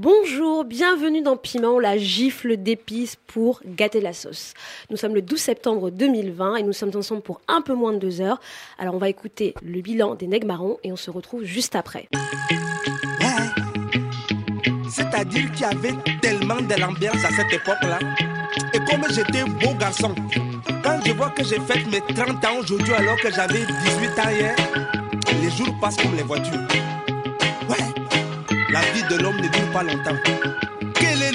Bonjour, bienvenue dans Piment, la gifle d'épices pour gâter la sauce. Nous sommes le 12 septembre 2020 et nous sommes ensemble pour un peu moins de deux heures. Alors on va écouter le bilan des nègres marrons et on se retrouve juste après. C'est-à-dire qu'il y avait tellement de l'ambiance à cette époque-là. Et comme j'étais beau garçon, quand je vois que j'ai fait mes 30 ans aujourd'hui alors que j'avais 18 ans hier, les jours passent comme les voitures. Ouais, la vie de l'homme ne dure pas longtemps.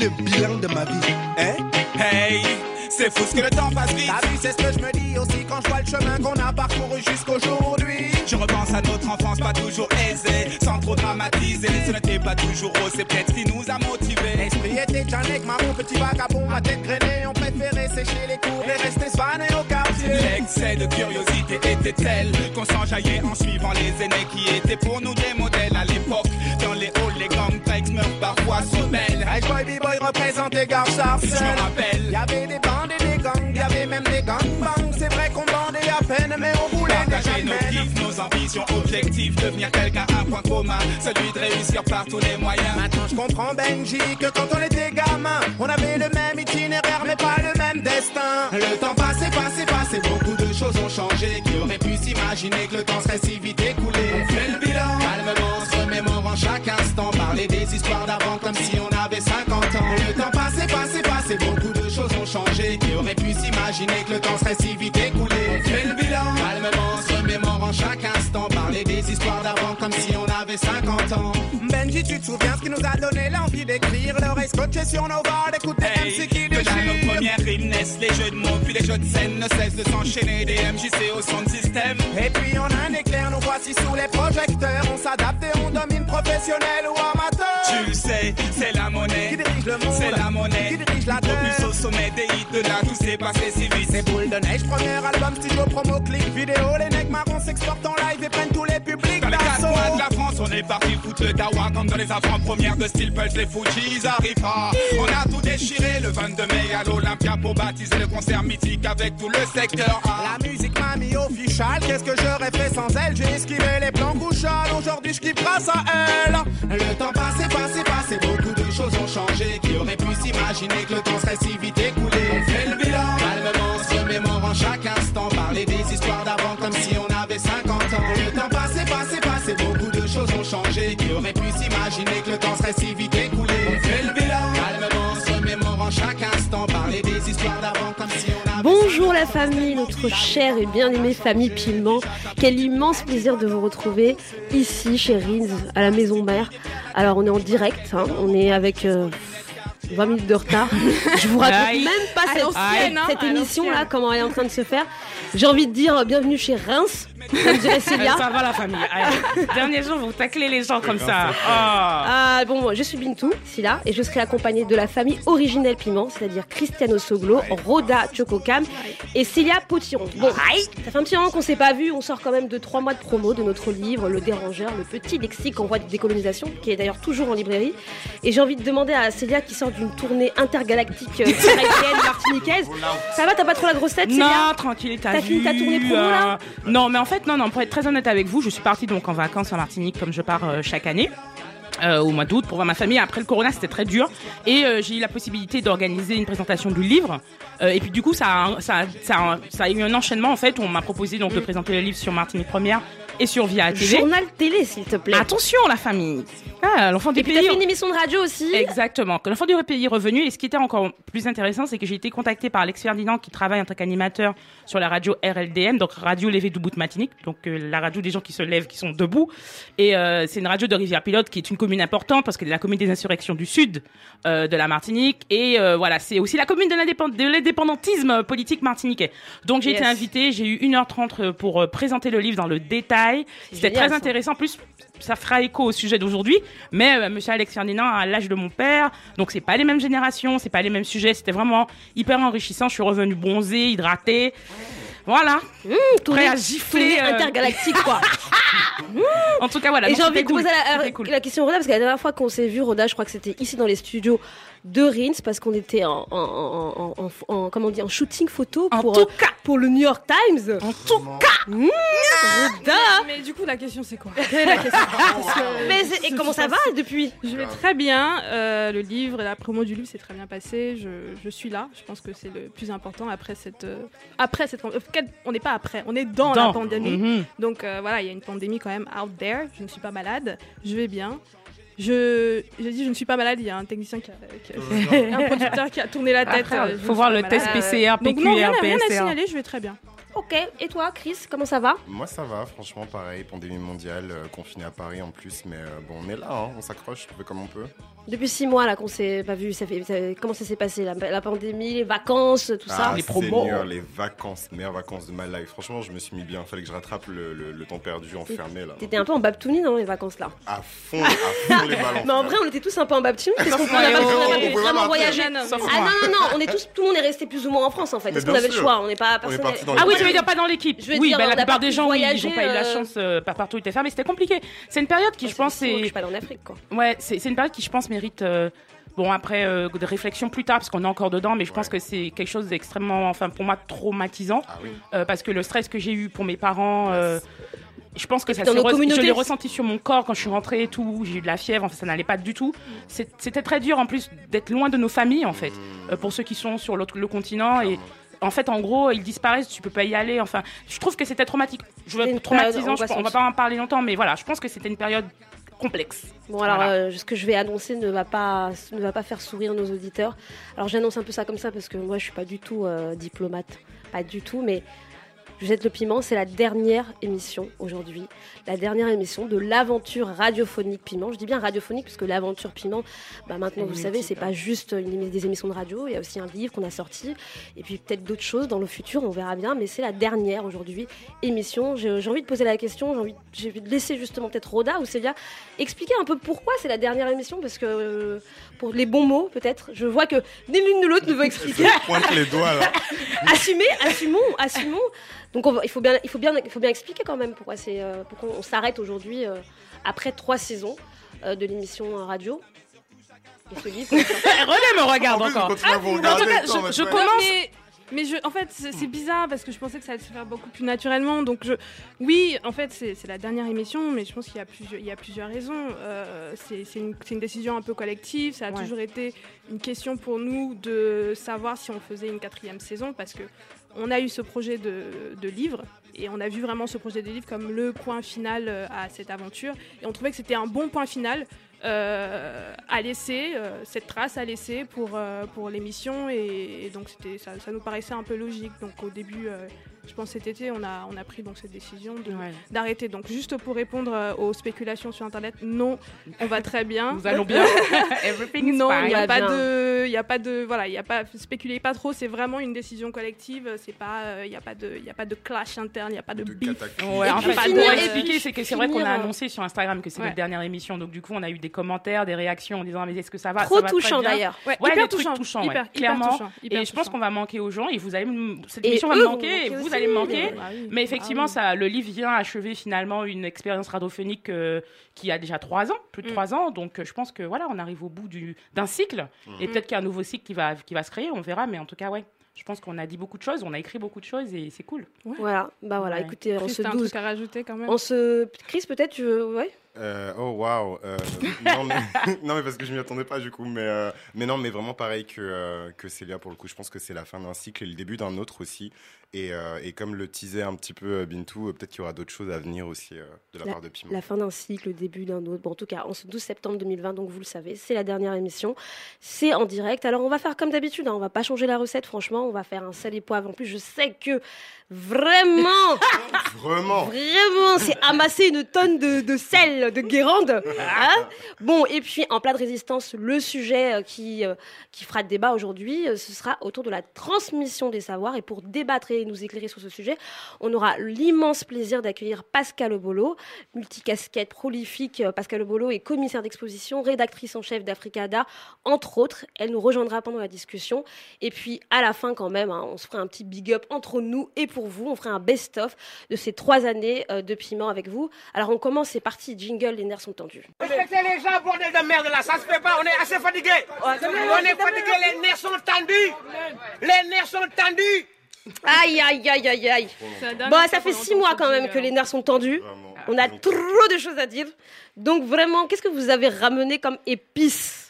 Le bilan de ma vie Hein? Hey, c'est fou ce que le temps passe vite. T'as vu, c'est ce que je me dis aussi quand je vois le chemin qu'on a parcouru jusqu'aujourd'hui. Je repense à notre enfance pas toujours aisée, sans trop dramatiser. Ce n'était pas toujours rose, c'est peut-être ce qui nous a motivés. L'esprit était Janek, marron, petit vagabond, à tête grainée. On préférait sécher les cours et rester svané au quartier. L'excès de curiosité était tel qu'on s'enjaillait en suivant les aînés qui étaient pour nous des modèles à l'époque. Dans les halls, les gangplanks meurent parfois sous belle. Hey boy, b-boy représentait Gare Je me rappelle. Y'avait des bandes et des gangs, y'avait même des gangbangs. C'est vrai qu'on bandait à peine, mais on voulait Partager nos kiffs, nos ambitions, objectifs, devenir quelqu'un, un point commun, celui de réussir par tous les moyens. Maintenant je comprends Benji que quand on était gamin, on avait le même itinéraire mais pas le même destin. Le temps passé, passé, passé, beaucoup de choses ont changé. Qui aurait pu s'imaginer que le temps serait si vite écoulé? On fait le bilan, calmement, se remémorant chaque instant. Parler histoires d'avant comme si on avait 50 ans. Le temps passé, passé, passé, beaucoup de choses ont changé. Qui aurait pu s'imaginer que le temps serait si vite écoulé On fait le bilan, calmement, se remémorant chaque instant. Parler des histoires d'avant comme si on avait 50 ans. Tu te souviens ce qui nous a donné l'envie d'écrire L'oreille scotchée sur nos barres, d'écouter MC qui que dans nos premières rimes naissent les jeux de mots, puis les jeux de scène ne cessent de s'enchaîner. Des MJC au son de système. Et puis on a un éclair, nous voici sous les projecteurs On s'adapte et on domine professionnel ou amateur Tu le sais, c'est la monnaie. Qui dirige le monde C'est la monnaie. Qui dirige la terre au sommet des hits de là, tout s'est passé si vite. C'est boule de neige, premier album, studio, promo, clip, vidéo Les necks marrons s'exportent en live et prennent tous les France, on est parti foutre le dawa comme dans les avant-premières de Steel Pulse, les Fujis arrivent pas. On a tout déchiré le 22 mai à l'Olympia pour baptiser le concert mythique avec tout le secteur A. La musique m'a mis official, qu'est-ce que j'aurais fait sans elle? J'ai esquivé les plans couchales, aujourd'hui je kiffe grâce à elle Le temps passé, passé, passé, beaucoup de choses ont changé. Qui aurait pu s'imaginer que le temps serait si vite écoulé On fait le bilan, calmement, se remémorant chaque instant. Parler des histoires d'avant comme si on Bonjour la famille, notre chère et bien-aimée famille Piment. Quel immense plaisir de vous retrouver ici chez Rins, à la maison mère. Alors on est en direct, hein, on est avec euh, 20 minutes de retard. Je vous raconte Aïe. même pas cette, hein, cette émission là, comment elle est en train de se faire. J'ai envie de dire euh, bienvenue chez Reims, comme dirait Célia. Ça va la famille. Dernier jour, vous taclez les gens comme ça. Ah. Ah bon, moi, je suis Bintou, Silla, et je serai accompagnée de la famille originelle Piment, c'est-à-dire Cristiano Soglo, Rhoda Chococam et Célia Potiron. Bon, ça fait un petit moment qu'on s'est pas vu, on sort quand même de trois mois de promo de notre livre Le Dérangeur, le petit lexique en voie de décolonisation, qui est d'ailleurs toujours en librairie. Et j'ai envie de demander à Célia qui sort d'une tournée intergalactique euh, martiniquaise. Ça va, t'as pas trop la grosse tête, Célia Non, tranquille, t'as T'as vu, fini ta tournée promo, là euh, Non, mais en fait, non, non, pour être très honnête avec vous, je suis partie donc en vacances en Martinique comme je pars euh, chaque année. euh, au mois d'août pour voir ma famille. Après le corona, c'était très dur. Et euh, j'ai eu la possibilité d'organiser une présentation du livre. Euh, et puis du coup, ça a, ça, a- ça, a- ça a eu un enchaînement en fait. On m'a proposé donc de présenter le livre sur Martinique Première et sur Via TV. Journal télé, s'il te plaît. Attention la famille. Ah, l'enfant du et pays. fait une émission de radio aussi. Exactement. Que l'enfant du pays est revenu. Et ce qui était encore plus intéressant, c'est que j'ai été contactée par Alex Ferdinand qui travaille en tant qu'animateur sur la radio RLDM, donc Radio Levé Debout de Matinique, donc euh, la radio des gens qui se lèvent, qui sont debout. Et euh, c'est une radio de Rivière-Pilote qui est une commune importante parce qu'elle est la commune des insurrections du sud euh, de la Martinique. Et euh, voilà, c'est aussi la commune de l'indépend- de l'indépendantisme politique martiniquais. Donc j'ai été invitée, j'ai eu 1h30 pour euh, présenter le livre dans le détail. C'était très ça. intéressant. En plus, ça fera écho au sujet d'aujourd'hui. Mais euh, Monsieur Alex Ferdinand a l'âge de mon père, donc c'est pas les mêmes générations, c'est pas les mêmes sujets. C'était vraiment hyper enrichissant. Je suis revenue bronzée, hydratée. Voilà, prêt à gifler. euh, intergalactique, quoi. En tout cas, voilà. Et j'ai envie de cool. poser la, C'était cool. la question Roda, parce que la dernière fois qu'on s'est vu, Roda, je crois que c'était ici dans les studios de Rins, parce qu'on était en, en, en, en, en- en- comment on dit, en shooting photo En pour, tout euh, pour le New York Times. En tout Mmh, Roda Mais du coup, la question, c'est quoi? Mais et comment ça va depuis? Je vais très bien. euh, le livre et la promo du livre s'est très bien passé. Je, je suis là. Je pense que c'est le plus important après cette. euh, après cette. euh, quel- On n'est pas après. On est dans, la pandémie. Mhm. Donc euh, voilà, il y a une pandémie quand même out there. Je ne suis pas malade. Je vais bien. Je, j'ai dit je ne suis pas malade. Il y a un technicien qui a, qui a- un producteur qui a tourné la tête. Après, euh, faut voir le test. PCR, Donc non, rien, rien à signaler. Je vais très bien. Ok, et toi, Chris, comment ça va? Moi ça va, franchement pareil, pandémie mondiale, euh, confiné à Paris en plus, mais euh, bon on est là, hein, on s'accroche, on fait comme on peut. Depuis six mois là qu'on s'est pas vu, ça fait, ça- comment ça s'est passé la, la pandémie, les vacances, tout ça? Ah, les promos. Seigneur, les vacances, meilleures vacances de ma life. Franchement je me suis mis bien, fallait que je rattrape le, le- le temps perdu enfermé là. T'étais un peu en Babtouni dans les vacances là? À fond, à fond les ballons. Mais en vrai, on était tous un peu en Babtouni parce qu'on n'a pas, vraiment mais- Ah non, non, non, on est tous, tout le monde est resté plus ou moins en France en fait. Parce qu'on avait le choix, on n'est pas Ah oui, tu veux dire pas dans l'équipe Je veux Oui, dire, bah, la plupart des gens, oui, ils n'ont pas eu la euh, chance, euh, partout était fermé, c'était compliqué. C'est une période qui, je pense, Je c'est suis pas allée en Afrique quoi. Ouais, c'est une période qui, je pense, mérite. euh, Bon, après, euh, de réflexion plus tard, parce qu'on est encore dedans, mais je pense que c'est quelque chose d'extrêmement, enfin, pour moi, traumatisant. Ah oui. euh, parce que le stress que j'ai eu pour mes parents, euh, je pense que ça dans s'est nos re- je communautés. l'ai ressenti sur mon corps quand je suis rentrée et tout. J'ai eu de la fièvre, enfin, ça n'allait pas du tout. C'était très dur, en plus, d'être loin de nos familles, en fait, Mmh. pour ceux qui sont sur l'autre le continent. Et en fait, en gros, ils disparaissent, tu peux pas y aller. Enfin, je trouve que c'était traumatique. Je veux traumatisant, je- on va pas en parler longtemps, mais voilà, je pense que c'était une période complexe. Bon alors Voilà. euh, ce que je vais annoncer ne va pas ne va pas faire sourire nos auditeurs. Alors j'annonce un peu ça comme ça parce que moi je suis pas du tout euh, diplomate, pas du tout mais jette le piment, c'est la dernière émission aujourd'hui, la dernière émission de l'aventure radiophonique Piment. Je dis bien radiophonique parce que l'aventure Piment, bah maintenant vous savez, c'est pas juste une des émissions de radio, il y a aussi un livre qu'on a sorti et puis peut-être d'autres choses dans le futur, on verra bien, mais c'est la dernière aujourd'hui émission. J'ai j'ai envie de poser la question, j'ai envie, j'ai envie de laisser justement peut-être Roda ou Célia expliquer un peu pourquoi c'est la dernière émission parce que euh, pour les bons mots peut-être, je vois que ni l'une ni l'autre ne veut expliquer. Je pointe les doigts là. assumez, assumons, assumons. Donc on il faut bien, il faut bien, il faut bien expliquer quand même pourquoi c'est, euh, pourquoi on s'arrête aujourd'hui euh, après trois saisons euh, de l'émission radio. Et ce livre. René me regarde En plus, encore. vous en tout cas, je- commence- mais, mais je, en fait, c'est bizarre parce que je pensais que ça allait se faire beaucoup plus naturellement. Donc, je, oui, en fait, c'est la dernière émission, mais je pense qu'il y, a plusieurs- il y a plusieurs raisons. Euh, c'est une, décision un peu collective. Ça a Ouais. toujours été une question pour nous de savoir si on faisait une quatrième saison parce que on a eu ce projet de, livre et on a vu vraiment ce projet de livre comme le point final euh, à cette aventure. Et on trouvait que c'était un bon point final euh, à laisser, euh, cette trace à laisser pour, l'émission. Et, donc ça, ça nous paraissait un peu logique. Donc au début, je pense cet été, on a, on a pris donc cette décision Ouais. d'arrêter. Donc juste pour répondre euh, aux spéculations sur Internet, non, on va très bien. Nous allons bien. Everything is Non, il n'y a va pas bien. de, il y a pas de, voilà, il y a pas, spéculez pas trop. C'est vraiment une décision collective. C'est pas, euh, il n'y a pas de, il y a pas de clash interne, il n'y a pas de, De beef. Ouais, en fait, pour expliquer, c'est que c'est vrai qu'on a euh, annoncé sur Instagram que c'est Ouais. notre dernière émission, donc du coup on a eu des commentaires, des réactions en disant mais est-ce que ça va? Trop ça va très touchant d'ailleurs. Ouais, Ouais, hyper des trucs touchant, touchants, ouais, hyper, hyper clairement. touchant, hyper Et je pense qu'on va manquer aux gens et vous allez, cette Et émission va eux me vont manquer et manquer vous allez me manquer. mais- Ah oui. Mais effectivement, Ah oui. ça, le livre vient achever finalement une expérience radiophonique euh, qui a déjà trois ans, plus de Mm. trois ans. Donc, euh, je pense que voilà, on arrive au bout du d'un cycle. Et peut-être qu'il y a un nouveau cycle qui va qui va se créer. On verra. Mais en tout cas, ouais, je pense qu'on a dit beaucoup de choses, on a écrit beaucoup de choses et c'est cool. Voilà, bah voilà. Ouais. Écoutez, on Chris, se t'as un 12, truc à rajouter quand même? on se, Chris peut-être tu veux, ouais. Euh, oh waouh. Euh, non, mais, non mais parce que je m'y attendais pas du coup. Mais, euh, mais non mais vraiment pareil que, euh, que Célia pour le coup. Je pense que c'est la fin d'un cycle et le début d'un autre aussi. Et, et comme le teasait un petit peu Bintou, peut-être qu'il y aura d'autres choses à venir aussi de la, part de Piment. La fin d'un cycle, le début d'un autre. Bon, en tout cas, en ce 12 septembre 2020, donc vous le savez, c'est la dernière émission. C'est en direct. Alors, on va faire comme d'habitude. Hein, on va pas changer la recette, franchement. On va faire un sel et poivre. En plus, je sais que vraiment, Vraiment. vraiment, c'est amasser une tonne de, de sel de Guérande. Hein bon, et puis en plat de résistance, le sujet euh, qui, euh, qui fera débat aujourd'hui, euh, ce sera autour de la transmission des savoirs. Et pour débattre et nous éclairer sur ce sujet, on aura l'immense plaisir d'accueillir Pascal Obolo, multicasquette prolifique. Pascal Obolo est commissaire d'exposition, rédactrice en chef d'Africada, entre autres. Elle nous rejoindra pendant la discussion. Et puis à la fin, quand même, hein, on se fera un petit big up entre nous et pour vous. On fera un best-of de ces trois années euh, de piment avec vous. Alors on commence, c'est parti, jingle, les nerfs sont tendus. Respectez les gens, bordel de merde là, ça se fait pas, on est assez fatigué. On est fatigué, les nerfs sont tendus. Les nerfs sont tendus. Aïe, aïe, aïe, aïe, aïe. Bon, ça peu fait six mois quand même que euh. les nerfs sont tendus. On a trop de choses à dire. Donc vraiment, qu'est-ce que vous avez ramené comme épices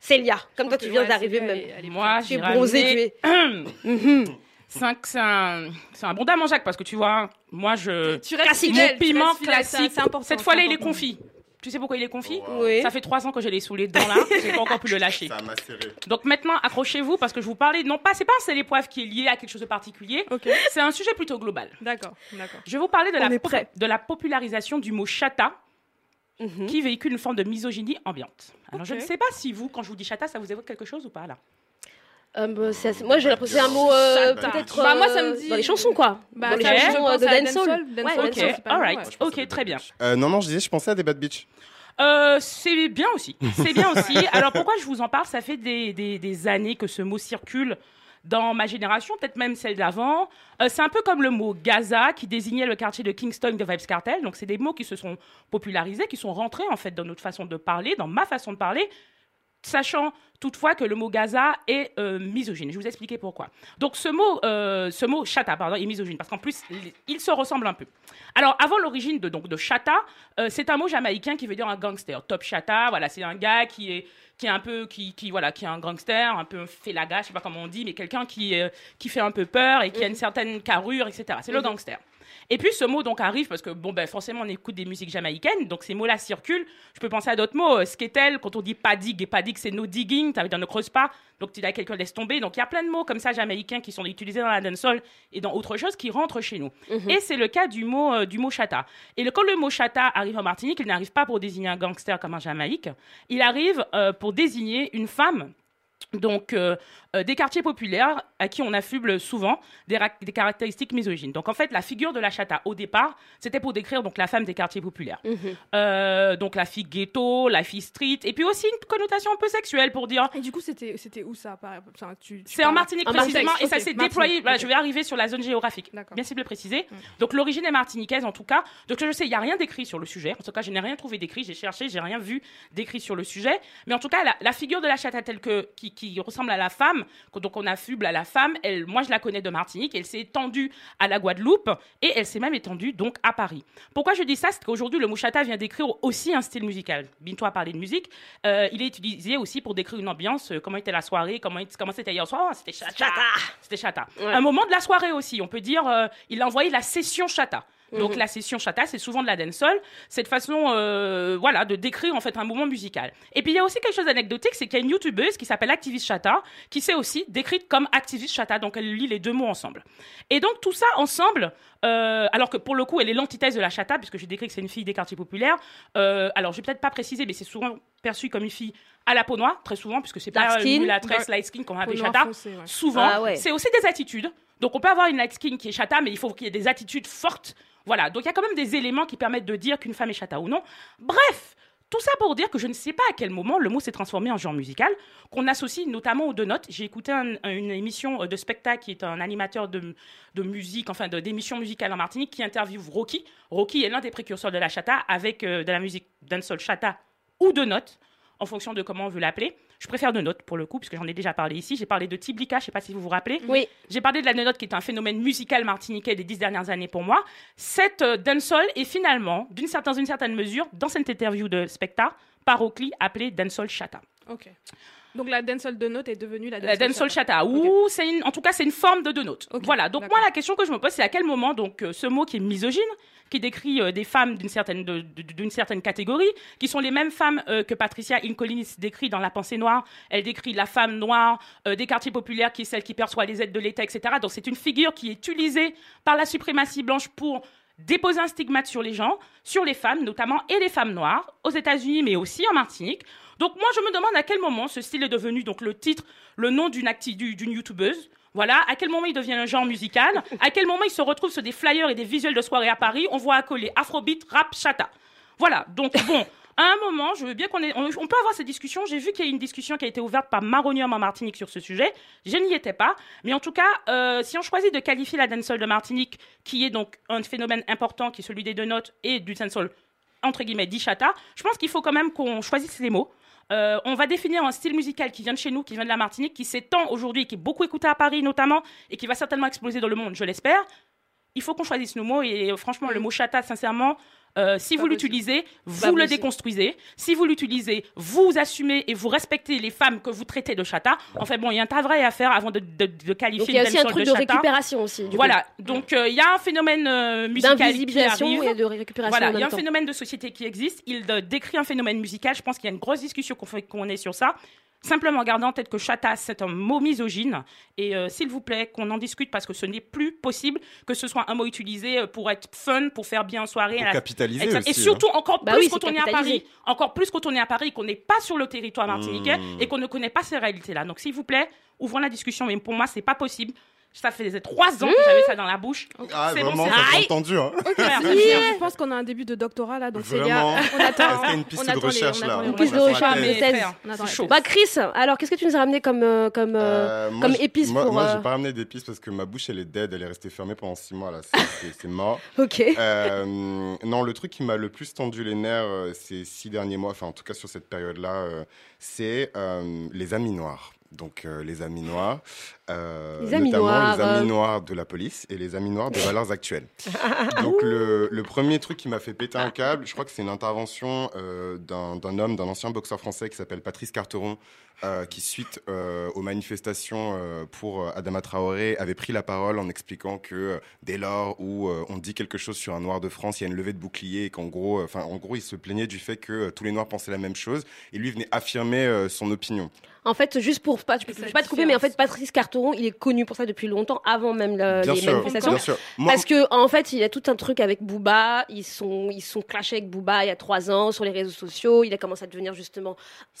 Célia, comme toi tu viens d'arriver même. Moi, j'ai bronzé, tu ramené es. cinq, c'est un, c'est un bon dame en Jacques parce que tu vois, moi je. Tu restes Classique. fidèle, Mon tu piment restes fidèle, ça, classique. c'est important. Cette fois-là, il est confit. Tu sais pourquoi il est confit? Oui. Ça fait trois ans que je l'ai saoulé dedans là. J'ai pas encore pu le lâcher. Ça m'a serré. Donc maintenant, accrochez-vous parce que je vous parlais, non pas, c'est pas un sel et poivre qui est lié à quelque chose de particulier. C'est un sujet plutôt global. d'accord, d'accord. Je vais vous parler de, On la, prêt. de la popularisation du mot chata Mhm. qui véhicule une forme de misogynie ambiante. Alors je ne sais pas si vous, quand je vous dis chata, ça vous évoque quelque chose ou pas là? Euh, bah, c'est assez- Moi j'ai l'impression que c'est un mot euh, peut-être Bah, moi, ça euh, me dit- dans les chansons quoi. Bah, dans les ça, je chansons euh, de à dancehall. dancehall, Ouais, dancehall, Ok, c'est pas le alright, ouais. ok, très bien. Euh, non, non, je disais, je pensais à des bad bitch. Euh, c'est bien aussi. C'est bien aussi. Alors pourquoi je vous en parle? Ça fait des, des, des années que ce mot circule dans ma génération, peut-être même celle d'avant. Euh, c'est un peu comme le mot Gaza qui désignait le quartier de Kingston de Vibes Cartel. Donc c'est des mots qui se sont popularisés, qui sont rentrés en fait dans notre façon de parler, dans ma façon de parler. Sachant toutefois que le mot Gaza est euh, misogyne. Je vais vous expliquer pourquoi. Donc ce mot, euh, ce mot chata, pardon, est misogyne parce qu'en plus il- il se ressemble un peu. Alors avant l'origine de donc de chata, euh, c'est un mot jamaïcain qui veut dire un gangster. Top chata, voilà, c'est un gars qui est qui est un peu qui, qui voilà qui est un gangster, un peu félaga, je sais pas comment on dit, mais quelqu'un qui qui fait un peu peur et qui a une certaine carrure, etc. C'est le gangster. Et puis ce mot donc arrive parce que bon ben forcément on écoute des musiques jamaïcaines, donc ces mots-là circulent. Je peux penser à d'autres mots, euh, sketel, quand on dit pas dig et pas dig c'est no digging, ça veut dire ne creuse pas, donc tu dis à quelqu'un laisse tomber. Donc il y a plein de mots comme ça jamaïcains qui sont utilisés dans la dancehall et dans autre chose qui rentrent chez nous. Et c'est le cas du mot euh, du mot chata. Et le, quand le mot chata arrive en Martinique, il n'arrive pas pour désigner un gangster comme en Jamaïque, il arrive euh, pour désigner une femme donc euh, euh, des quartiers populaires à qui on affuble souvent des, ra- des caractéristiques misogynes. Donc en fait, la figure de la chata au départ, c'était pour décrire donc la femme des quartiers populaires. Mhm. Euh, donc la fille ghetto, la fille street, et puis aussi une connotation un peu sexuelle pour dire. Et du coup, c'était c'était où ça enfin, C'est en Martinique En précisément, Martinique, et ça s'est Martinique, déployé. Voilà, je vais arriver sur la zone géographique. Bien cible le préciser. Mm. Donc l'origine est martiniquaise en tout cas. Donc je sais, il n'y a rien d'écrit sur le sujet. En tout cas, je n'ai rien trouvé d'écrit. J'ai cherché, j'ai rien vu d'écrit sur le sujet. Mais en tout cas, la, la figure de la chata telle que qui, qui ressemble à la femme, donc on affuble à la femme. Elle, moi, je la connais de Martinique. Elle s'est étendue à la Guadeloupe et elle s'est même étendue donc à Paris. Pourquoi je dis ça? C'est qu'aujourd'hui, le mot chata vient décrire aussi un style musical. Binto a parlé de musique. Euh, il est utilisé aussi pour décrire une ambiance. euh, comment était la soirée? Comment comment c'était hier soir? Oh, C'était chata. C'était chata. Ouais. Un moment de la soirée aussi. On peut dire, euh, il a envoyé la session chata. Donc Mhm. la session chata, c'est souvent de la dancehall. Cette façon, euh, voilà, de décrire en fait un moment musical. Et puis il y a aussi quelque chose d'anecdotique, c'est qu'il y a une youtubeuse qui s'appelle Activiste Chata, qui s'est aussi décrite comme Activiste Chata. Donc elle lit les deux mots ensemble. Et donc tout ça ensemble, euh, alors que pour le coup, elle est l'antithèse de la chata, puisque j'ai décrit que c'est une fille des quartiers populaires. Euh, alors je vais peut-être pas préciser, mais c'est souvent perçu comme une fille à la peau noire, très souvent, puisque c'est pas une skin. mulâtresse light skin qu'on noire chata ouais. souvent, Ah ouais. c'est aussi des attitudes. Donc on peut avoir une light skin qui est chata, mais il faut qu'il y ait des attitudes fortes. Voilà, donc il y a quand même des éléments qui permettent de dire qu'une femme est chata ou non. Bref, tout ça pour dire que je ne sais pas à quel moment le mot s'est transformé en genre musical, qu'on associe notamment aux deux notes. J'ai écouté un- une émission euh, de spectacle qui est un animateur de, de musique, enfin d'émissions musicales en Martinique, qui interviewe Rocky. Rocky est l'un des précurseurs de la chata avec euh, de la musique dancehall chata ou de notes, en fonction de comment on veut l'appeler. Je préfère de notes pour le coup, puisque j'en ai déjà parlé ici. J'ai parlé de Tiblika, je ne sais pas si vous vous rappelez. Oui. J'ai parlé de la note qui est un phénomène musical martiniquais des dix dernières années pour moi. Cette euh, dancehall est finalement, d'une certaine, d'une certaine mesure, dans cette interview de Specta, par Oakley, appelée dancehall chata. Ok. Donc la dancehall de notes est devenue la La dancehall dancehall chata. chata, ou c'est une- en tout cas c'est une forme de deux notes. Ok, Voilà. Donc moi la question que je me pose c'est à quel moment donc euh, ce mot qui est misogyne, qui décrit euh, des femmes d'une certaine catégorie, qui sont les mêmes femmes euh, que Patricia Incolins décrit dans La Pensée noire. Elle décrit la femme noire euh, des quartiers populaires qui est celle qui perçoit les aides de l'État, etc. Donc c'est une figure qui est utilisée par la suprématie blanche pour déposer un stigmate sur les gens, sur les femmes notamment, et les femmes noires, aux États-Unis, mais aussi en Martinique. Donc moi, je me demande à quel moment ce style est devenu donc le titre, le nom d'une acti- du- d'une youtubeuse. Voilà, à quel moment il devient un genre musical, à quel moment il se retrouve sur des flyers et des visuels de soirée à Paris, on voit accoler Afrobeat, rap, chata. Voilà, donc bon, à un moment, je veux bien qu'on ait, on, peut avoir cette discussion. J'ai vu qu'il y a une discussion qui a été ouverte par Maronium en Martinique sur ce sujet. Je n'y étais pas, mais en tout cas, euh, si on choisit de qualifier la dancehall de Martinique, qui est donc un phénomène important, qui est celui des deux notes et du dancehall entre guillemets dit chata, je pense qu'il faut quand même qu'on choisisse les mots. Euh, on va définir un style musical qui vient de chez nous, qui vient de la Martinique, qui s'étend aujourd'hui, qui est beaucoup écouté à Paris notamment, et qui va certainement exploser dans le monde, je l'espère. Il faut qu'on choisisse nos mots, et euh, franchement, le mot chata, sincèrement, euh, si vous l'utilisez, vous le déconstruisez. Si vous l'utilisez, vous assumez et vous respectez les femmes que vous traitez de chata. Enfin bon, il y a un tas de vrai à faire avant de, de, de qualifier Donc il y a aussi un truc de récupération aussi. Voilà, donc euh, il y a un phénomène euh, musical qui D'invisibilisation arrive. et de récupération Voilà, il y a un temps. phénomène de société qui existe. Il décrit un phénomène musical. Je pense qu'il y a une grosse discussion qu'on fait qu'on est sur ça. Simplement en gardant en tête que chata, c'est un mot misogyne. Et euh, s'il vous plaît, qu'on en discute parce que ce n'est plus possible que ce soit un mot utilisé euh, pour être fun, pour faire bien en soirée. Pour à la- capitaliser aussi. Et surtout hein. encore Bah plus oui, quand on est à. Paris, encore plus quand on est à Paris, qu'on n'est pas sur le territoire martiniquais Mmh. et qu'on ne connaît pas ces réalités-là. Donc s'il vous plaît, ouvrons la discussion. Mais pour moi, c'est pas possible. Ça faisait trois ans que j'avais ça dans la bouche. Ah, c'est bon, vraiment, c'est ça bon. fait entendu. Hein. Si, je pense qu'on a un début de doctorat là, donc c'est bien. On attend. Est-ce qu'il y a une piste on de attend les- recherche, on là attend les Une piste de recherche, de thèse. c'est chaud. Bah Chris, alors qu'est-ce que tu nous as ramené comme, euh, comme, euh, Euh, moi, comme j'ai- épice moi, pour, Moi, euh, j'ai pas ramené d'épices parce que ma bouche, elle est dead, elle est restée fermée pendant six mois, là. C'est- C'est c'est mort. Ok. Euh, non, le truc qui m'a le plus tendu les nerfs ces six derniers mois, enfin, en tout cas sur cette période-là, euh, c'est euh, les amis noirs. Donc, euh, les amis noirs. euh, Les amis notamment noirs, les amis noirs de la police et les amis noirs des valeurs actuelles. Donc, le, le premier truc qui m'a fait péter un câble, je crois que c'est une intervention euh, d'un homme, d'un ancien boxeur français qui s'appelle Patrice Carteron, qui, suite aux manifestations pour Adama Traoré, avait pris la parole en expliquant que dès lors où on dit quelque chose sur un noir de France, il y a une levée de bouclier et qu'en gros, enfin, en gros, il se plaignait du fait que tous les noirs pensaient la même chose et lui venait affirmer son opinion. En fait, juste pour pas, je la pas te couper, mais en fait. Patrice Carteron, il est connu pour ça depuis longtemps, avant même le- bien les sûr, manifestations. bien sûr. Moi, Parce que en fait, il a tout un truc avec Booba. Ils sont, ils sont clashés avec Booba il y a trois ans sur les réseaux sociaux. Il a commencé à devenir justement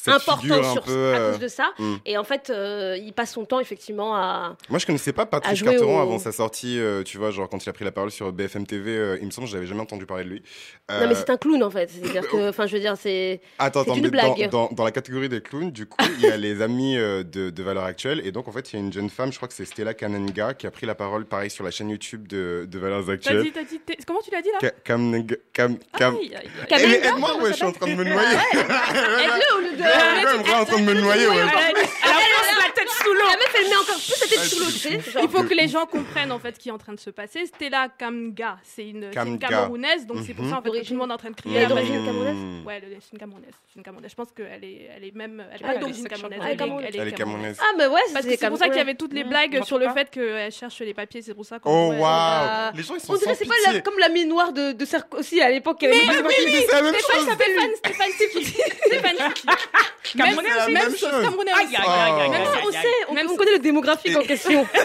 important sur, peu, à euh, cause de ça. hmm. Et en fait, euh, il passe son temps effectivement à. Moi, je connaissais pas Patrice Carteron au- avant sa sortie, euh, tu vois, genre quand il a pris la parole sur BFM TV, euh, il me semble que j'avais jamais entendu parler de lui. Non, mais c'est un clown en fait. C'est-à-dire que, enfin, je veux dire, c'est. Attends, attends, une mais dans, blague. dans, dans la catégorie des clowns, du coup, il y a les amis euh, de, de Valeurs Actuelles. Et donc, en fait, il y a une jeune femme, je crois que c'est Stella Kanenga, qui a pris la parole, pareil, sur la chaîne YouTube de, de Valeurs T'as Actuelles. dit, t'as dit, t'es- comment tu l'as dit là? Ka- Kamnega- Kam, Kam... Aïe, aïe, aïe. Eh, Kamenga, mais aide-moi, ouais, je suis en train de me noyer. Aide-le au lieu de. Me voilà en train de me noyer, ouais. La tête sous l'eau. La meuf, elle met encore plus sa tête sous l'eau, tu sais. genre. Il faut que les gens comprennent en fait ce qui est en train de se passer. Stella Kamga, c'est une, c'est une Kamga. Camerounaise, donc c'est pour Mhm. ça en fait que tout le monde est en train de crier. Elle est la d'origine camerounaise Mmh. Ouais, le- c'est une Camerounaise. C'est une Camerounaise. Je pense qu'elle est, elle est même, elle est Ah, pas d'origine camerounaise. Ah, Elle est, camerounaise. elle est Elle est camerounaise. Ah, mais ouais, Parce que c'est pour ça qu'il y avait toutes les Mmh, blagues sur le fait qu'elle cherche les papiers. C'est pour ça qu'on. Oh, waouh bah, Les gens, ils sont On dirait sans c'est pas pitié. la- comme l'ami noir de, de Sarkozy à l'époque. qui avait Mais pas- oui, mais c'est la même Stéphane chose. s'appelle Fan, Stéphane Tiki. Stéphane Tiki. Camerounais Même- aussi. Même Même chose, chose. Camerounais Aïe, aussi. aïe, aïe, aïe, Oh. aïe, Même ça, on sait, on, Même on si- connaît le démographique en question.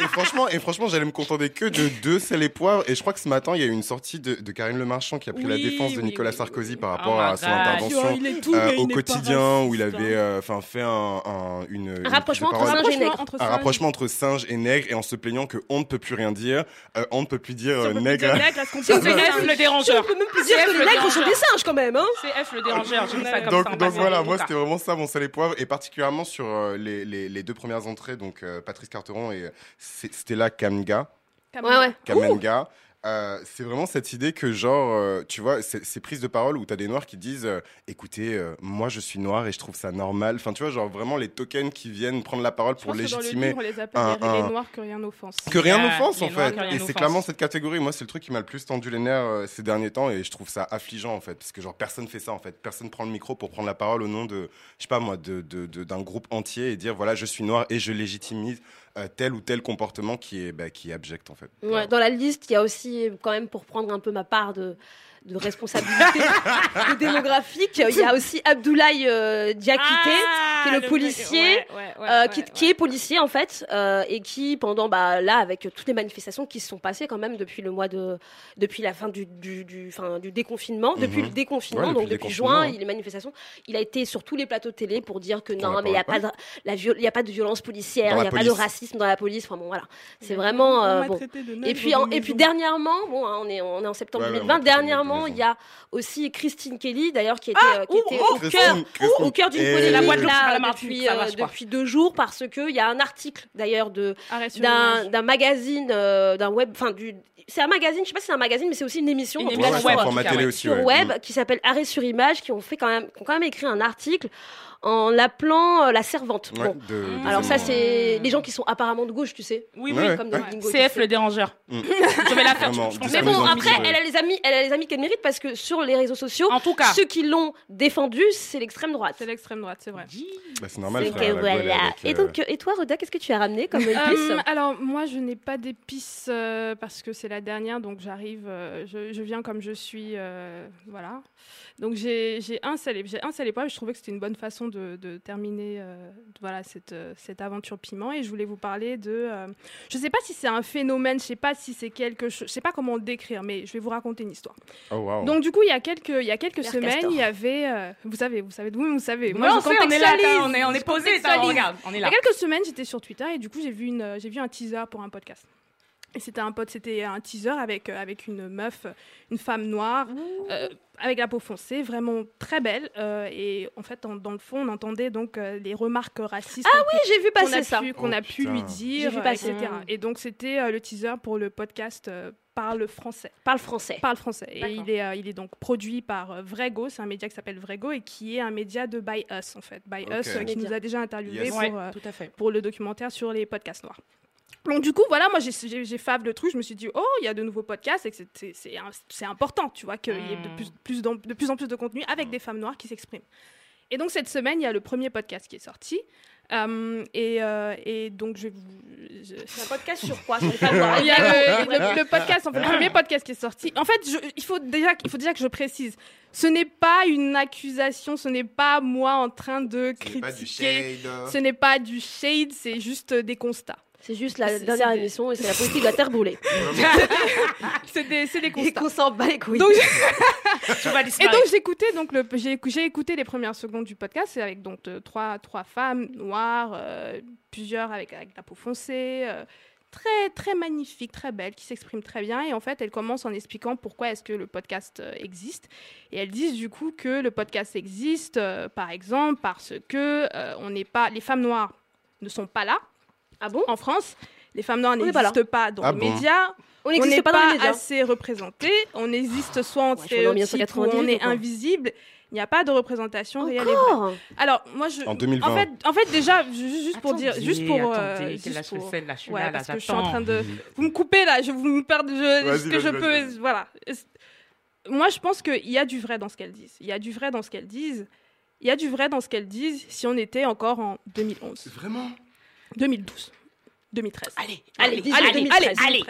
Et franchement, et franchement, j'allais me contenter que de deux sel et poivre. Et je crois que ce matin, il y a eu une sortie de, de Karine Le Marchand qui a pris la défense de oui, Nicolas oui, Sarkozy oui. par Oh rapport à son intervention tout euh, au quotidien où il avait hein. euh, enfin fait un, un- une, rapprochement entre singe et nègre. entre un rapprochement entre singe et nègre et en se plaignant que on ne peut plus rien dire, euh, on ne peut plus dire Si on euh, nègre. est-ce qu'on peut C'est dire F le On dérangeur. peut même plus dire C'est que F les le nègres sont dérangeur. des singes quand même, hein. C'est F le dérangeur. Donc, voilà, moi c'était vraiment ça mon sel et poivre et particulièrement sur les, les, les deux premières entrées, donc euh, Patrice Carteron et euh, Stella Kamga. Ouais, ouais. Kamenga. Euh, c'est vraiment cette idée que genre, euh, tu vois, ces prises de parole où tu as des noirs qui disent, euh, écoutez, euh, moi je suis noir et je trouve ça normal. Enfin, tu vois, genre vraiment les tokens qui viennent prendre la parole Je pour pense que dans le légitimer livre, on les appelle un- les, les un- noirs que rien n'offense. que rien n'offense en fait. Et c'est clairement cette catégorie. Moi, c'est le truc qui m'a le plus tendu les nerfs euh, ces derniers temps et je trouve ça affligeant en fait. Parce que genre personne fait ça en fait. Personne prend le micro pour prendre la parole au nom de, je sais pas moi, de- de- de- d'un groupe entier et dire voilà, je suis noir et je légitimise euh, tel ou tel comportement qui est, bah, qui est abject en fait. Ouais, dans la liste, il y a aussi, quand même, pour prendre un peu ma part de, de responsabilité de démographique. Il y a aussi Abdoulaye euh, Diakité, Ah, qui est le, policier. ouais, ouais, ouais, euh, qui, ouais. qui est policier en fait euh, et qui pendant bah là avec toutes les manifestations qui se sont passées quand même depuis le mois de depuis la fin du du, du, fin, du déconfinement depuis Mhm. le déconfinement depuis donc depuis juin il les manifestations il a été sur tous les plateaux de télé pour dire que non mais il y a pas- de la viol- il y a pas de violence policière il la y a pas de racisme dans la police enfin bon voilà c'est vraiment euh, bon et puis, en- et puis dernièrement, bon, hein, on, est, on est en septembre Ouais, ouais, 2020, on m'a traité de dernièrement, il y a aussi Christine Kelly, d'ailleurs, qui était, euh, qui ouh, était ouh, au Christine, cœur Christine. au cœur d'une polémique La pas là, depuis, euh, depuis deux jours parce qu'il y a un article d'ailleurs de d'un magazine, euh, d'un web, enfin du. C'est un magazine, je sais pas si c'est un magazine, mais c'est aussi une émission, Une Ouais, ouais, sur, web, sur web Mm. qui s'appelle Arrêt sur image, qui ont fait quand même, qui ont quand même écrit un article en l'appelant euh, la servante. Ouais, Bon. de- des Alors ça, c'est les gens qui sont apparemment de gauche, tu sais, Oui, oui. ouais. comme dans Ouais. Bingo, tu CF sais. le dérangeur. Mm. Je vais la faire. Vraiment, je pense du Mais bon, après, elle a les amis, elle a les amis qu'elle mérite parce que sur les réseaux sociaux, En tout cas. ceux qui l'ont défendu, c'est l'extrême droite. C'est l'extrême droite, c'est vrai. Bah, c'est normal, C'est frère. que la Guadeloupe voilà. avec, Et euh, donc, euh, et toi, Roda, qu'est-ce que tu as ramené comme épice Euh, alors moi je n'ai pas d'épices euh, parce que c'est la dernière donc j'arrive euh, je, je viens comme je suis euh, voilà donc j'ai j'ai un seul j'ai un seul épreuve je trouvais que c'était une bonne façon de, de terminer euh, voilà cette euh, cette aventure piment et je voulais vous parler de euh, je sais pas si c'est un phénomène je sais pas si c'est quelque chose je sais pas comment le décrire mais je vais vous raconter une histoire Oh, wow. donc du coup il y a quelques il y a quelques semaines Castor. il y avait euh, vous savez vous savez vous vous savez Moi, on je on est là, on est, on est posé, contextualise. regarde, on est Il y là. a quelques semaines, j'étais sur Twitter et du coup, j'ai vu, une, j'ai vu un teaser pour un podcast. Et c'était un pote, c'était un teaser avec, avec une meuf, une femme noire, euh, avec la peau foncée, vraiment très belle. euh, et en fait, en- dans le fond, on entendait donc euh, les remarques racistes Ah qu'on oui, j'ai vu passer a ça. pu, qu'on a Oh, pu putain. lui dire, J'ai vu passer. etc. Et donc, c'était euh, le teaser pour le podcast euh, Parle français Parle français. parle français. Et il est, euh, il est donc produit par euh, Vrego, c'est un média qui s'appelle Vrego et qui est un média de By Us en fait. By. Us euh, qui Média. nous a déjà interviewé Yes. pour, Ouais, tout à fait. pour le documentaire sur les podcasts noirs. Donc du coup, voilà, moi j'ai- fave le truc, je me suis dit, oh, il y a de nouveaux podcasts et c'est- important, tu vois, qu'il y ait de Mm. plus, plus d'en- de plus en plus de contenu avec des femmes noires qui s'expriment. Et donc cette semaine, il y a le premier podcast qui est sorti. Euh, et, euh, et donc je vais vous... je- C'est un podcast sur quoi? Il y a le, le- le podcast, en fait, le premier podcast qui est sorti. En fait, je- il, faut déjà, il faut déjà que je précise. Ce n'est pas une accusation, ce n'est pas moi en train de Ce n'est pas du critiquer. shade. Ce n'est pas du shade, c'est juste euh, des constats. C'est juste la dernière émission et c'est la politique de la terre brûlée. C'est des, c'est des Et constats. qu'on s'en bat les couilles. Donc, et donc j'écoutais donc le j'ai écou- j'ai écouté les premières secondes du podcast c'est avec donc euh, trois trois femmes noires euh, plusieurs avec avec la peau foncée euh, très très magnifiques très belles qui s'expriment très bien et en fait elles commencent en expliquant pourquoi est-ce que le podcast euh, existe et elles disent du coup que le podcast existe euh, par exemple parce que euh, on n'est pas les femmes noires ne sont pas là ah bon? En France les femmes noires On n'est pas n'existent dans Ah les bon? médias On n'est pas pas, dans les médias. assez représenté. On existe soit en Ouais, stéréotype ou 1990 on est ou invisible. Il n'y a pas de représentation réelle et vraie. Encore? Alors, moi, je. En 2020. En fait, en fait, déjà, ju- juste pour dire, Attendez, juste pour, euh, attendez, juste que là, je pour- sais, là, je suis ouais, là, là, parce que je suis en train de, vous me coupez là, je vous me perds, je, ce que je peux, voilà. Moi, je pense qu'il y a du vrai dans ce qu'elles disent. Il y a du vrai dans ce qu'elles disent. Il y a du vrai dans ce qu'elles disent si on était encore en 2011, Vraiment? 2012, 2013. Allez, Allez, allez, dis- Allez, allez, allez, 2013. allez.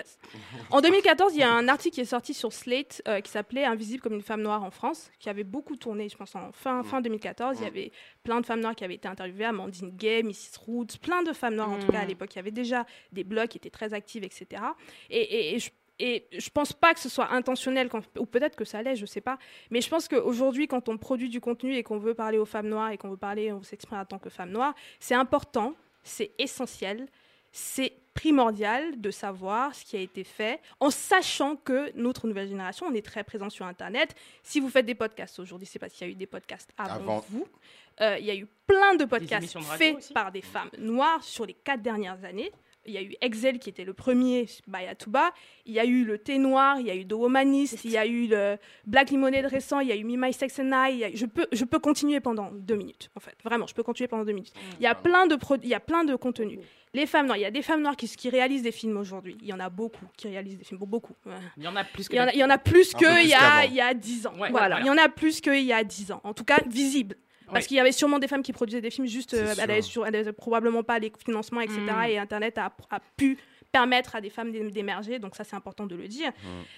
En 2014, il y a un article qui est sorti sur Slate euh, qui s'appelait Invisible comme une femme noire en France, qui avait beaucoup tourné, je pense, en fin, fin 2014. Il y avait plein de femmes noires qui avaient été interviewées, Amandine Gay, Mrs. Roots, plein de femmes noires en tout cas à Mm. l'époque. Il y avait déjà des blogs qui étaient très actives, etc. Et, et- et je, et je pense pas que ce soit intentionnel, quand- ou peut-être que ça l'est, je sais pas. Mais je pense qu'aujourd'hui, quand on produit du contenu et qu'on veut parler aux femmes noires et qu'on veut parler, on veut s'exprimer en tant que femme noire, c'est important, c'est essentiel, c'est primordial de savoir ce qui a été fait, en sachant que notre nouvelle génération, on est très présent sur Internet. Si vous faites des podcasts aujourd'hui, c'est parce qu'il y a eu des podcasts avant, Avant. vous. Euh, il y a eu plein de podcasts de faits aussi. par des femmes noires sur les quatre dernières années. Il y a eu Excel qui était le premier by Atuba. Il y a eu le Thé Noir, il y a eu The Womanist, il y a eu le Black Lemonade récent, il y a eu Me, My Sex and I. il y a- Je peux, je peux continuer pendant deux minutes, en fait. Vraiment, je peux continuer pendant deux minutes. Il y a plein de, pro- il y a plein de contenus. Les femmes noires, il y a des femmes noires qui, qui réalisent des films aujourd'hui. Il y en a beaucoup qui réalisent des films, bon, beaucoup. Il y en a plus que Il y en a, il y en a plus qu'il y, a- il y a 10 ans. Ouais, voilà. voilà. Il y en a plus qu'il y a 10 ans. En tout cas, visible. Parce qu'il y avait sûrement des femmes qui produisaient des films juste, euh, elles avaient sur- elles avaient probablement pas les financements, etc. Mm. Et Internet a, a pu permettre à des femmes d'é- d'émerger. Donc ça, c'est important de le dire.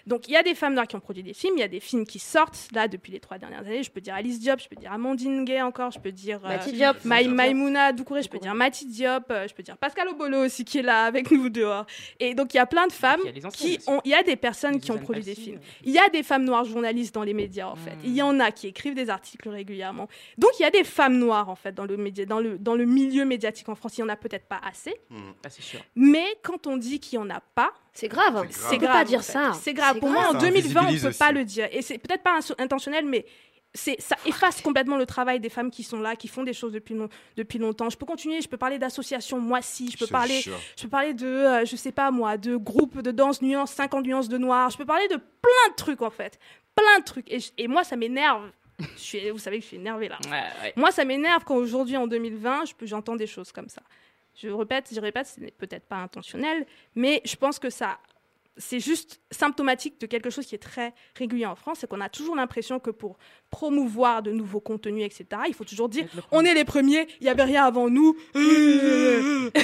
Donc il y a des femmes noires qui ont produit des films, il y a des films qui sortent là depuis les trois dernières années. Je peux dire Alice Diop, je peux dire Amandine Gay encore, je peux dire euh, Diop. Maï- Maïmouna Doucouré, je peux dire Mati Diop, euh, je peux dire Pascal Obolo aussi qui est là avec nous dehors. Et donc il y a plein de femmes Il y a les anciennes qui aussi. ont, il y a des personnes qui ont produit des films. Il y a des femmes noires journalistes dans les médias en fait. Hmm. Il y en a qui écrivent des articles régulièrement. Donc il y a des femmes noires en fait dans le média, dans le dans le milieu médiatique en France. Il y en a peut-être pas assez, Ah, c'est sûr. mais quand on dit qu'il y en a pas, C'est grave. C'est grave. grave. pas dire ça. C'est grave. Pour moi, en Ça 2020, on invisibilise peut pas le dire. Et c'est peut-être pas intentionnel, mais ça efface complètement le travail des femmes qui sont là, qui font des choses depuis, long- depuis longtemps. Je peux continuer, je peux parler d'associations, moi si, je peux parler, jure. je peux parler de, euh, je sais pas moi, de groupes de danse nuances, 50 nuances de noir. Je peux parler de plein de trucs en fait, plein de trucs. Et, moi, ça m'énerve. Je suis, vous savez que je suis énervée là. Ouais, ouais. Moi, ça m'énerve quand aujourd'hui, en 2020, je peux- j'entends des choses comme ça. Je répète, je répète, ce n'est peut-être pas intentionnel, mais je pense que ça, c'est juste symptomatique de quelque chose qui est très régulier en France, c'est qu'on a toujours l'impression que pour promouvoir de nouveaux contenus, etc., il faut toujours dire on est les premiers, il n'y avait rien avant nous. Euh,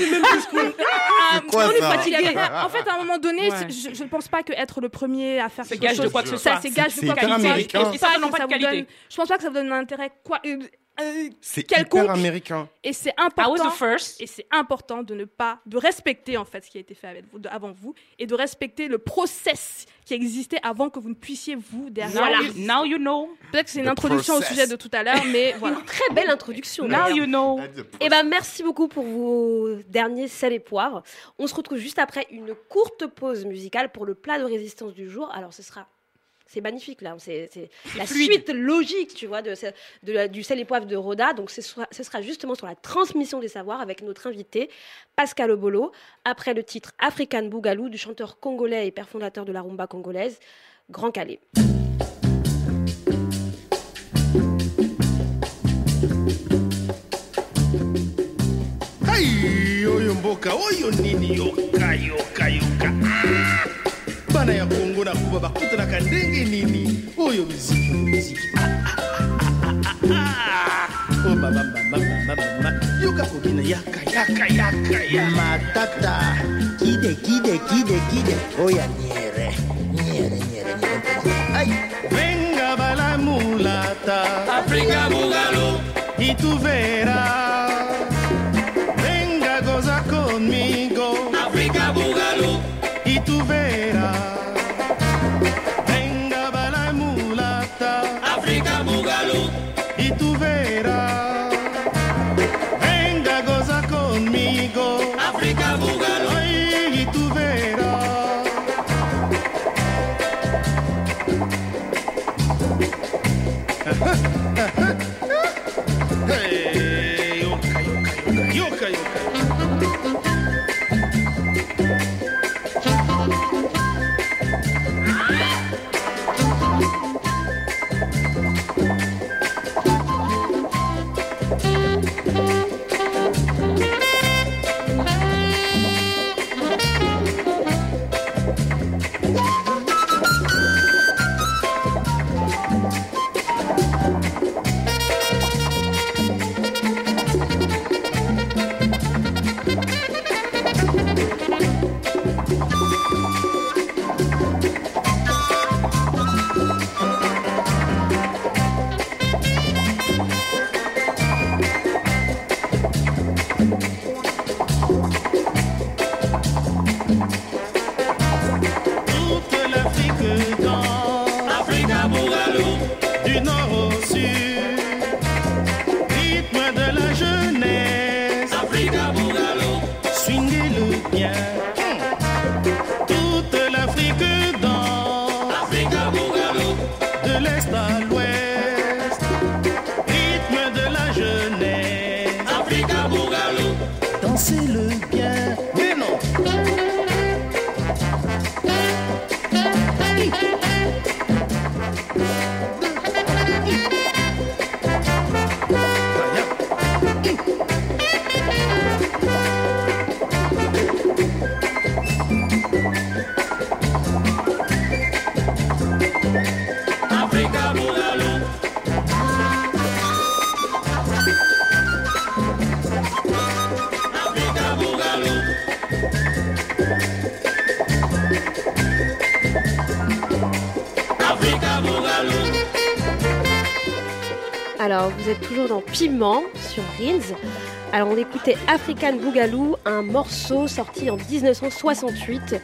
Ah, quoi, on est ça fatigué. En fait, à un moment donné, Ouais. je ne pense pas que être le premier à faire C'est quelque gage de chose, quoi que ce ça, soit. c'est gage de quoi que ce soit. américain. Je Je pense pas que ça vous donne un intérêt quoi. Euh, C'est hyper américain. et c'est I was important. the first. Et c'est important de ne pas, de respecter en fait ce qui a été fait avec vous, de- avant vous, et de respecter le process qui existait avant que vous ne puissiez vous derrière. Now, Voilà. you, now you know. Peut-être que c'est une introduction process. au sujet de tout à l'heure, mais voilà. Très belle introduction. Now you know. Eh ben, merci beaucoup pour vos derniers sel et poivre. On se retrouve juste après une courte pause musicale pour le plat de résistance du jour. Alors, ce sera. C'est magnifique là, c'est la Fluide. suite logique, tu vois, de, de du sel et poivre de Roda. Donc, ce sera, ce sera justement sur la transmission des savoirs avec notre invité Pascal Obolo. Après le titre African Bougalou du chanteur congolais et père fondateur de la rumba congolaise, Grand Calais. Ai, oyo mboka oyo nini yoka yoka yoka Ah! Bana ya kongo na kuba bakutanaka ndenge nini? Oyo miziki miziki. Oh, mama, mama, mama, yoka kokina yaka yaka yaka ya matata. Kide kide kide kide. Oya nyere nyere nyere nyere. Ai. Venga balamulata Afrika Bugalo, ituvera du nord Alors, vous êtes toujours dans Piment sur Rins. Alors, on écoutait African Boogaloo, un morceau sorti en 1968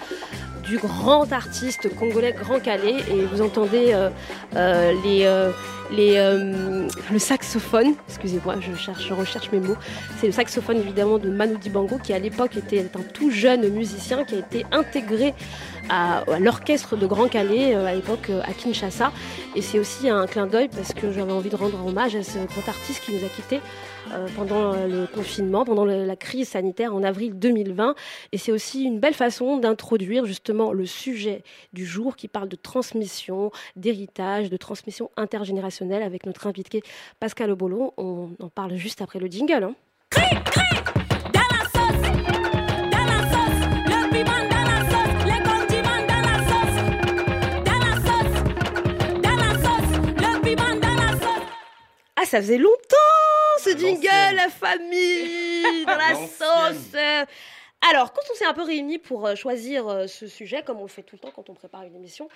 du grand artiste congolais Grand Calais. Et vous entendez euh, euh, les, euh, les, le saxophone. Excusez-moi, je, cherche, je recherche mes mots. C'est le saxophone évidemment de Manu Dibango, qui à l'époque était un tout jeune musicien qui a été intégré à, l'orchestre de Grand Calais euh, à l'époque euh, à Kinshasa. Et c'est aussi un clin d'œil parce que j'avais envie de rendre hommage à ce grand artiste qui nous a quittés euh, pendant le confinement, pendant la crise sanitaire en avril 2020. Et c'est aussi une belle façon d'introduire justement le sujet du jour qui parle de transmission, d'héritage, de transmission intergénérationnelle avec notre invité Pascal Obolo. On en parle juste après le jingle. hein. Ah, ça faisait longtemps ce jingle, la famille, dans la sauce. Alors, quand on s'est un peu réunis pour euh, choisir euh, ce sujet, comme on le fait tout le temps quand on prépare une émission,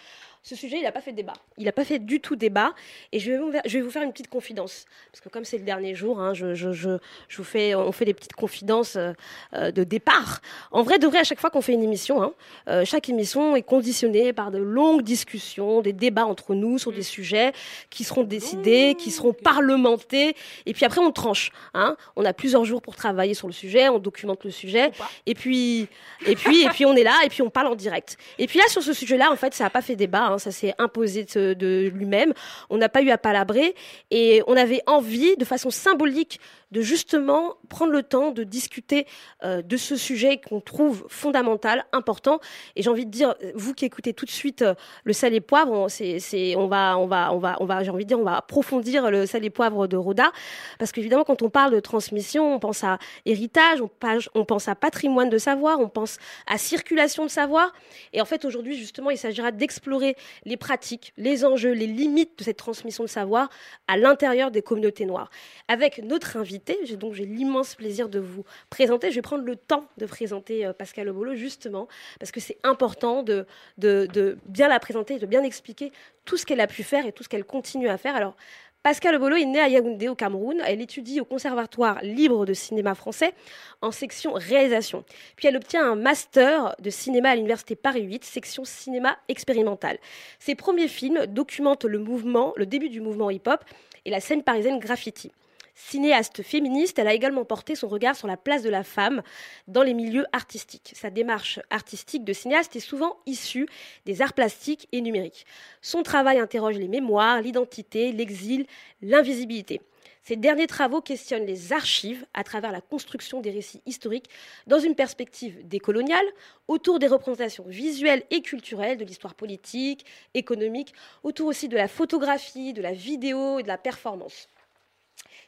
ce sujet, il n'a pas fait débat. Il n'a pas fait du tout débat. Et je vais vous, je vais vous faire une petite confidence. Parce que comme c'est le dernier jour, hein, je, je, je, je vous fais, on fait des petites confidences euh, euh, de départ. En vrai, de vrai, à chaque fois qu'on fait une émission, hein, euh, chaque émission est conditionnée par de longues discussions, des débats entre nous sur des sujets qui seront décidés, qui seront parlementés. Et puis après, on tranche. Hein. On a plusieurs jours pour travailler sur le sujet, on documente le sujet. Et puis, et puis, et puis, on est là, et puis on parle en direct. Et puis là, sur ce sujet-là, en fait, ça n'a pas fait débat. Hein, ça s'est imposé de, de lui-même. On n'a pas eu à palabrer. Et on avait envie, de façon symbolique, de justement prendre le temps de discuter euh, de ce sujet qu'on trouve fondamental, important. Et j'ai envie de dire, vous qui écoutez tout de suite euh, le sel et poivre, on, va, on va, on va, j'ai envie de dire, on va approfondir le sel et poivre de Roda, parce qu'évidemment, quand on parle de transmission, on pense à héritage, on, on pense à patrimoine de savoir, on pense à circulation de savoir. Et en fait, aujourd'hui, justement, il s'agira d'explorer les pratiques, les enjeux, les limites de cette transmission de savoir à l'intérieur des communautés noires. Avec notre invité, j'ai donc j'ai l'immense plaisir de vous présenter. Je vais prendre le temps de présenter euh, Pascal Obolo, justement, parce que c'est important de bien la présenter, de bien expliquer tout ce qu'elle a pu faire et tout ce qu'elle continue à faire. Alors, Pascal Obolo est née à Yaoundé, au Cameroun. Elle étudie au Conservatoire libre de cinéma français en section réalisation. Puis elle obtient un master de cinéma à l'université Paris 8, section cinéma expérimental. Ses premiers films documentent le mouvement, le début du mouvement hip-hop et la scène parisienne graffiti. Cinéaste féministe, elle a également porté son regard sur la place de la femme dans les milieux artistiques. Sa démarche artistique de cinéaste est souvent issue des arts plastiques et numériques. Son travail interroge les mémoires, l'identité, l'exil, l'invisibilité. Ses derniers travaux questionnent les archives à travers la construction des récits historiques dans une perspective décoloniale, autour des représentations visuelles et culturelles de l'histoire politique, économique, autour aussi de la photographie, de la vidéo et de la performance.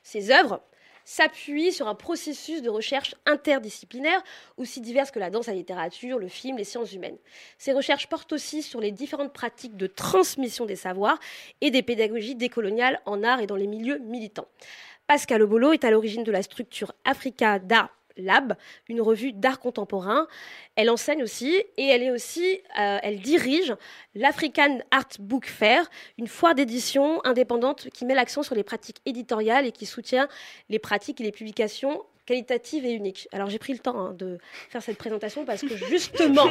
Ces œuvres s'appuient sur un processus de recherche interdisciplinaire aussi divers que la danse, la littérature, le film, les sciences humaines. Ces recherches portent aussi sur les différentes pratiques de transmission des savoirs et des pédagogies décoloniales en art et dans les milieux militants. Pascal Obolo est à l'origine de la structure Africa d'Art Lab, une revue d'art contemporain. Elle enseigne aussi et elle est aussi, euh, elle dirige l'African Art Book Fair, une foire d'édition indépendante qui met l'accent sur les pratiques éditoriales et qui soutient les pratiques et les publications qualitatives et uniques. Alors j'ai pris le temps hein, de faire cette présentation parce que justement,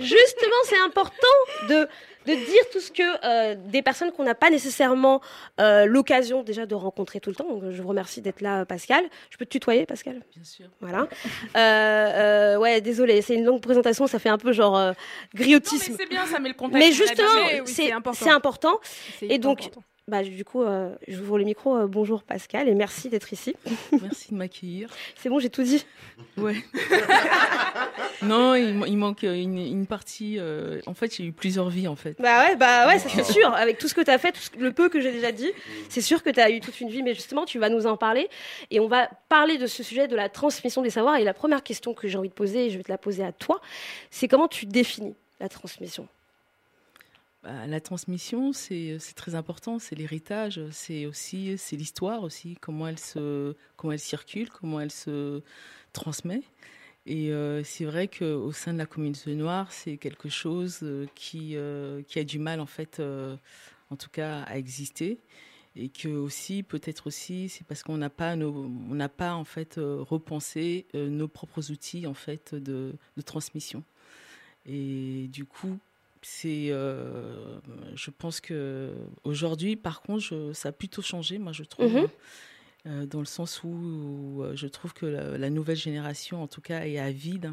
justement, c'est important de, de dire tout ce que euh, des personnes qu'on n'a pas nécessairement euh, l'occasion déjà de rencontrer tout le temps. Donc, je vous remercie d'être là, Pascal. Je peux te tutoyer, Pascal? Bien sûr. Voilà. Euh, euh, ouais, désolé, c'est une longue présentation, ça fait un peu genre euh, Non, griotisme. mais c'est bien, ça met le contexte. Mais justement, oui, c'est c'est important. c'est important. C'est Et donc, important. Bah, du coup, euh, je vous ouvre le micro. Euh, bonjour Pascal et merci d'être ici. Merci de m'accueillir. C'est bon, j'ai tout dit. Ouais. non, il, manque une, une partie. euh, en fait, j'ai eu plusieurs vies, en fait. Bah ouais, bah ouais, ça c'est sûr. Avec tout ce que tu as fait, tout ce- le peu que j'ai déjà dit, c'est sûr que tu as eu toute une vie. Mais justement, tu vas nous en parler. Et on va parler de ce sujet de la transmission des savoirs. Et la première question que j'ai envie de poser, et je vais te la poser à toi, c'est comment tu définis la transmission? Bah, la transmission, c'est c'est très important. C'est l'héritage. C'est aussi c'est l'histoire aussi. Comment elle se comment elle circule, comment elle se transmet. Et euh, c'est vrai qu'au sein de la communauté noire, c'est quelque chose euh, qui, euh, qui a du mal, en fait, euh, en tout cas, à exister. et que aussi peut-être aussi c'est parce qu'on n'a pas on n'a pas en fait euh, repensé euh, nos propres outils en fait de, de transmission et du coup c'est euh, je pense que aujourd'hui par contre je- ça a plutôt changé moi je trouve Mhm. euh, dans le sens où, où, euh, je trouve que la, la nouvelle génération en tout cas est avide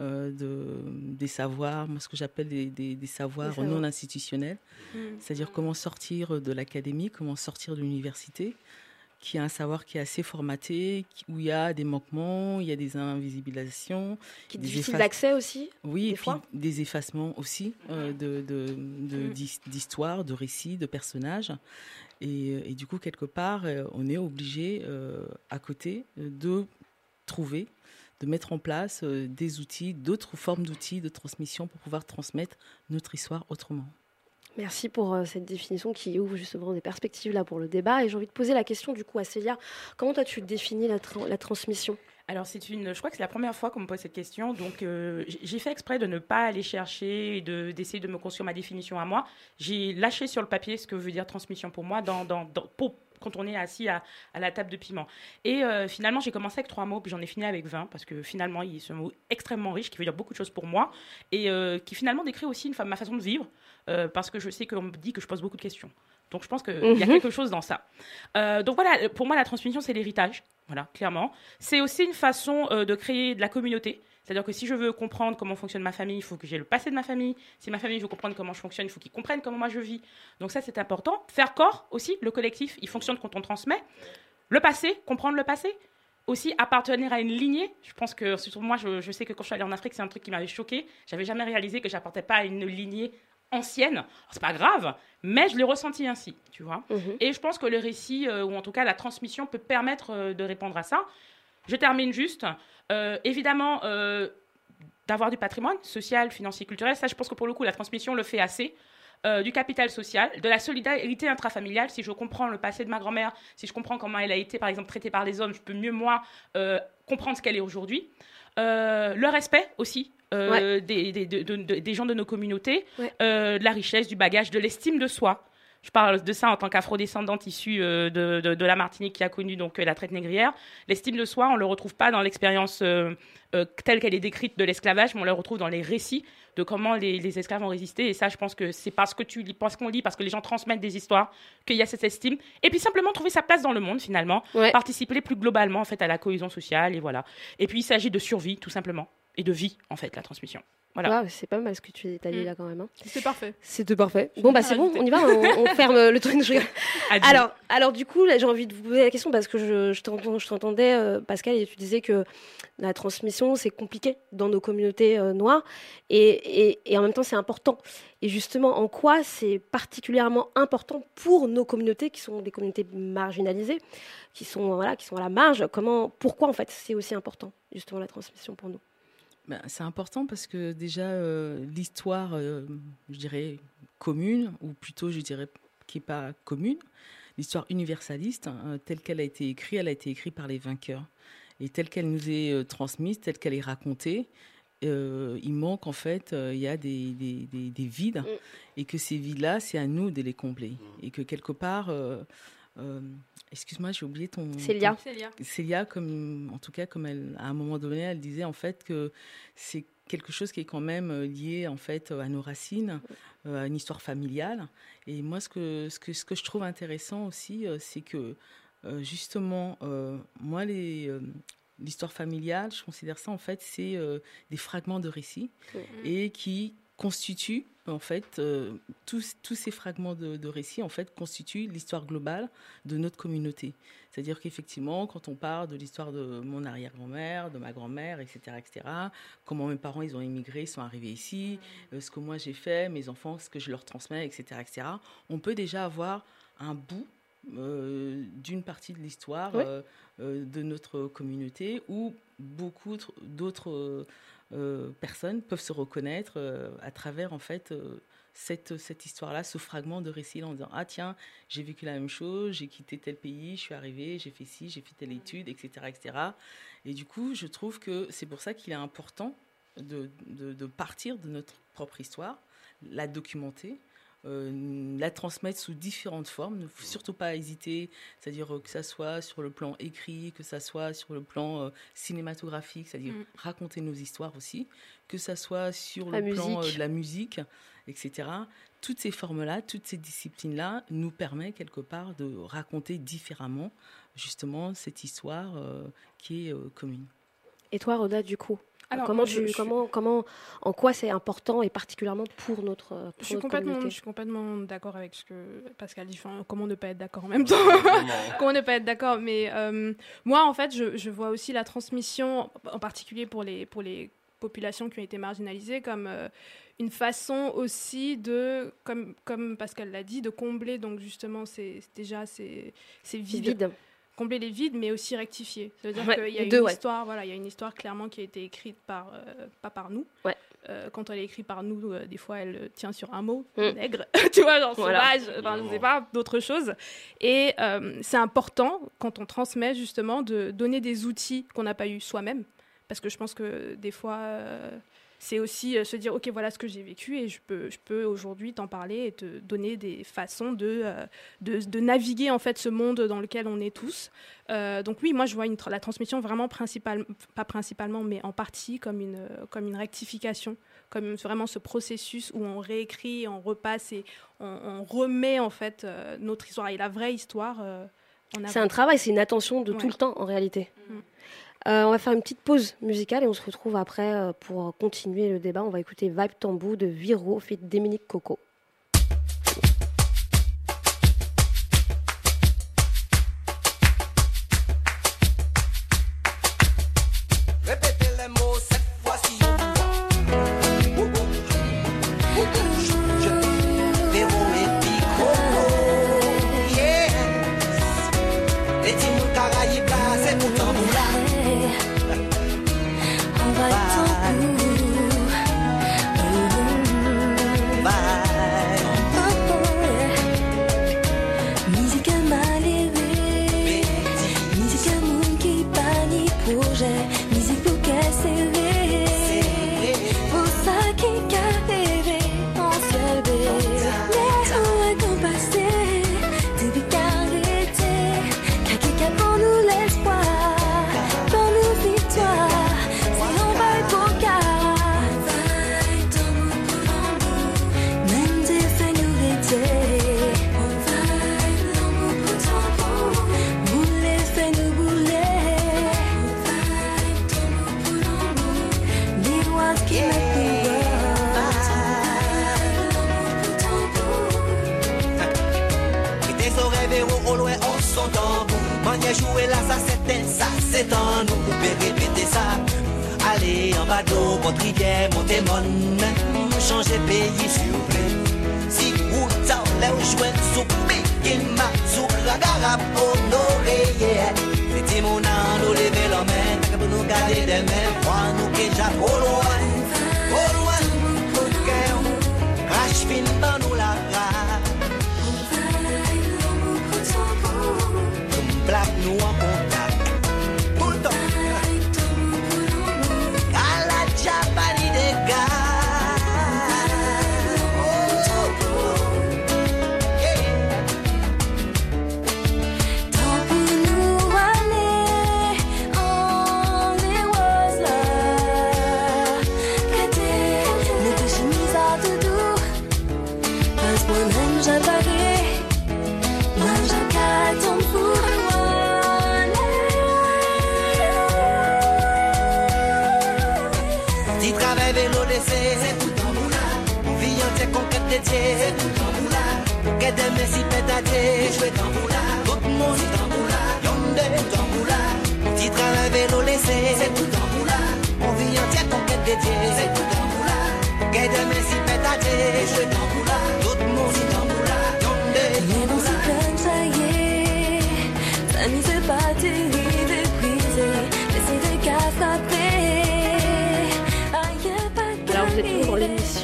euh, de, des savoirs, moi ce que j'appelle des, des- des savoirs non institutionnels, Mm. c'est-à-dire comment sortir de l'académie, comment sortir de l'université, qui a un savoir qui est assez formaté, où il y a des manquements, il y a des invisibilisations, Qui est difficile d'accès aussi. oui, des et puis fois. des effacements aussi euh, de, de, de- Mm. d'histoires, de récits, de personnages. Et, euh, et du coup, quelque part, euh, on est obligé, euh, à côté, de trouver, de mettre en place des outils, d'autres formes d'outils de transmission pour pouvoir transmettre notre histoire autrement. Merci pour euh, cette définition qui ouvre justement des perspectives là pour le débat. Et j'ai envie de poser la question du coup à Célia. Comment toi tu définis la, tra- la transmission? Alors, c'est une, je crois que c'est la première fois qu'on me pose cette question. Donc, euh, j'ai fait exprès de ne pas aller chercher et de, d'essayer de me construire ma définition à moi. J'ai lâché sur le papier ce que veut dire transmission pour moi dans, dans, dans- quand on est assis à, à la table de piment. Et euh, finalement, j'ai commencé avec trois mots, puis j'en ai fini avec 20, parce que finalement, il est un mot extrêmement riche qui veut dire beaucoup de choses pour moi et euh, qui finalement décrit aussi une, ma façon de vivre, euh, parce que je sais qu'on me dit que je pose beaucoup de questions. Donc, je pense qu'il y a Mhm. quelque chose dans ça. Euh, donc voilà, pour moi, la transmission, c'est l'héritage. Voilà, clairement. C'est aussi une façon euh, de créer de la communauté. C'est-à-dire que si je veux comprendre comment fonctionne ma famille, il faut que j'ai le passé de ma famille. Si ma famille veut comprendre comment je fonctionne, il faut qu'ils comprennent comment moi je vis. Donc ça, c'est important. Faire corps aussi, le collectif, il fonctionne quand on transmet. Le passé, comprendre le passé. Aussi appartenir à une lignée. Je pense que, surtout moi, je, je sais que quand je suis allée en Afrique, c'est un truc qui m'avait choqué. J'avais jamais réalisé que j'appartais pas à une lignée ancienne. C'est pas grave, mais je l'ai ressenti ainsi, tu vois. Mhm. Et je pense que le récit, euh, ou en tout cas la transmission, peut permettre euh, de répondre à ça. Je termine juste. Euh, évidemment, euh, d'avoir du patrimoine social, financier, culturel, ça, je pense que pour le coup, la transmission le fait assez. Euh, du capital social, de la solidarité intrafamiliale. Si je comprends le passé de ma grand-mère, si je comprends comment elle a été, par exemple, traitée par les hommes, je peux mieux, moi, comprendre ce qu'elle est aujourd'hui. Le respect aussi des, des- de- de- de- des gens de nos communautés, Ouais. de la richesse, du bagage, de l'estime de soi. Je parle de ça en tant qu'afrodescendante issue euh, de, de- de la Martinique qui a connu donc euh, la traite négrière. L'estime de soi, on le retrouve pas dans l'expérience euh, euh, telle qu'elle est décrite de l'esclavage, mais on le retrouve dans les récits de comment les, les esclaves ont résisté. Et ça, je pense que c'est parce que tu lis, parce qu'on lit, parce que les gens transmettent des histoires, qu'il y a cette estime. Et puis simplement trouver sa place dans le monde finalement, Ouais. participer plus globalement en fait à la cohésion sociale et voilà. Et puis il s'agit de survie tout simplement et de vie en fait la transmission. Voilà. C'est pas mal ce que tu as dit Mm. là quand même. hein. C'est parfait. C'était parfait. Bon bah c'est bon, on y va, on, on ferme euh, le truc. Je. Alors, alors du coup, j'ai envie de vous poser la question parce que je, je t'entendais, euh, Pascal, et tu disais que la transmission, c'est compliqué dans nos communautés euh, noires, et, et- et en même temps, c'est important. Et justement, en quoi c'est particulièrement important pour nos communautés, qui sont des communautés marginalisées, qui sont, voilà, qui sont à la marge? Comment, Pourquoi, en fait, c'est aussi important, justement, la transmission pour nous? Ben, c'est important parce que déjà, euh, l'histoire, euh, je dirais, commune, ou plutôt, je dirais, qui n'est pas commune, l'histoire universaliste, hein, telle qu'elle a été écrite, elle a été écrite par les vainqueurs. Et telle qu'elle nous est euh, transmise, telle qu'elle est racontée, euh, il manque en fait, euh, il y a des, des, des- des vides, Mm. et que ces vides-là, c'est à nous de les combler. Et que quelque part, euh, euh, excuse-moi, j'ai oublié ton. Célia. Célia. Célia, comme, en tout cas, comme elle, à un moment donné, elle disait en fait que c'est quelque chose qui est quand même euh, lié en fait à nos racines, euh, à une histoire familiale. Et moi, ce que, ce que, ce que je trouve intéressant aussi, c'est que justement, euh, moi, les, euh, l'histoire familiale, je considère ça en fait, c'est euh, des fragments de récits et qui constituent en fait euh, tous, tous ces fragments de, de récits en fait constituent l'histoire globale de notre communauté. C'est-à-dire qu'effectivement, quand on parle de l'histoire de mon arrière-grand-mère, de ma grand-mère, etc., etc., comment mes parents ils ont immigré, sont arrivés ici, euh, ce que moi j'ai fait, mes enfants, ce que je leur transmets, etc., etc., on peut déjà avoir un bout euh, d'une partie de l'histoire Oui. euh, euh, de notre communauté où beaucoup tr- d'autres personnes peuvent se reconnaître euh, à travers en fait euh, cette, cette histoire-là, ce fragment de récit en disant ah tiens j'ai vécu la même chose, j'ai quitté tel pays, je suis arrivé, j'ai fait ci, j'ai fait telle étude, etc., etc. Et du coup je trouve que c'est pour ça qu'il est important de, de partir de notre propre histoire, la documenter, euh, la transmettre sous différentes formes. Ne faut surtout pas hésiter, c'est-à-dire euh, que ça soit sur le plan écrit, que ça soit sur le plan euh, cinématographique, c'est-à-dire Mm. raconter nos histoires aussi, que ça soit sur La le plan euh, de la musique, etc. Toutes ces formes-là, toutes ces disciplines-là nous permettent quelque part de raconter différemment justement cette histoire qui est commune. Et toi, Roda, du coup Alors, comment je- tu, je comment, comment, en quoi c'est important et particulièrement pour notre, pour Je suis notre complètement, je communauté suis complètement d'accord avec ce que Pascal dit. Enfin, comment ne pas être d'accord en même temps Comment ne pas être d'accord Mais euh, moi, en fait, je, je vois aussi la transmission, en particulier pour les, pour les populations qui ont été marginalisées, comme euh, une façon aussi de, comme, comme Pascal l'a dit, de combler donc justement ces, déjà ces, ces vides. Vide. Combler les vides, mais aussi rectifier. Ça veut dire Ouais, qu'il y a une ouais. histoire, voilà, il y a une histoire clairement qui a été écrite par, euh, pas par nous. Ouais. Euh, quand elle est écrite par nous, euh, des fois, elle tient sur un mot, Mm. nègre, tu vois, genre Voilà. sauvage, enfin, je sais pas, d'autres choses. Et euh, c'est important, quand on transmet, justement, de donner des outils qu'on n'a pas eu soi-même. Parce que je pense que des fois, euh, c'est aussi euh, se dire, OK, voilà ce que j'ai vécu et je peux, je peux aujourd'hui t'en parler et te donner des façons de, euh, de, de naviguer, en fait, ce monde dans lequel on est tous. Euh, donc oui, moi, je vois une tra- la transmission vraiment principalement, pas principalement, mais en partie comme une, comme une rectification comme vraiment ce processus où on réécrit, on repasse et on, on remet en fait euh, notre histoire et la vraie histoire euh. C'est un travail, c'est une attention de tout le temps en réalité. Mm. Euh, on va faire une petite pause musicale et on se retrouve après euh, pour continuer le débat. On va écouter Vibe Tambou de Viro fit Dominique Coco.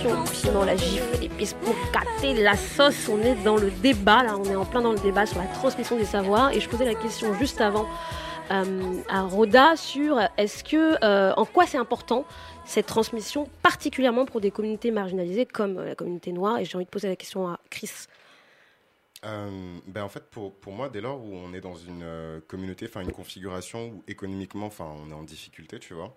L'émission Piment, la gifle, l'épice pour capter la sauce. On est dans le débat, là, on est en plein dans le débat sur la transmission des savoirs. Et je posais la question juste avant euh, à Roda sur est-ce que, euh, en quoi c'est important cette transmission, particulièrement pour des communautés marginalisées comme euh, la communauté noire? Et j'ai envie de poser la question à Chris. Ben en fait, pour, pour moi, dès lors où on est dans une communauté, enfin une configuration où économiquement, enfin, on est en difficulté, tu vois.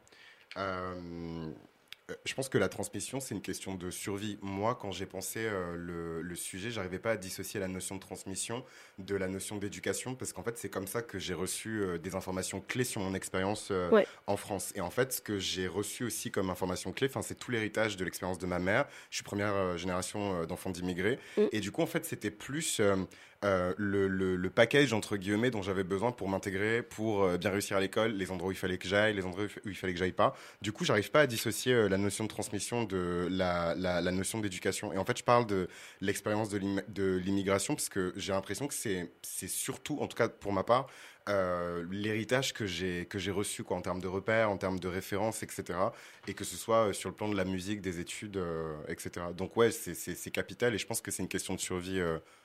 Euh, je pense que la transmission, c'est une question de survie. Moi, quand j'ai pensé euh, le, le sujet, j'arrivais pas à dissocier la notion de transmission de la notion d'éducation, parce qu'en fait, c'est comme ça que j'ai reçu euh, des informations clés sur mon expérience euh, Ouais. en France. Et en fait, ce que j'ai reçu aussi comme information clé, c'est tout l'héritage de l'expérience de ma mère. Je suis première génération d'enfants d'immigrés, Mm. et du coup, en fait, c'était plus euh, le, le- package entre guillemets dont j'avais besoin pour m'intégrer, pour euh, bien réussir à l'école, les endroits où il fallait que j'aille, les endroits où il fallait que j'aille pas. Du coup, j'arrive pas à dissocier euh, la notion de transmission de la, la, notion d'éducation. Et en fait, je parle de l'expérience de l'im- de l'immigration parce que j'ai l'impression que c'est surtout, en tout cas pour ma part, l'héritage que j'ai que j'ai reçu en termes de repères, en termes de références, etc. Et que ce soit sur le plan de la musique, des études, etc. Donc ouais, c'est capital et je pense que c'est une question de survie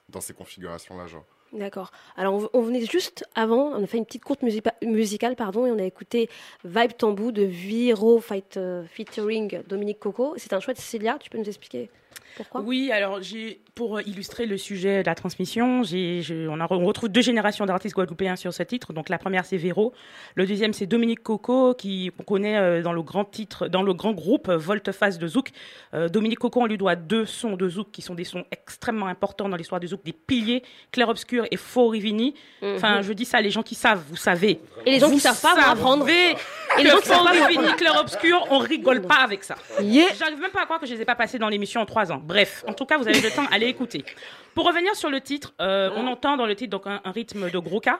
dans ces configurations là, genre. D'accord. Alors, on, on venait juste avant, on a fait une petite courte musipa- musicale, pardon, et on a écouté Vibe Tambou de Viro Fight, euh, featuring Dominique Coco. C'est un choix de Cécilia, tu peux nous expliquer pourquoi? Oui, alors j'ai pour illustrer le sujet de la transmission, je- on, a, re- on retrouve deux générations d'artistes guadeloupéens sur ce titre. Donc la première c'est Véro, le deuxième c'est Dominique Coco qui on connaît euh, dans le grand titre, dans le grand groupe euh, Volte-Face de Zouk. Euh, Dominique Coco, on lui doit deux sons de Zouk qui sont des sons extrêmement importants dans l'histoire du Zouk, des piliers Clair Obscur et Faux Rivini. Enfin, je dis ça, les gens qui savent, vous savez. Et les gens qui Vous savent pas vont apprendre. Et les gens qui savent pas Rivini. Clair Obscur, on rigole pas avec ça. Yeah. J'arrive même pas à croire que je les ai pas passés dans l'émission en trois ans. Bref, en tout cas, vous avez le temps, allez écouter. Pour revenir sur le titre, euh, on entend dans le titre donc un, un rythme de gros K.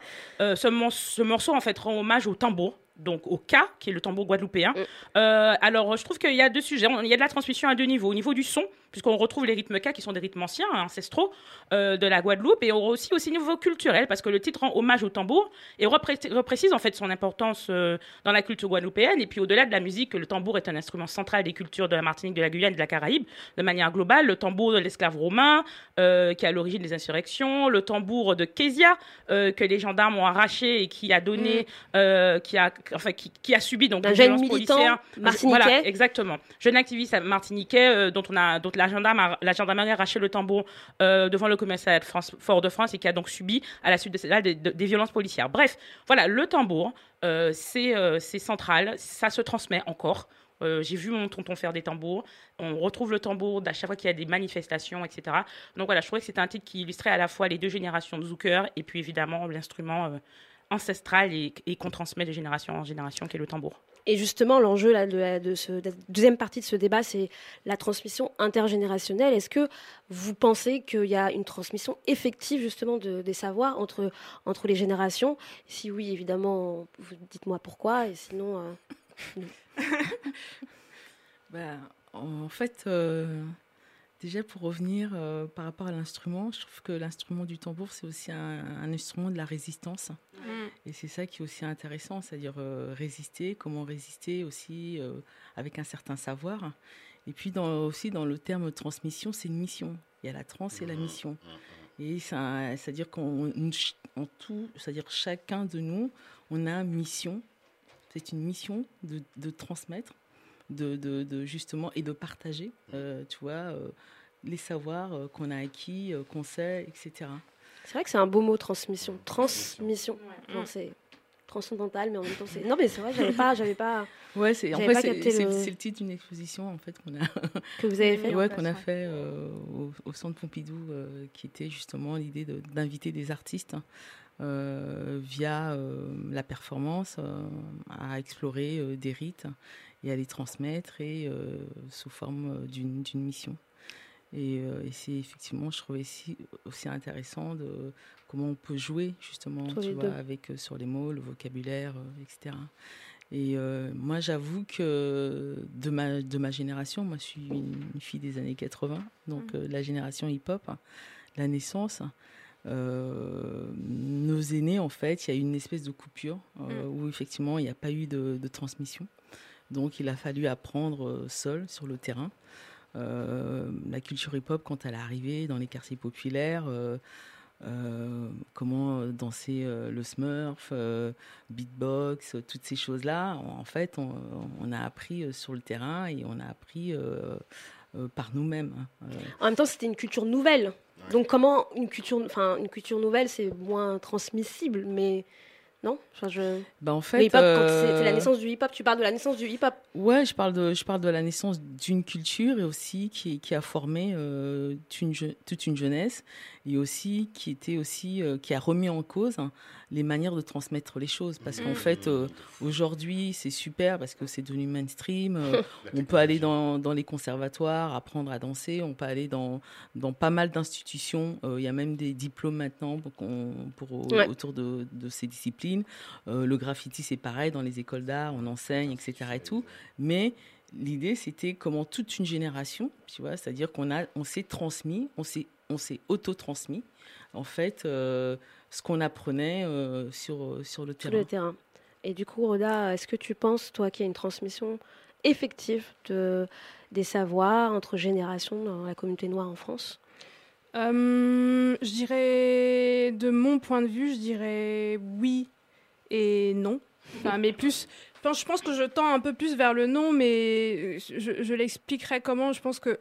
Euh, ce, ce morceau en fait rend hommage au tambour. Donc au K, qui est le tambour guadeloupéen. Euh, alors je trouve qu'il y a deux sujets. Il y a de la transmission à deux niveaux. Au niveau du son, puisqu'on retrouve les rythmes K qui sont des rythmes anciens, hein, ancestraux euh, de la Guadeloupe, et aussi aussi niveau culturel, parce que le titre rend hommage au tambour et repré- reprécise en fait son importance euh, dans la culture guadeloupéenne. Et puis au-delà de la musique, le tambour est un instrument central des cultures de la Martinique, de la Guyane de la Caraïbe. De manière globale, le tambour de l'esclave romain, euh, qui est à l'origine des insurrections, le tambour de Kézia, que les gendarmes ont arraché et qui a donné, euh, qui a, enfin, qui, qui a subi donc Un des jeune violences militant policières. martiniquais. Voilà, exactement. Jeune activiste martiniquais euh, dont on a, dont la gendarme, a- la gendarmerie a arraché le tambour euh, devant le commissariat de France, Fort de France et qui a donc subi à la suite de cela des, de- des violences policières. Bref, voilà, le tambour, euh, c'est central, ça se transmet encore. Euh, J'ai vu mon tonton faire des tambours. On retrouve le tambour à chaque fois qu'il y a des manifestations, etc. Donc voilà, je trouvais que c'était un titre qui illustrait à la fois les deux générations de zoukers et puis évidemment l'instrument euh, ancestral et, et qu'on transmet de génération en génération, qui est le tambour. Et justement, l'enjeu là, de, la- de ce, de la deuxième partie de ce débat, c'est la transmission intergénérationnelle. Est-ce que vous pensez qu'il y a une transmission effective justement de- des savoirs entre, entre les générations? Si oui, évidemment, vous dites-moi pourquoi, et sinon... euh. Ben, en fait, euh, déjà pour revenir euh, par rapport à l'instrument, je trouve que l'instrument du tambour, c'est aussi un, un instrument de la résistance. Et c'est ça qui est aussi intéressant, c'est-à-dire euh, résister, comment résister aussi euh, avec un certain savoir. Et puis dans, aussi dans le terme transmission, c'est une mission. Il y a la trans et la mission. Et c'est un- c'est-à-dire qu'en en tout, c'est-à-dire chacun de nous, on a une mission. C'est une mission de, de transmettre, de, de- de justement et de partager, euh, tu vois, euh, les savoirs euh, qu'on a acquis, euh, qu'on sait, etc. C'est vrai que c'est un beau mot, transmission. Transmission. Non, c'est transcendantal, mais en même temps, c'est... Non, mais c'est vrai, j'avais pas... J'avais pas... Ouais, c'est en fait c'est le- titre d'une exposition en fait qu'on a Que vous avez fait ouais qu'on a fait euh, au, au centre Pompidou euh, qui était justement l'idée de- d'inviter des artistes euh, via euh, la performance euh, à explorer euh, des rites et à les transmettre et euh, sous forme euh, d'une mission. Et, euh, et c'est effectivement, je trouvais aussi, aussi intéressant de comment on peut jouer justement tu vois, deux. avec sur les mots, le vocabulaire, etc. Et euh, moi, j'avoue que de ma, de ma génération, moi, je suis une, fille des années 80, donc euh, la génération hip-hop, la naissance. euh, nos aînés, en fait, il y a eu une espèce de coupure euh, où effectivement il n'y a pas eu de, de transmission. Donc il a fallu apprendre euh, seul sur le terrain. Euh, la culture hip-hop, quand elle est arrivée dans les quartiers populaires, euh, euh, comment danser euh, le smurf, euh, beatbox, toutes ces choses-là. En fait, on, on a appris sur le terrain et on a appris euh, euh, par nous-mêmes. hein. Euh, En même temps, c'était une culture nouvelle. Donc comment une culture, enfin une culture nouvelle, c'est moins transmissible, mais non? Enfin, je... Bah, en fait, quand c'est la euh, naissance du hip-hop, tu parles de la naissance du hip-hop? Ouais, je parle de, je parle de la naissance d'une culture et aussi qui, qui a formé euh, toute, une, toute une jeunesse et aussi qui était aussi euh, qui a remis en cause hein, les manières de transmettre les choses. Parce qu'en Mhm. fait euh, aujourd'hui c'est super parce que c'est devenu mainstream. Euh, on peut aller dans, dans les conservatoires apprendre à danser. On peut aller dans dans pas mal d'institutions. Euh, il y a même des diplômes maintenant pour, Ouais. autour de, de ces disciplines. Le graffiti c'est pareil dans les écoles d'art on enseigne etc et tout. Mais l'idée c'était comment toute une génération tu vois c'est à dire qu'on a on s'est transmis on s'est on s'est auto-transmis en fait euh, ce qu'on apprenait euh, sur sur le sur terrain le terrain. Et du coup, Roda, est-ce que tu penses, toi, qu'il y a une transmission effective de, des savoirs entre générations dans la communauté noire en France? Euh, je dirais, de mon point de vue, je dirais oui et non. Enfin, mais plus, je pense, je pense que je tends un peu plus vers le non, mais je, je l'expliquerai comment. Je pense que,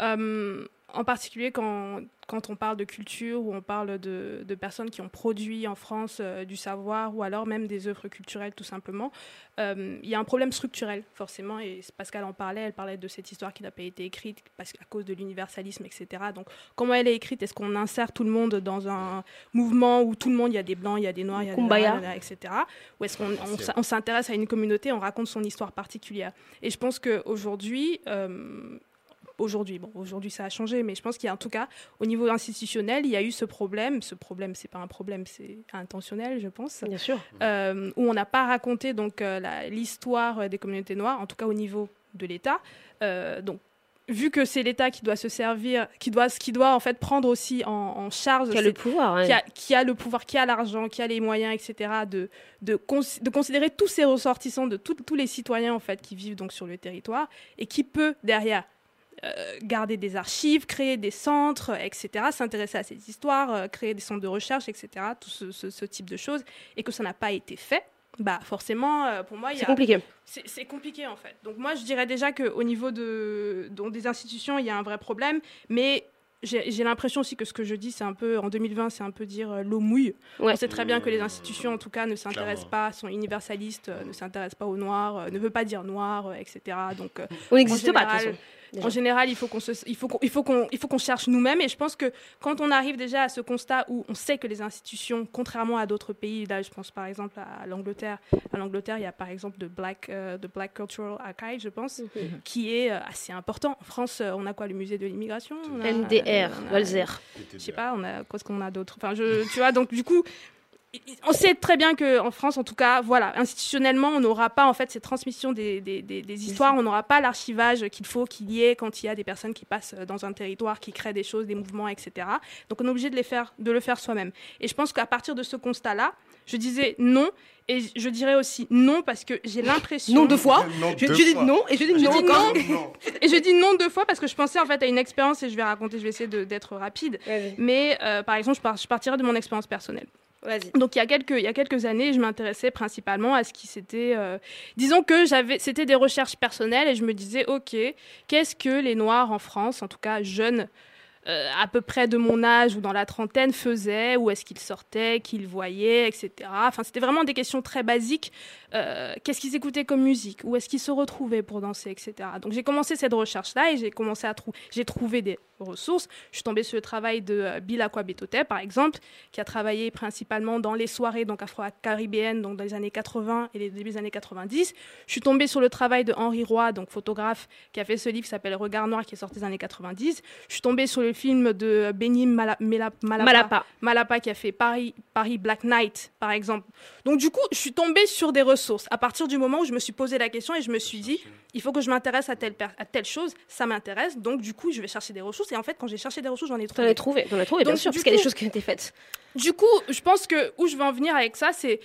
euh, en particulier quand, quand on parle de culture ou on parle de, de personnes qui ont produit en France euh, du savoir ou alors même des œuvres culturelles tout simplement, euh, il y a un problème structurel forcément et Pascal en parlait, elle parlait de cette histoire qui n'a pas été écrite parce qu'à cause de l'universalisme, etc. Donc comment elle est écrite? Est-ce qu'on insère tout le monde dans un mouvement où tout le monde, il y a des blancs, il y a des noirs, il y a Kumbaya. des noirs, etc. Ou est-ce qu'on on s'intéresse à une communauté, on raconte son histoire particulière? Et je pense qu'aujourd'hui, euh, aujourd'hui, bon, aujourd'hui ça a changé, mais je pense qu'il y a en tout cas, au niveau institutionnel, il y a eu ce problème. Ce problème, c'est pas un problème, c'est intentionnel, je pense. Bien sûr. Euh, où on n'a pas raconté donc euh, l'histoire des communautés noires, en tout cas au niveau de l'État. Euh, donc vu que c'est l'État qui doit se servir, qui doit, qui doit en fait prendre aussi en, en charge, Qui a le pouvoir, ouais. qui, a, qui a le pouvoir, qui a l'argent, qui a les moyens, etc. de de, cons- de considérer tous ces ressortissants, de tout- tous les citoyens en fait qui vivent donc sur le territoire et qui peut derrière garder des archives, créer des centres, etc., s'intéresser à ces histoires, euh, créer des centres de recherche, etc., tout ce, ce- ce type de choses, et que ça n'a pas été fait, bah forcément, euh, pour moi, il y C'est a- compliqué. C'est compliqué en fait. Donc moi, je dirais déjà qu'au niveau de, donc, des institutions, il y a un vrai problème, mais j'ai l'impression aussi que ce que je dis, c'est un peu, en 2020, c'est un peu dire euh, l'eau mouille. On sait très bien que les institutions, en tout cas, ne s'intéressent pas, sont universalistes, euh, ne s'intéressent pas aux noirs, euh, ne veut pas dire noir, euh, etc. Donc, euh, On n'existe pas, de toute façon, déjà. En général, il faut qu'on se- il faut qu'on, il faut qu'on, il faut qu'on cherche nous-mêmes. Et je pense que quand on arrive déjà à ce constat où on sait que les institutions, contrairement à d'autres pays, là, je pense par exemple à l'Angleterre. À l'Angleterre, il y a par exemple le Black, euh, the Black Cultural Archive, je pense, Mhm. qui est euh, assez important. En France, euh, on a quoi Le musée de l'immigration? MDR, Walzer. Je sais pas, on a qu'est-ce qu'on a d'autre? Enfin, je, tu vois, donc du coup. On sait très bien qu'en France, en tout cas, voilà, institutionnellement, on n'aura pas en fait cette transmission des, des, des- des histoires, on n'aura pas l'archivage qu'il faut qu'il y ait quand il y a des personnes qui passent dans un territoire, qui créent des choses, des mouvements, etc. Donc on est obligé de, les faire, de le faire soi-même. Et je pense qu'à partir de ce constat-là, je disais non, et je dirais aussi non parce que j'ai l'impression. Non deux fois. Non Je- deux je dis non et je dis Je non dis encore. non. Et je dis non deux fois parce que je pensais en fait à une expérience et je vais raconter, je vais essayer d'être rapide. Mais euh, par exemple, je, par- je partirai de mon expérience personnelle. Donc il y a quelques années, je m'intéressais principalement à ce qui s'était euh, disons que j'avais c'était des recherches personnelles et je me disais OK, qu'est-ce que les noirs en France, en tout cas jeunes euh, à peu près de mon âge ou dans la trentaine faisaient, où est-ce qu'ils sortaient, qu'ils voyaient, etc. Enfin, c'était vraiment des questions très basiques. Euh, Qu'est-ce qu'ils écoutaient comme musique? Où est-ce qu'ils se retrouvaient pour danser, etc. Donc j'ai commencé cette recherche-là et j'ai commencé à trouver, j'ai trouvé des ressources. Je suis tombée sur le travail de euh, Bill Aquabetote, par exemple, qui a travaillé principalement dans les soirées donc afro-caribéennes, donc dans les années 80 et les débuts des années 90. Je suis tombée sur le travail de Henri Roy, donc photographe, qui a fait ce livre qui s'appelle Regard noir, qui est sorti des années 90. Je suis tombée sur le film de Benny Mala- Mela- Malapa, Malapa. Malapa qui a fait Paris, Paris Black Night, par exemple. Donc du coup, je suis tombée sur des ressources à partir du moment où je me suis posé la question et je me suis dit, il faut que je m'intéresse à telle, à telle chose, ça m'intéresse, donc du coup, je vais chercher des ressources. Et en fait, quand j'ai cherché des ressources, j'en ai trouvé. T'en as trouvé, t'en as trouvé, bien Donc, sûr, parce qu'il y a des choses qui ont été faites. Du coup, je pense que où je veux en venir avec ça, c'est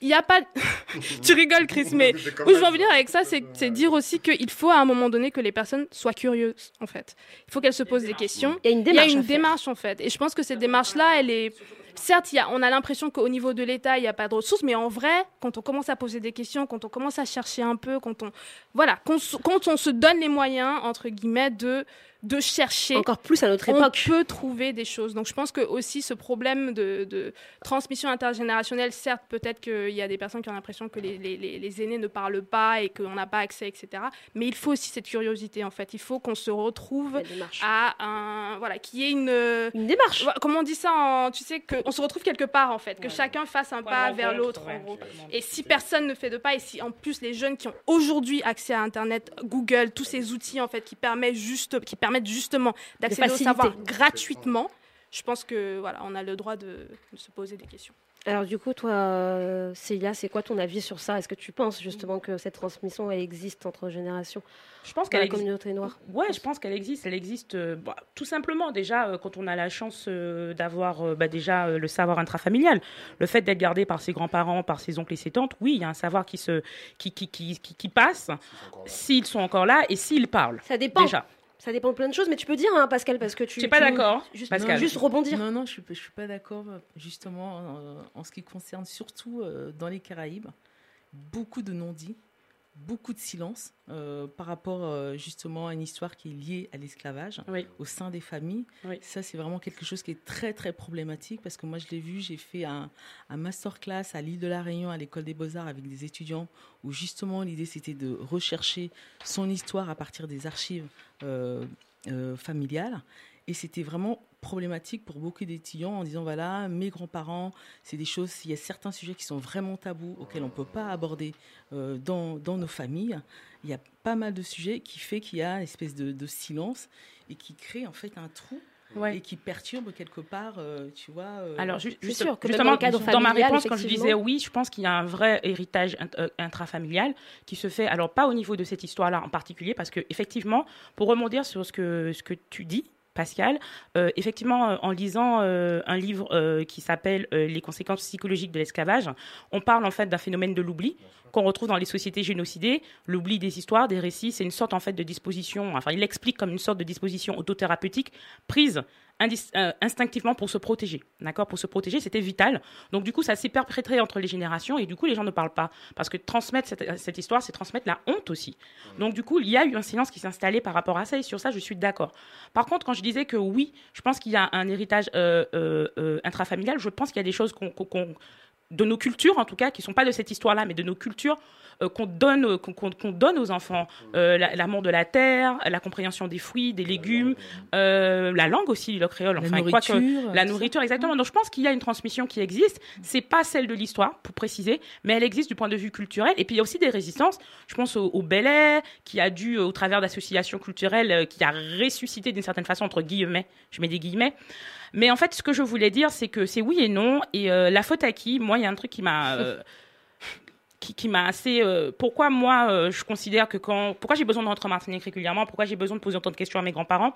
il n'y a pas. tu rigoles, Chris, mais où je veux en venir avec ça, c'est c'est dire aussi qu'il faut à un moment donné que les personnes soient curieuses, en fait. Il faut qu'elles se posent des questions. Il y a une démarche Il y a une démarche, en fait. Et je pense que cette démarche-là, elle est. Certes, il y a, on a l'impression qu'au niveau de l'État, il n'y a pas de ressources, mais en vrai, quand on commence à poser des questions, quand on commence à chercher un peu, quand on, voilà, quand on se donne les moyens, entre guillemets, de, de chercher. Encore plus à notre on époque. peut trouver des choses. Donc je pense que aussi ce problème de, de transmission intergénérationnelle, certes, peut-être qu'il y a des personnes qui ont l'impression que les, les- les- les aînés ne parlent pas et qu'on n'a pas accès, etc. Mais il faut aussi cette curiosité, en fait. Il faut qu'on se retrouve à un... Voilà, qu'il y ait une... Une démarche. Comment on dit ça en... Tu sais, qu'on se retrouve quelque part, en fait. Que chacun fasse un pas vers l'autre, en gros. Et si personne ne fait de pas, et si en plus les jeunes qui ont aujourd'hui accès à Internet, Google, tous ces outils en fait qui permettent juste, qui permettent justement d'accéder au savoir gratuitement, je pense que voilà, on a le droit de, de se poser des questions. Alors du coup, toi, euh, Célia, c'est quoi ton avis sur ça? Est-ce que tu penses justement que cette transmission, elle existe entre générations? Je pense qu'elle la existe. communauté noire? Ouais, je pense qu'elle existe. Elle existe euh, bah, tout simplement déjà euh, quand on a la chance euh, d'avoir euh, bah, déjà euh, le savoir intrafamilial, le fait d'être gardé par ses grands-parents, par ses oncles et ses tantes. Oui, il y a un savoir qui se qui qui qui, qui, qui passe s'ils sont encore là et s'ils parlent. Ça dépend. Déjà. Ça dépend de plein de choses, mais tu peux dire, hein, Pascal, parce que tu. Je suis pas tu- d'accord, Juste, Pascal. juste rebondir. Non, non, je suis, pas- je suis pas d'accord, justement, en ce qui concerne surtout euh, dans les Caraïbes. Beaucoup de non-dits, beaucoup de silence euh, par rapport euh, justement à une histoire qui est liée à l'esclavage au sein des familles. Ça, c'est vraiment quelque chose qui est très, très problématique parce que moi, je l'ai vu, j'ai fait un, un masterclass à l'île de la Réunion, à l'école des beaux-arts, avec des étudiants où justement l'idée, c'était de rechercher son histoire à partir des archives euh, familiales. Et c'était vraiment problématique pour beaucoup d'étudiants en disant voilà, mes grands-parents, c'est des choses, il y a certains sujets qui sont vraiment tabous, auxquels on ne peut pas aborder euh, dans, dans nos familles. Il y a pas mal de sujets qui fait qu'il y a une espèce de, de silence et qui crée en fait un trou. Et qui perturbe quelque part, euh, tu vois. euh, Alors, juste- sûr que justement, dans le cadre dans ma réponse, quand je disais oui, je pense qu'il y a un vrai héritage int- intrafamilial qui se fait, alors pas au niveau de cette histoire-là en particulier, parce que effectivement, pour rebondir sur ce que, ce que tu dis, Pascal, euh, effectivement, euh, en lisant euh, un livre qui s'appelle Les conséquences psychologiques de l'esclavage, on parle en fait d'un phénomène de l'oubli qu'on retrouve dans les sociétés génocidées. L'oubli des histoires, des récits, c'est une sorte en fait de disposition, enfin il l'explique comme une sorte de disposition autothérapeutique prise euh, instinctivement pour se protéger. D'accord? Pour se protéger, c'était vital. Donc, du coup, ça s'est perpétré entre les générations et du coup, les gens ne parlent pas. Parce que transmettre cette, cette histoire, c'est transmettre la honte aussi. Donc, du coup, il y a eu un silence qui s'est installé par rapport à ça et sur ça, je suis d'accord. Par contre, quand je disais que oui, je pense qu'il y a un héritage euh, euh, euh, intrafamilial, je pense qu'il y a des choses qu'on- de nos cultures en tout cas, qui sont pas de cette histoire-là, mais de nos cultures euh, qu'on donne, euh, qu'on donne aux enfants, Euh, la- l'amour de la terre, la compréhension des fruits, des légumes, euh, la langue aussi, le créole, La enfin, quoique- nourriture, la tout nourriture, exactement. Donc je pense qu'il y a une transmission qui existe. C'est pas celle de l'histoire, pour préciser, mais elle existe du point de vue culturel. Et puis il y a aussi des résistances. Je pense au, au Bel Air, qui a dû, euh, au travers d'associations culturelles, euh, qui a ressuscité d'une certaine façon entre guillemets. Je mets des guillemets. Mais en fait, ce que je voulais dire, c'est que c'est oui et non. Et euh, la faute à qui? Moi, il y a un truc qui m'a. euh, qui, qui m'a assez. euh, pourquoi moi, je considère que quand. Pourquoi j'ai besoin de rentrer en Martinique régulièrement? Pourquoi j'ai besoin de poser autant de questions à mes grands-parents?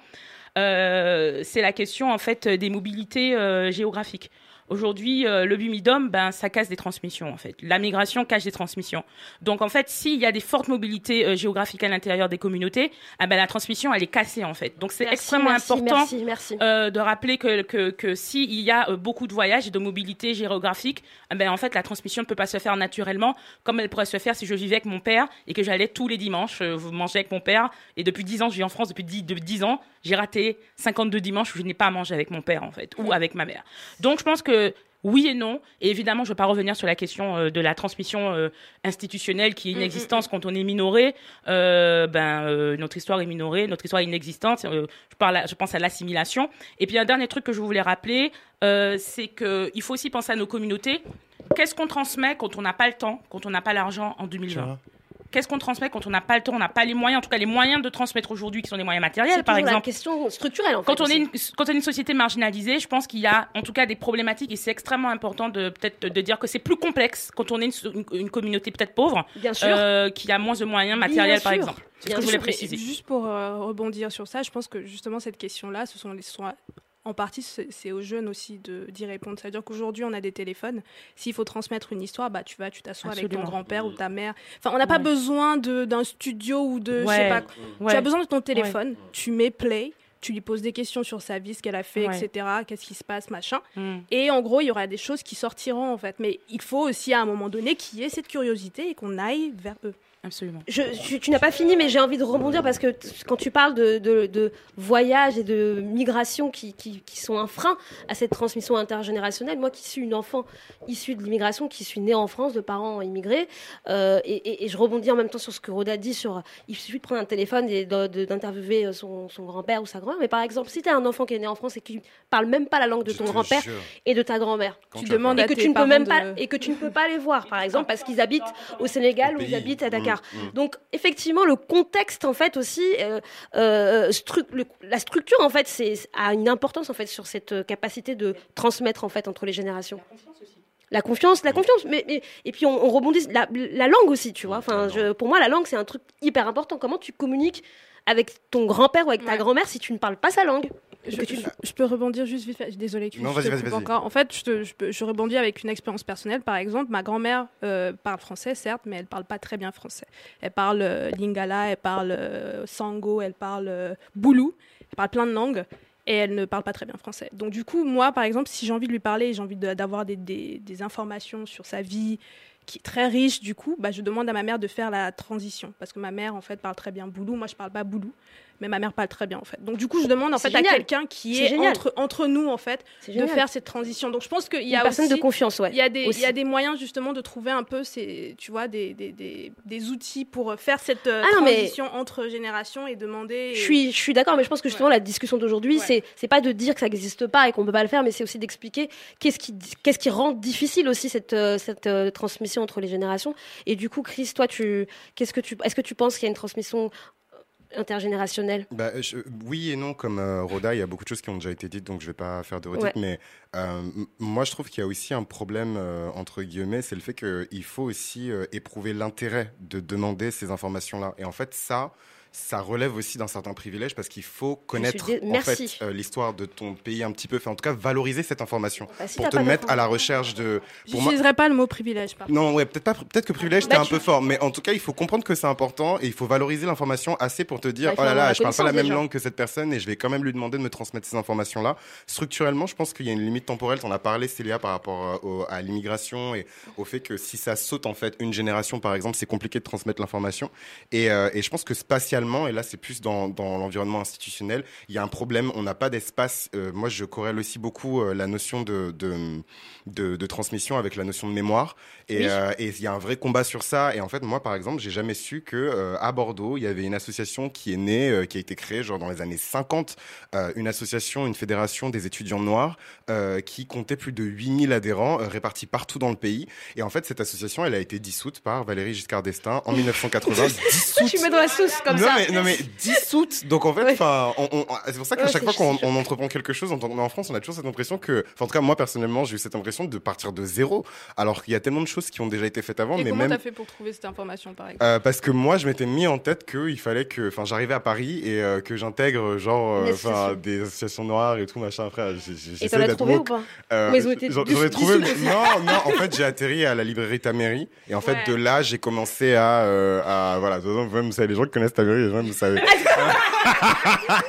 C'est la question, en fait, des mobilités géographiques. Aujourd'hui, euh, le bumidum, ben, ça casse des transmissions, en fait. La migration cache des transmissions. Donc, en fait, s'il y a des fortes mobilités euh, géographiques à l'intérieur des communautés, ah ben, la transmission, elle est cassée, en fait. Donc, c'est extrêmement merci, important merci, merci. euh, de rappeler que, que, que s'il y a euh, beaucoup de voyages et de mobilité géographique, eh ben, en fait, la transmission ne peut pas se faire naturellement comme elle pourrait se faire si je vivais avec mon père et que j'allais tous les dimanches manger avec mon père. Et depuis 10 ans, je vis en France, depuis 10, de 10 ans, j'ai raté 52 dimanches où je n'ai pas à manger avec mon père, en fait, ou avec ma mère. Donc, je pense que oui et non. Et évidemment, je ne vais pas revenir sur la question euh, de la transmission euh, institutionnelle qui est Mm, inexistante quand on est minoré. Euh, ben, euh, notre histoire est minorée, notre histoire est inexistante. Euh, je, parle à- je pense à l'assimilation. Et puis, un dernier truc que je voulais rappeler, euh, c'est qu'il faut aussi penser à nos communautés. Qu'est-ce qu'on transmet quand on n'a pas le temps, quand on n'a pas l'argent en 2020 Qu'est-ce qu'on transmet quand on n'a pas le temps, on n'a pas les moyens, en tout cas les moyens de transmettre aujourd'hui, qui sont des moyens matériels, C'est par exemple. question structurelle, en fait. Quand on, est une, quand on est une société marginalisée, je pense qu'il y a en tout cas des problématiques et c'est extrêmement important de peut-être de dire que c'est plus complexe quand on est une, so- une- une communauté peut-être pauvre, Bien sûr. euh, qui a moins de moyens matériels Bien par sûr. exemple. C'est ce que je voulais sûr. préciser. Juste pour euh, rebondir sur ça, je pense que justement cette question-là, ce sont, les- ce sont en partie, c'est aux jeunes aussi d'y répondre. C'est-à-dire qu'aujourd'hui, on a des téléphones. S'il faut transmettre une histoire, bah, tu vas, tu t'assois avec ton grand-père ou ta mère. Enfin, on n'a pas Ouais. besoin de- d'un studio ou de. je sais Ouais. pas. Ouais. Tu as besoin de ton téléphone, tu mets play. Tu lui poses des questions sur sa vie, ce qu'elle a fait, Ouais. etc. Qu'est-ce qui se passe, machin. Mm. Et en gros, il y aura des choses qui sortiront, en fait. Mais il faut aussi, à un moment donné, qu'il y ait cette curiosité et qu'on aille vers eux. Absolument. Je, tu, tu n'as pas fini, mais j'ai envie de rebondir parce que quand tu parles de, de, de voyage et de migration qui, qui, qui sont un frein à cette transmission intergénérationnelle, moi qui suis une enfant issue de l'immigration, qui suis née en France de parents immigrés, euh, et, et- et je rebondis en même temps sur ce que Roda dit sur il suffit de prendre un téléphone et de- de- d'interviewer son, son grand-père ou sa grand-mère. Mais par exemple, si tu es un enfant qui est né en France et qui parle même pas la langue de ton grand-père et de ta grand-mère, Tu demandes et que tu ne peux même pas et que tu ne peux pas les voir par exemple parce qu'ils habitent au Sénégal ou ils habitent à Dakar. Mm, mm. Donc effectivement le contexte en fait aussi euh, euh, stru- le- la structure en fait c'est a une importance en fait sur cette euh, capacité de transmettre en fait entre les générations. La confiance, la confiance, mais, mais- et puis on, on rebondit la, la langue aussi, tu vois. Enfin, je- pour moi, la langue c'est un truc hyper important. Comment tu communiques avec ton grand-père ou avec ta Ouais. grand-mère si tu ne parles pas sa langue? Je, Que tu- je- je peux rebondir juste vite fait. Désolée, tu Non, vas-y, vas-y. En fait, je, te- je, peux- je rebondis avec une expérience personnelle. Par exemple, ma grand-mère euh, parle français, certes, mais elle parle pas très bien français. Elle parle euh, lingala, elle parle euh, sango, elle parle boulou, elle parle plein de langues. Et elle ne parle pas très bien français. Donc du coup, moi, par exemple, si j'ai envie de lui parler, j'ai envie de- d'avoir des, des- des informations sur sa vie qui est très riche, du coup, bah, je demande à ma mère de faire la transition. Parce que ma mère, en fait, parle très bien boulou. Moi, je parle pas boulou. Mais ma mère parle très bien, en fait. Donc du coup, je demande, en fait, à quelqu'un qui est entre, entre nous, en fait, de faire cette transition. Donc je pense qu'il y Une a personne aussi, de confiance, ouais. il y a des, il y a des moyens justement de trouver un peu ces, tu vois, des, des, des, des outils pour faire cette euh, Ah non, mais- transition entre générations et demander. Je suis, je suis d'accord, mais je pense que justement la discussion d'aujourd'hui, Ouais. c'est c'est pas de dire que ça n'existe pas et qu'on peut pas le faire, mais c'est aussi d'expliquer qu'est-ce qui, qu'est-ce qui rend difficile aussi cette, euh, cette euh, transmission entre les générations. Et du coup, Chris, toi, tu, qu'est-ce que tu, est-ce que tu penses qu'il y a une transmission intergénérationnelle Bah, je- oui et non, comme euh, Roda, il y a beaucoup de choses qui ont déjà été dites, donc je vais pas faire de redites, Ouais. mais euh, moi je trouve qu'il y a aussi un problème, euh, entre guillemets, c'est le fait qu'il faut aussi éprouver l'intérêt de demander ces informations-là. Et en fait, ça, ça relève aussi d'un certain privilège parce qu'il faut connaître dé- en fait, euh, l'histoire de ton pays un petit peu, enfin, en tout cas valoriser cette information Bah, si pour te mettre à la recherche de... pour moi- J'utiliserai pas le mot privilège. Par contre. non, ouais, peut-être pas, peut-être que privilège Bah, c'était un tu- peu fort, mais en tout cas, il faut comprendre que c'est important et il faut valoriser l'information assez pour te dire, Bah, oh là là, je parle pas la même langue que cette personne et je vais quand même lui demander de me transmettre ces informations-là. Structurellement, je pense qu'il y a une limite temporelle. T'en as parlé, Célia, par rapport euh, au- à l'immigration et au fait que si ça saute en fait une génération, par exemple, c'est compliqué de transmettre l'information. Et, euh, et je pense que spatialement, et là, c'est plus dans, dans l'environnement institutionnel, il y a un problème. On n'a pas d'espace. Euh, moi, je corrèle aussi beaucoup euh, la notion de, de, de, de transmission avec la notion de mémoire. Et Oui. euh, et il y a un vrai combat sur ça. Et en fait, moi, par exemple, j'ai jamais su que euh, à Bordeaux, il y avait une association qui est née, euh, qui a été créée genre dans les années 50, euh, une association, une fédération des étudiants noirs euh, qui comptait plus de 8000 adhérents euh, répartis partout dans le pays. Et en fait, cette association, elle a été dissoute par Valérie Giscard d'Estaing en 1980. dissoute. Tu mets dans la sauce comme non, ça. Mais, non mais dissoute. Donc en fait, Ouais. enfin, on- on- c'est pour ça qu'à Ouais, chaque fois qu'on on entreprend quelque chose en, en France, on a toujours cette impression que, en tout cas moi personnellement, j'ai eu cette impression de partir de zéro, alors qu'il y a tellement de choses qui ont déjà été faites avant, Et mais comment même t'as fait pour trouver cette information, par exemple? Euh, parce que moi, je m'étais mis en tête qu'il fallait que, enfin, j'arrivais à Paris et euh, que j'intègre genre, euh, des associations noires et tout machin. Frère, j'ai- Et j'essaie t'en as trouvé ou pas? Euh, j'en- ai trouvé. Non, non. En fait, j'ai atterri à la librairie Taméry et en fait, de là, j'ai commencé à, voilà. de toute façon, Vous savez, les gens qui connaissent Taméry, vous savez.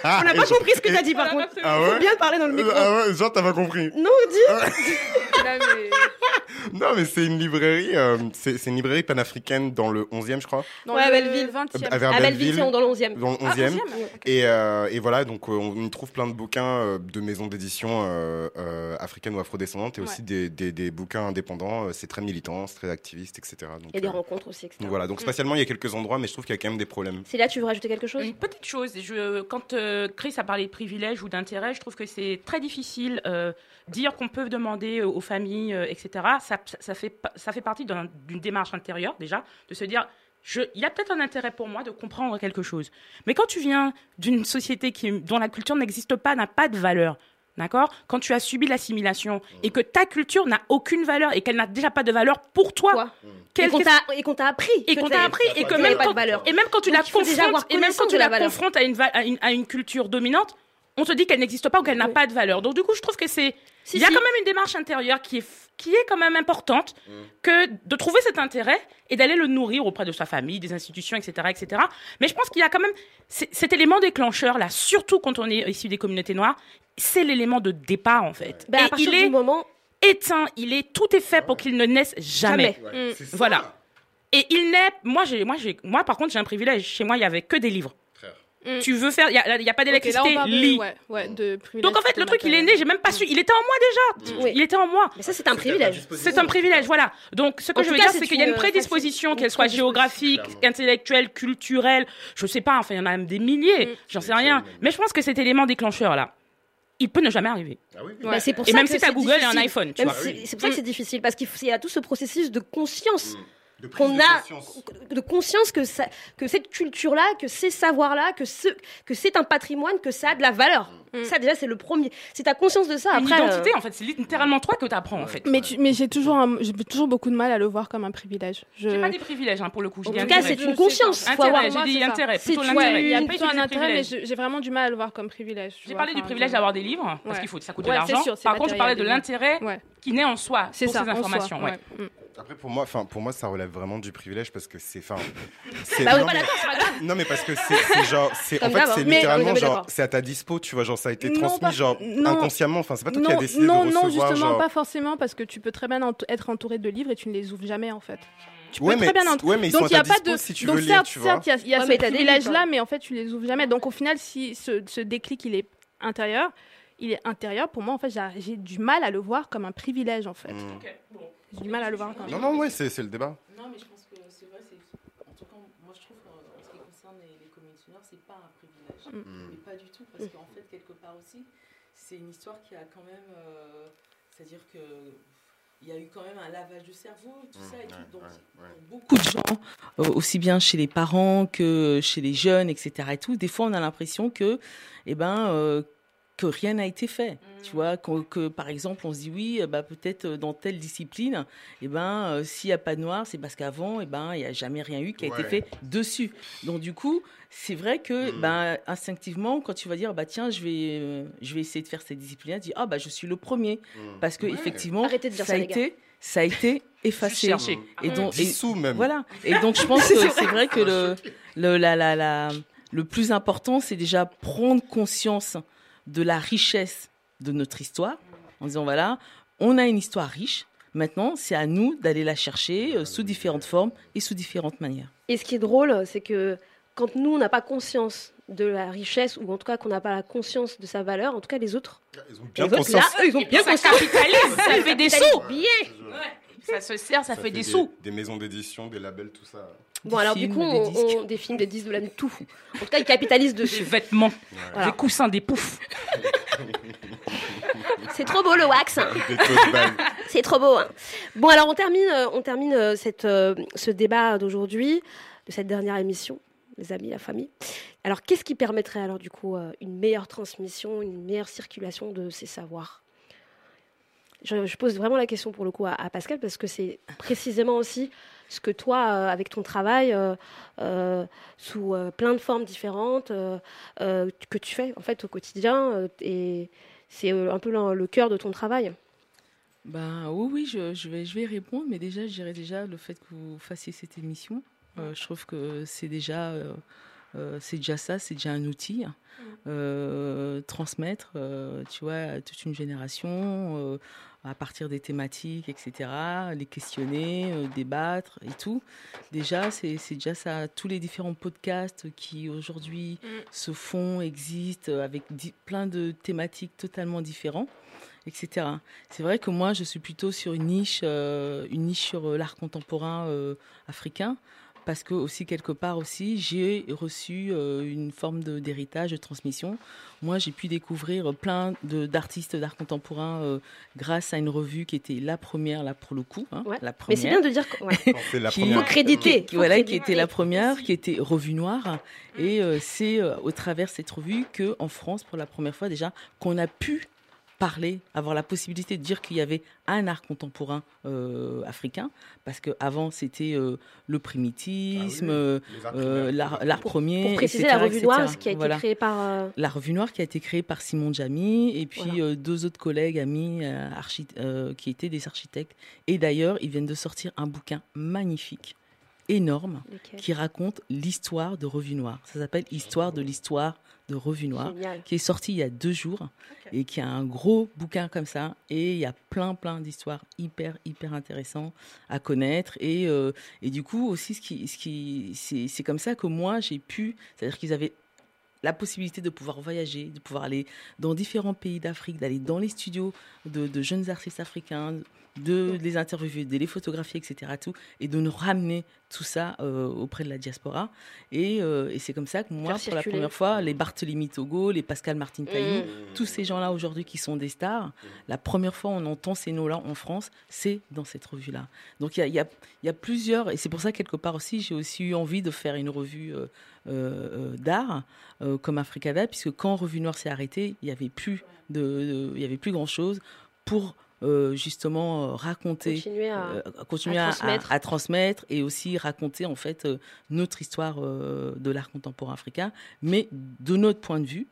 On n'a pas compris ce que t'as dit par contre. Ah Faut ouais. bien parler dans le micro. Ah ouais, genre t'as pas compris. Non, dis. Là, mais- Non, mais c'est une librairie, euh, c'est c'est une librairie panafricaine dans le 11e, je crois. Dans Ouais, à le Belleville. 20e. À vers À Belleville, dans le 11e. Dans le Ah, 11e. 11e, Et, euh, et voilà, donc euh, on y trouve plein de bouquins euh, de maisons d'édition euh, euh, africaines ou afrodescendantes et aussi des, des, des bouquins indépendants. C'est très militant, c'est très activiste, etc. Donc, a des euh, rencontres aussi, etc. donc voilà, donc spatialement, il y a quelques endroits, mais je trouve qu'il y a quand même des problèmes. C'est là, tu veux rajouter quelque chose? Une petite chose, je, quand euh, Chris a parlé de privilèges ou d'intérêt, je trouve que c'est très difficile euh, dire qu'on peut demander aux familles, euh, etc. Ça, ça, fait, ça fait partie d'un- d'une démarche intérieure déjà, de se dire, il y a peut-être un intérêt pour moi de comprendre quelque chose. Mais quand tu viens d'une société qui, dont la culture n'existe pas, n'a pas de valeur, D'accord? Quand tu as subi l'assimilation et que ta culture n'a aucune valeur et qu'elle n'a déjà pas de valeur pour toi, Quoi quelle- Et qu'on t'a- et qu'on t'a appris. et qu'on t'a appris et que même pas de quand, valeur. et même quand tu Donc, la confrontes et même quand tu la la valeur. confrontes à une, va- à une à une culture dominante on te dit qu'elle n'existe pas ou qu'elle n'a pas de valeur. Donc du coup, je trouve que c'est Si, il y a si. quand même une démarche intérieure qui est qui est quand même importante que de trouver cet intérêt et d'aller le nourrir auprès de sa famille, des institutions, etc., etc. Mais je pense qu'il y a quand même cet élément déclencheur là, surtout quand on est issu des communautés noires, c'est l'élément de départ en fait. Ben, à et partir il du est moment éteint, il est tout est fait pour qu'il ne naisse jamais. Jamais. Ouais, Mm. Voilà. Et il naît. Moi, j'ai, moi, j'ai, moi, par contre, j'ai un privilège. Chez moi, il y avait que des livres. Mm. Tu veux faire, il y a, pas d'électricité, ouais, ouais, de privilèges Donc en fait, le truc, il est né, j'ai même pas su. Il était en moi déjà. Il était en moi. Mais ça, c'est un privilège. C'est un privilège, voilà. Donc ce que En je veux cas, dire, c'est qu'il y a une une prédisposition, qu'elle soit géographique, intellectuelle, culturelle, je sais pas, enfin, il y en a même des milliers, j'en sais rien. Mais je pense que cet élément déclencheur là, il peut ne jamais arriver. Bah, c'est pour et ça même que si t'as c'est Google et un iPhone, tu si- C'est pour ça que c'est difficile parce qu'il y a tout ce processus de conscience qu'on de a, conscience. de conscience que ça, que cette culture-là, que ces savoirs-là, que ce, que c'est un patrimoine, que ça a de la valeur. Ça déjà c'est le premier. C'est ta conscience de ça. Une Après, identité, euh, en fait, c'est littéralement toi que t'apprends en fait. Mais, tu- mais j'ai toujours, un- j'ai toujours beaucoup de mal à le voir comme un privilège. Je... J'ai pas des privilèges hein, pour le coup. En tout cas, c'est une conscience. Intérêt, avoir- j'ai dit c'est ça. intérêt, C'est plutôt tu- l'intérêt. ouais, Il y a plutôt un intérêt, mais j'ai vraiment du mal à le voir comme privilège. tu J'ai parlé du privilège d'avoir des livres, parce qu'il faut, ça coûte de c'est l'argent. c'est Par contre, je parlais de l'intérêt qui naît en soi C'est pour ça, ces informations. Mm. Après, pour moi, enfin, pour moi, ça relève vraiment du privilège parce que c'est, enfin, c'est. Bah, non, mais- c'est. Non, parce que c'est, c'est genre, c'est, en fait, c'est hein. Mais- littéralement genre, c'est à ta dispo, tu vois, genre, ça a été Non, transmis, pas- genre, non. inconsciemment. Enfin, c'est pas toi qui as Non, décidé non, de non, recevoir, justement, genre. pas forcément, parce que tu peux très bien ent- être entouré de livres et tu ne les ouvres jamais, en fait. Tu peux Ouais, très mais- bien entourer. ouais, mais ils Donc, il y a pas de. si tu Donc, veux lire, certes, tu certes, il y a, y a Ouais, ce quoi. mais en fait, tu les ouvres jamais. Donc, au final, si ce, ce déclic, il est intérieur, il est intérieur, pour moi, en fait, j'ai- du mal à le voir comme un privilège, en fait. Mm. J'ai du mal à le voir comme Non, non, ouais, c'est, c'est le débat. Non, mais je pense que c'est vrai, c'est en tout cas, moi je trouve concerne les, communautés noires, c'est pas un privilège, Mm. mais pas du tout, parce qu'en fait, quelque part aussi, c'est une histoire qui a quand même, euh, c'est-à-dire que il y a eu quand même un lavage de cerveau, tout ça, et tout, donc beaucoup de gens, euh, aussi bien chez les parents que chez les jeunes, etc. Et tout, des fois, on a l'impression que, eh ben, euh, que rien n'a été fait. Tu vois, que, par exemple, on se dit oui, euh, bah, peut-être euh, dans telle discipline, eh ben, euh, s'il n'y a pas de noir, c'est parce qu'avant, eh ben, il n'y a jamais rien eu qui a été fait dessus. Donc, du coup, c'est vrai que, ben, instinctivement, quand tu vas dire, bah, tiens, je vais, euh, je vais essayer de faire cette discipline-là, tu dis, ah, bah, je suis le premier. Parce que, Ouais. effectivement, Arrêtez de dire ça, ça, a été, ça a été effacé. Et donc, et- même. voilà. Et donc, je pense que c'est vrai que le, le, la, la, la- le plus important, c'est déjà prendre conscience de la richesse de notre histoire, en disant, voilà, on a une histoire riche. Maintenant, c'est à nous d'aller la chercher euh, sous différentes formes et sous différentes manières. Et ce qui est drôle, c'est que quand nous, on n'a pas conscience de la richesse, ou en tout cas qu'on n'a pas la conscience de sa valeur, en tout cas les autres. Ils ont bien conscience. là, eux, ils ont Et bien ça conscience. capitalise, ça fait des sous. Ça se sert, ça, fait des, sous. Des maisons d'édition, des labels, tout ça. Bon, Des alors du coup, des on, on- des films, des disques, de la tout. En tout cas, ils capitalisent Des dessus. vêtements, Voilà. des coussins, des poufs. C'est trop beau le wax. hein. Des. C'est trop beau. hein. Bon, alors on termine, euh, on termine euh, cette, euh, ce débat d'aujourd'hui, de cette dernière émission, les amis, la famille. Alors, qu'est-ce qui permettrait alors du coup une meilleure transmission, une meilleure circulation de ces savoirs? Je, je pose vraiment la question pour le coup à, à Pascal parce que c'est précisément aussi ce que toi, euh, avec ton travail, euh, euh, sous plein de formes différentes, que tu fais en fait au quotidien, et c'est un peu le, le cœur de ton travail. Ben oui, oui, je, je vais, je vais répondre, mais déjà, je dirais déjà le fait que vous fassiez cette émission. euh, je trouve que c'est déjà, euh, euh, c'est déjà ça, c'est déjà un outil. Euh, transmettre, tu vois, à toute une génération, à partir des thématiques, etc., les questionner, euh, débattre et tout. Déjà, c'est c'est déjà ça. Tous les différents podcasts qui aujourd'hui se font, existent, euh, avec plein de thématiques totalement différentes etc. C'est vrai que moi, je suis plutôt sur une niche, euh, une niche sur l'art contemporain euh, africain, parce que aussi quelque part aussi, j'ai reçu euh, une forme de- d'héritage, de, transmission. Moi, j'ai pu découvrir plein de- d'artistes d'art contemporain euh, grâce à une revue qui était la première, là pour le coup, hein, Ouais. la Mais première. c'est bien de dire que. ouais. Faut créditer. qui, faut voilà, qui créditer. était la première, qui était Revue Noire. Et euh, c'est euh, au travers de cette revue que, en France, pour la première fois déjà, qu'on a pu parler, avoir la possibilité de dire qu'il y avait un art contemporain euh, africain, parce qu'avant c'était euh, le primitisme, arts euh, l'art l'art Pour- premier. pour préciser, etc., la Revue etc. Noire, ce qui a été Voilà. créé par, euh, La Revue Noire qui a été créée par Simon Jamy et puis Voilà. euh, deux autres collègues amis euh, archi- euh, qui étaient des architectes. Et d'ailleurs, ils viennent de sortir un bouquin magnifique, énorme, qui raconte l'histoire de Revue Noire. Ça s'appelle Histoire de l'histoire de Revue Noire, Génial. qui est sorti il y a deux jours et qui a un gros bouquin comme ça. Et il y a plein, plein d'histoires hyper, hyper intéressantes à connaître. Et, euh, et du coup, aussi, ce qui, ce qui, c'est, c'est comme ça que moi, j'ai pu, c'est-à-dire qu'ils avaient la possibilité de pouvoir voyager, de pouvoir aller dans différents pays d'Afrique, d'aller dans les studios de, de jeunes artistes africains, de les interviewer, de les photographier, etc. Tout, et de nous ramener tout ça euh, auprès de la diaspora. Et, euh, et c'est comme ça que moi, Faire pour la première fois, les Barthélemy Togo, les Pascal Martin Taillou, Mm. tous ces gens-là aujourd'hui qui sont des stars, la première fois on entend ces noms-là en France, c'est dans cette revue-là. Donc il y a, il y a- il y a plusieurs, et c'est pour ça quelque part aussi, j'ai aussi eu envie de faire une revue euh, d'art euh, comme Africada, puisque quand Revue Noire s'est arrêtée, il n'y avait plus de, de- il y avait plus grand-chose pour euh, justement euh, raconter, Continuer à- euh, continuer à à, transmettre. à transmettre et aussi raconter en fait euh, notre histoire euh, de l'art contemporain africain, mais de notre point de vue.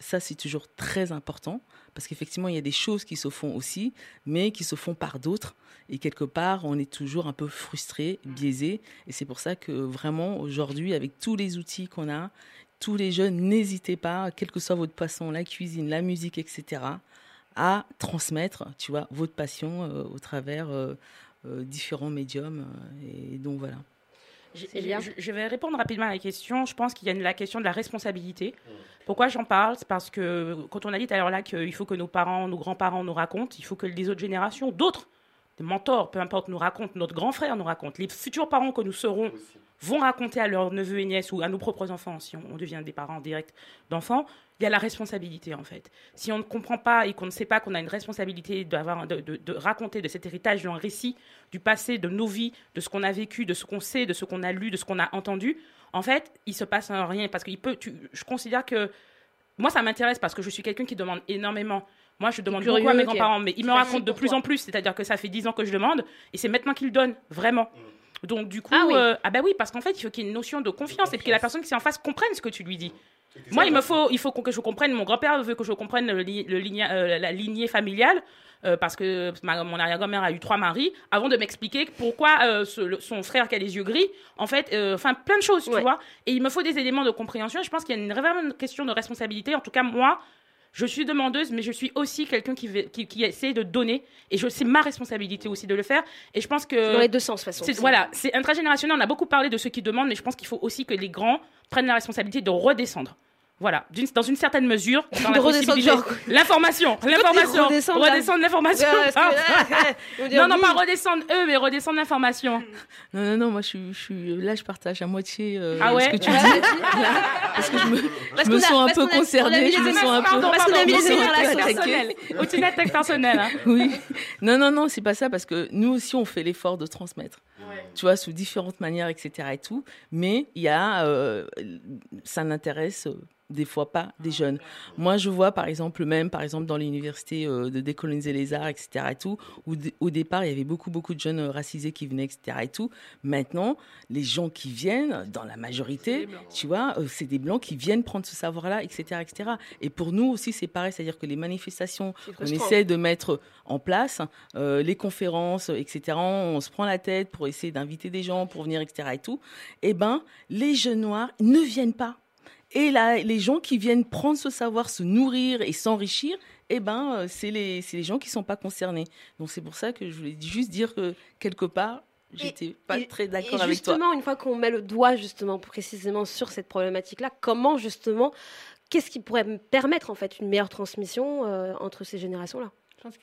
Ça, c'est toujours très important parce qu'effectivement, il y a des choses qui se font aussi, mais qui se font par d'autres. Et quelque part, on est toujours un peu frustré, biaisé. Et c'est pour ça que vraiment, aujourd'hui, avec tous les outils qu'on a, tous les jeunes, n'hésitez pas, quel que soit votre passion, la cuisine, la musique, etc., à transmettre, tu vois, votre passion euh, au travers euh, euh, différents médiums. Et donc voilà. Je, je- je vais répondre rapidement à la question. Je pense qu'il y a une- la question de la responsabilité. Pourquoi j'en parle? C'est parce que quand on a dit tout à l'heure là qu'il faut que nos parents, nos grands-parents nous racontent, il faut que les autres générations, d'autres, des mentors, peu importe, nous racontent, notre grand frère nous raconte, les futurs parents que nous serons vont raconter à leurs neveux et nièces ou à nos propres enfants, si on, on devient des parents directs d'enfants, il y a la responsabilité en fait. Si on ne comprend pas et qu'on ne sait pas qu'on a une responsabilité d'avoir, de, de- de raconter de cet héritage, d'un récit du passé, de nos vies, de ce qu'on a vécu, de ce qu'on sait, de ce qu'on a lu, de ce qu'on a entendu, en fait, il se passe rien parce qu'il peut. tu- je considère que moi, ça m'intéresse parce que je suis quelqu'un qui demande énormément. Moi, je demande Curieux, beaucoup à mes grands-parents, mais ils me racontent de plus toi. en plus. C'est-à-dire que ça fait 10 ans que je demande et c'est maintenant qu'ils donnent, vraiment. Donc, du coup, Ah oui. euh, ah bah oui, parce qu'en fait, il faut qu'il y ait une notion de confiance et que la personne qui est en face comprenne ce que tu lui dis. Moi, il me faut, il faut que je comprenne. Mon grand-père veut que je comprenne le, li- le ligna- euh, la lignée familiale. euh, parce que ma- mon arrière-grand-mère a eu trois maris, avant de m'expliquer pourquoi euh, ce- le- son frère qui a les yeux gris, en fait, euh, enfin plein de choses, tu vois. Et il me faut des éléments de compréhension. Je pense qu'il y a une une question de responsabilité. En tout cas, moi, je suis demandeuse, mais je suis aussi quelqu'un qui, veut- qui, qui essaie de donner. Et je- c'est ma responsabilité aussi de le faire. Et je pense que. Dans les deux sens, de toute façon. C'est- Voilà, c'est intragénérationnel. On a beaucoup parlé de ceux qui demandent, mais je pense qu'il faut aussi que les grands prennent la responsabilité de redescendre. Voilà, dans une certaine mesure, dans la possibilité- L'information, l'information, redescendre, redescendre l'information. Ouais, Ah, non, non, pas redescendre eux, mais redescendre l'information. Non, non, non, moi je suis, je suis là, je partage à moitié euh, Ah ouais ce que tu Ouais. dis. Là, parce que je me, Parce je me a- sens un peu concernée, je me sens un peu, Pardon, Parce qu'on a mis les la personnelle. Au-dessus personnelle. hein. Oui. Non, non, non, c'est pas ça parce que nous aussi on fait l'effort de transmettre. Tu vois, sous différentes manières, etc. et tout. Mais il y a, euh, ça n'intéresse euh, des fois pas des jeunes. Moi, je vois par exemple, même par exemple dans l'université euh, de décoloniser les arts, etc. et tout, où au départ il y avait beaucoup, beaucoup de jeunes euh, racisés qui venaient, etc. et tout. Maintenant, les gens qui viennent, dans la majorité, tu vois, euh, c'est des blancs qui viennent prendre ce savoir-là, etc., etc. Et pour nous aussi, c'est pareil, c'est-à-dire que les manifestations qu'on essaie de mettre en place, euh, les conférences, etc., on se prend la tête pour essayer d'inviter des gens pour venir, etc. et tout, eh ben, les jeunes noirs ne viennent pas. Et là, les gens qui viennent prendre ce savoir, se nourrir et s'enrichir, eh ben, euh, c'est les, c'est les gens qui sont pas concernés. Donc c'est pour ça que je voulais juste dire que quelque part, j'étais pas Et- très d'accord avec toi. justement, une fois qu'on met le doigt justement précisément sur cette problématique-là, comment justement, qu'est-ce qui pourrait me permettre en fait une meilleure transmission euh, entre ces générations-là? Je pense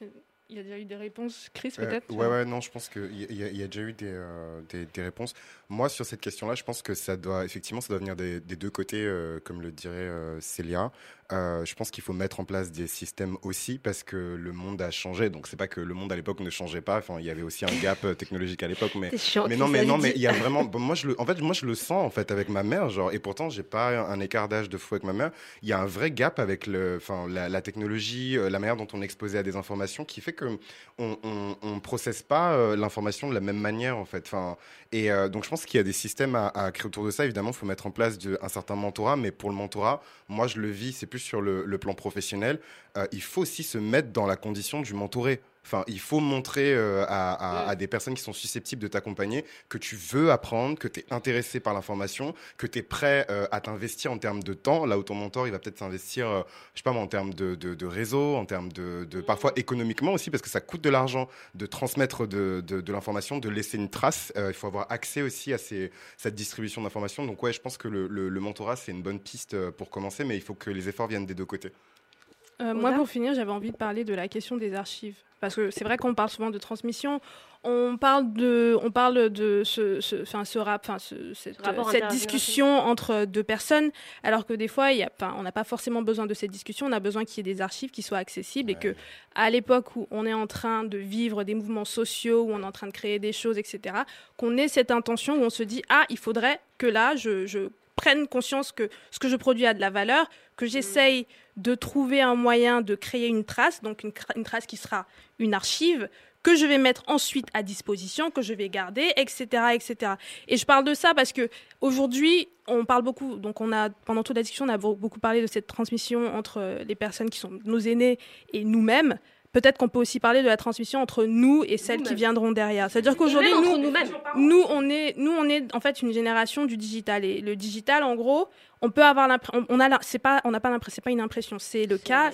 qu'il y a déjà eu des réponses. Chris, Euh, peut-être ouais, ouais, non, je pense qu'il y, a- il y a- il déjà eu des, euh, des, des réponses. Moi, sur cette question-là, je pense que ça doit, effectivement, ça doit venir des, des deux côtés, euh, comme le dirait euh, Célia. Euh, je pense qu'il faut mettre en place des systèmes aussi parce que le monde a changé. Donc c'est pas que le monde à l'époque ne changeait pas. Enfin, il y avait aussi un gap euh, technologique à l'époque. Mais, chiant, mais non, mais non, mais il y a vraiment. bon, moi, je le, en fait, moi, je le sens en fait avec ma mère. Genre, et pourtant, j'ai pas un écart d'âge de fou avec ma mère. Il y a un vrai gap avec le, enfin, la, la technologie, euh, la manière dont on est exposé à des informations, qui fait que on, on, on processe pas euh, l'information de la même manière en fait. Enfin, et euh, donc je pense qu'il y a des systèmes à, à créer autour de ça. Évidemment, il faut mettre en place de- un certain mentorat, mais pour le mentorat, moi je le vis, c'est sur le, le plan professionnel. Euh, il faut aussi se mettre dans la condition du mentoré. Enfin, il faut montrer euh, à, à- à des personnes qui sont susceptibles de t'accompagner que tu veux apprendre, que tu es intéressé par l'information, que tu es prêt euh, à t'investir en termes de temps, là où ton mentor, il va peut-être s'investir, euh, je sais pas moi, en termes de, de, de réseau, en termes de, de- parfois économiquement aussi, parce que ça coûte de l'argent de transmettre de, l'information, de laisser une trace. Euh, il faut avoir accès aussi à ces, cette distribution d'informations. Donc ouais, je pense que le, le, le mentorat, c'est une bonne piste pour commencer, mais il faut que les efforts viennent des deux côtés. Euh, moi, pour finir, j'avais envie de parler de la question des archives. Parce que c'est vrai qu'on parle souvent de transmission, on parle de, on parle de ce, ce, enfin, ce rap, enfin, ce- cette, discussion entre deux personnes, alors que des fois, y a, on n'a pas forcément besoin de cette discussion, on a besoin qu'il y ait des archives qui soient accessibles et que, à l'époque où on est en train de vivre des mouvements sociaux, où on est en train de créer des choses, etc., qu'on ait cette intention où on se dit, ah, il faudrait que là, je, je prenne conscience que ce que je produis a de la valeur, que j'essaye de trouver un moyen de créer une trace, donc une, trace qui sera une archive, que je vais mettre ensuite à disposition, que je vais garder, etc., etc. Et je parle de ça parce que aujourd'hui, on parle beaucoup, donc on a pendant toute la discussion, on a beau- beaucoup parlé de cette transmission entre les personnes qui sont nos aînés et nous-mêmes. Peut-être qu'on peut aussi parler de la transmission entre nous et celles qui viendront derrière. C'est-à-dire qu'aujourd'hui, nous, on est, nous, on est en fait une génération du digital. Et le digital, en gros, on peut avoir l'impression, on, a, c'est pas, on n'a pas l'impression, c'est pas une impression, c'est le cas.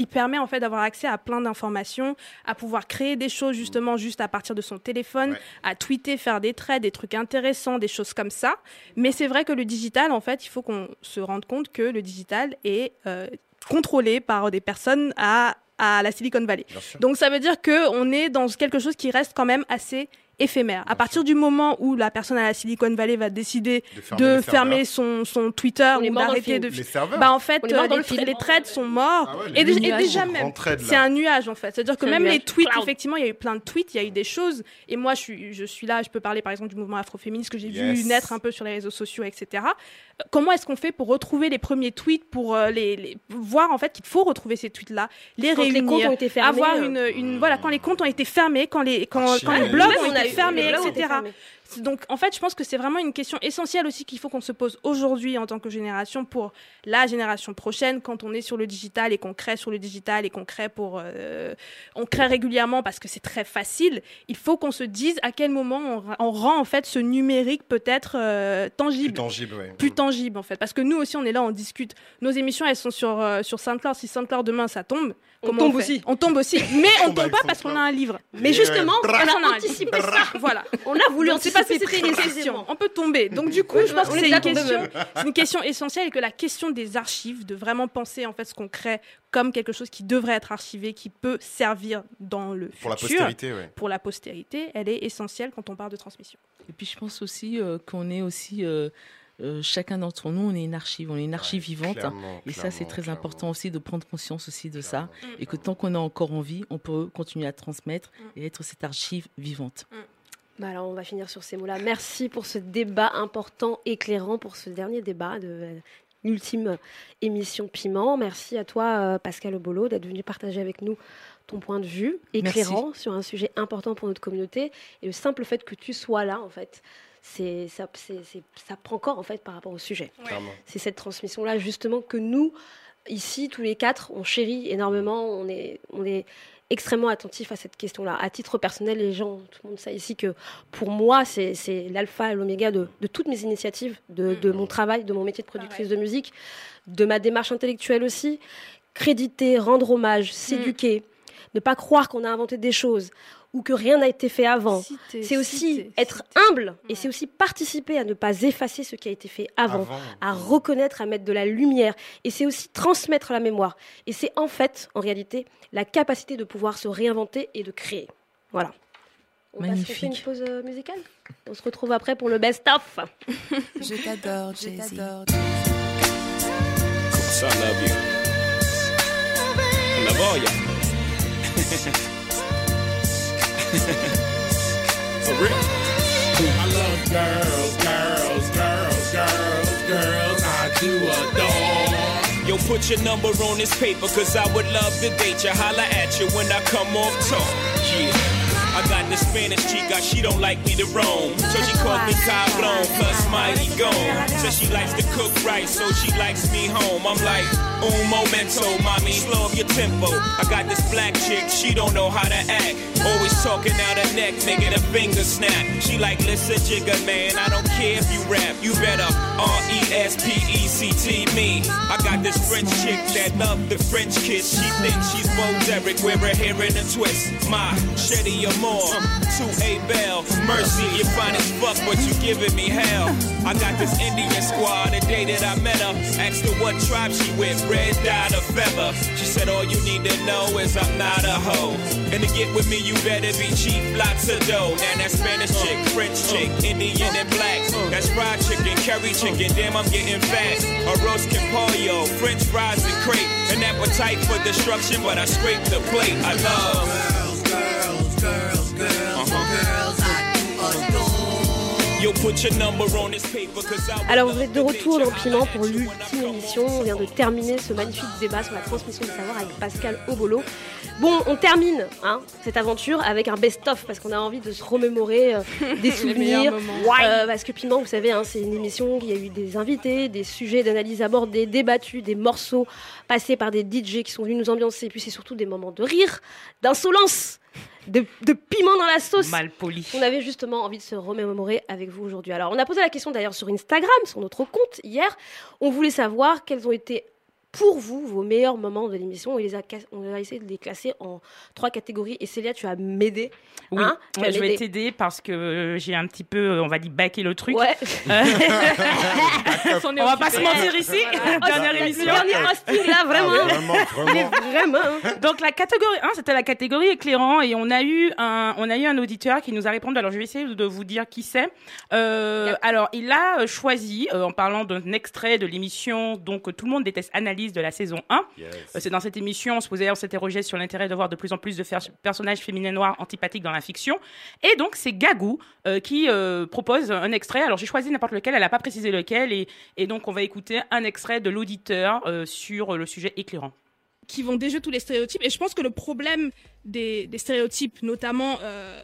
Il, permet en fait d'avoir accès à plein d'informations, à pouvoir créer des choses justement juste à partir de son téléphone, à tweeter, faire des traits, des trucs intéressants, des choses comme ça. Mais c'est vrai que le digital, en fait, il faut qu'on se rende compte que le digital est euh, contrôlé par des personnes à à la Silicon Valley. Donc ça veut dire que on est dans quelque chose qui reste quand même assez éphémère. À partir du moment où la personne à la Silicon Valley va décider De de fermer les son, son Twitter ou d'arrêter de... Les Bah en fait, euh, les, le les threads sont morts. Ah ouais, les et, déjà- et même, c'est un nuage en fait. C'est-à-dire que même les tweets, Cloud. effectivement, il y a eu plein de tweets, il y a eu des choses. Et moi, je suis, je suis là, je peux parler par exemple du mouvement afroféministe que j'ai Yes. vu naître un peu sur les réseaux sociaux, etc. Euh, Comment est-ce qu'on fait pour retrouver les premiers tweets, pour euh, les, les- voir en fait qu'il faut retrouver ces tweets-là, les Quand les réunir, comptes ont été fermés, avoir une, une voilà quand les comptes ont été fermés, quand les quand, quand les blogs ont été été etc. Donc, en fait, je pense que c'est vraiment une question essentielle aussi qu'il faut qu'on se pose aujourd'hui en tant que génération pour la génération prochaine, quand on est sur le digital et qu'on crée sur le digital et qu'on crée pour, euh, on crée régulièrement parce que c'est très facile. Il faut qu'on se dise à quel moment on, on rend en fait ce numérique peut-être euh, Plus tangible tangible, ouais. plus tangible en fait. Parce que nous aussi on est là on discute. Nos émissions elles sont sur euh, sur SoundCloud. Si SoundCloud demain ça tombe On tombe aussi. on tombe aussi. Mais on tombe tombe pas parce qu'on a un livre. Mais justement, on Parce qu'on a anticipé ça. voilà. On a voulu c'est pas anticiper si c'était une précisément. question on peut tomber donc du coup je pense que est c'est une question même. c'est une question essentielle et que la question des archives de vraiment penser en fait ce qu'on crée comme quelque chose qui devrait être archivé qui peut servir dans le Pour la futur postérité, ouais. pour la postérité elle est essentielle quand on parle de transmission Et puis je pense aussi euh, qu'on est aussi euh, euh, chacun d'entre nous, on est une archive, on est une archive vivante. clairement, et ça, c'est très clairement. important aussi de prendre conscience aussi de ça. Et que tant qu'on a encore envie, on peut continuer à transmettre et être cette archive vivante. Bah alors, on va finir sur ces mots-là. Merci pour ce débat important, éclairant, pour ce dernier débat de euh, l'ultime émission Piment. Merci à toi, euh, Pascal Bolo, d'être venu partager avec nous ton point de vue éclairant sur un sujet important pour notre communauté. Et le simple fait que tu sois là, en fait, c'est ça, c'est- c'est- ça prend corps, en fait, par rapport au sujet. C'est cette transmission-là, justement, que nous, ici, tous les quatre, on chérit énormément. On est, on est extrêmement attentifs à cette question-là. À titre personnel, les gens, tout le monde sait ici que pour moi, c'est c'est l'alpha et l'oméga de, de toutes mes initiatives, de, de mon travail, de mon métier de productrice de musique, de ma démarche intellectuelle aussi. Créditer, rendre hommage, s'éduquer, ne pas croire qu'on a inventé des choses ou que rien n'a été fait avant. C'est aussi citer, être humble et c'est aussi participer à ne pas effacer ce qui a été fait avant, Avant. à reconnaître, à mettre de la lumière. Et c'est aussi transmettre la mémoire. Et c'est en fait, en réalité, la capacité de pouvoir se réinventer et de créer. Voilà. On passe- on fait une Magnifique. pause euh, musicale? On se retrouve après pour le best-of. Je t'adore, je t'adore. Son love you. love all y'all. For real. I love girls, girls, girls, girls, girls. I do adore. Yo, put your number on this paper, cause I would love to date you. Holla at you when I come off tour. Yeah. I got the Spanish chica, she don't like me to roam. So she called me Cablon, plus mighty gone. Says she likes to cook right, so she likes me home. I'm like, un momento, mommy, slow up your tempo. I got this black chick, she don't know how to act. Always talking out her neck, making her finger snap. She like, listen, jigger man, I don't care if you rap. You better R-E-S-P-E-C-T me. I got this French chick that love the French kiss. She thinks she's Bo Derek, wear her hair in a twist. My Shetty Amore, to A Bell. Mercy, you fine as fuck, but you giving me hell. I got this Indian squad, the day that I met her. Asked her what tribe she with, red dot or feather. She said, all you need to know is I'm not a hoe. And to get with me, you better be cheap, lots of dough. Now that Spanish chick, French chick, Indian and black. That's fried chicken, curry chicken, damn, I'm getting fat. A roast pollo, French fries and crepe. An appetite for destruction, but I scrape the plate. I love. Girls, girls, girls, Alors vous êtes de retour dans Piment pour l'ultime émission. On vient de terminer ce magnifique débat sur la transmission du savoir avec Pascal Obolo. Bon, on termine hein, cette aventure avec un best-of parce qu'on a envie de se remémorer euh, des souvenirs. Euh, parce que Piment, vous savez, hein, c'est une émission qui a eu des invités, des sujets d'analyse abordés, débattus, des morceaux passés par des DJ qui sont venus nous ambiancer. Et puis c'est surtout des moments de rire, d'insolence, de, de piment dans la sauce. Mal poli. On avait justement envie de se remémorer avec vous aujourd'hui. Alors, on a posé la question d'ailleurs sur Instagram, sur notre compte hier. On voulait savoir quels ont été pour vous vos meilleurs moments de l'émission. On, les a ca- on a essayé de les classer en trois catégories. Et Célia, tu as m'aider. Oui, Hein Tu vas je vais t'aider parce que euh, j'ai un petit peu, euh, on va dire, baqué le truc. Ouais. On va pas se mentir ici. Dernière Le émission. dernier hosting, là, vraiment. Ah, vraiment, Mais vraiment. vraiment. Donc la catégorie 1, c'était la catégorie éclairant et on a eu un on a eu un auditeur qui nous a répondu. Alors je vais essayer de vous dire qui c'est. Euh, alors il a choisi euh, en parlant d'un extrait de l'émission donc tout le monde déteste analyse de la saison 1. Euh, C'est dans cette émission on se posait on s'interrogeait sur l'intérêt de voir de plus en plus de personnages féminins noirs antipathiques dans la fiction. Et donc c'est Gagou euh, qui euh, propose un extrait. Alors j'ai choisi n'importe lequel, elle n'a pas précisé lequel et, et donc on va écouter un extrait de l'auditeur euh, sur le sujet éclairant. qui vont déjouer tous les stéréotypes. Et je pense que le problème des, des stéréotypes, notamment euh,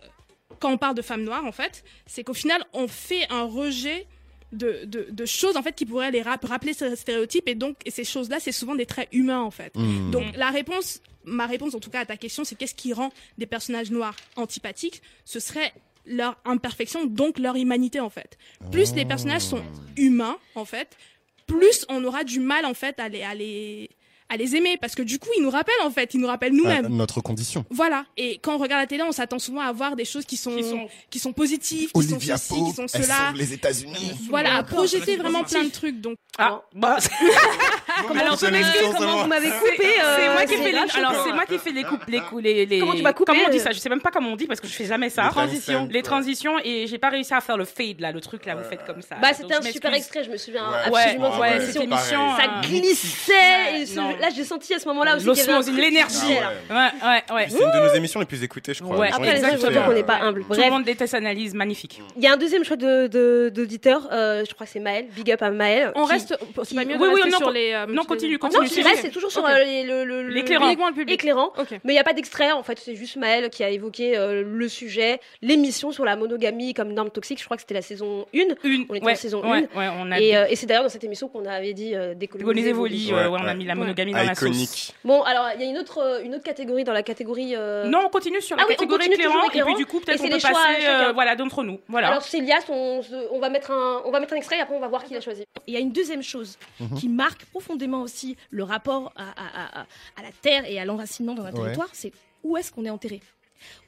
quand on parle de femmes noires, en fait, c'est qu'au final, on fait un rejet de, de, de choses en fait qui pourraient les rap- rappeler ces stéréotypes. Et donc, et ces choses-là, c'est souvent des traits humains, en fait. Mmh. Donc, la réponse, ma réponse en tout cas à ta question, c'est qu'est-ce qui rend des personnages noirs antipathiques? Ce serait leur imperfection, donc leur humanité, en fait. Plus les personnages sont humains, en fait, plus on aura du mal, en fait, à les, à les, à les aimer. Parce que du coup, ils nous rappellent, en fait, ils nous rappellent nous-mêmes. Notre condition. Voilà. Et quand on regarde la télé, on s'attend souvent à voir des choses qui sont, qui sont, positives, qui Olivia sont ceci, qui sont cela. les États-Unis. Voilà, à projeter vraiment plein de trucs. Donc, Ah, bah. Alors, je m'excuse, comment vous m'avez coupé euh, C'est moi qui fais les, grave alors choquant. c'est moi qui fais les coupes, les coups, les, les. Comment tu m'as coupé, Comment on dit euh ça? Je sais même pas comment on dit parce que je fais jamais ça. Les transitions. Les transitions et j'ai pas réussi à faire le fade là, le truc là, vous faites comme ça. Bah, c'était un super extrait, je me souviens Ouais. absolument Ouais, de ouais, cette cette émission. émission, Ça glissait. Là, j'ai senti à ce moment-là aussi L'osmose, l'énergie. Ouais, ouais, ouais. C'est une de nos émissions les plus écoutées, je crois. Ouais, Après, je qu'on euh, n'est pas humble. Tout le monde déteste analyse, magnifique. il y a un deuxième choix d'auditeur. euh, je crois que c'est Maël. Big up à Maël. on reste, c'est pas mieux de Oui, oui, rester non, sur les, euh, non, les- continue, Non, continue. c'est vrai, c'est toujours sur euh, les- le, le- le- L'éclairant. Uniquement le public. éclairant. Mais il n'y a pas d'extrait, en fait, c'est juste Maël qui a évoqué euh, le sujet, l'émission sur la monogamie comme norme toxique. Je crois que c'était la saison 1. Une. On était ouais, en saison ouais, 1. ouais, on a Et, euh, et c'est d'ailleurs dans cette émission qu'on avait dit euh, décolonisé vos lits. on a mis la Ouais. monogamie dans la sauce. Iconique. Bon, alors, il y a une autre, euh, une autre catégorie dans la catégorie. euh, Non, on continue sur la Ah catégorie continue éclairant et puis du coup peut-être c'est on peut passer voilà d'entre nous. Voilà. Alors, Célia, on, se- on va mettre un, on va mettre un extrait et après on va voir qui l'a choisi. Il y a une deuxième chose Mhm. qui marque profondément aussi le rapport à, à- à- à la terre et à l'enracinement dans un Ouais. territoire, c'est où est-ce qu'on est enterré?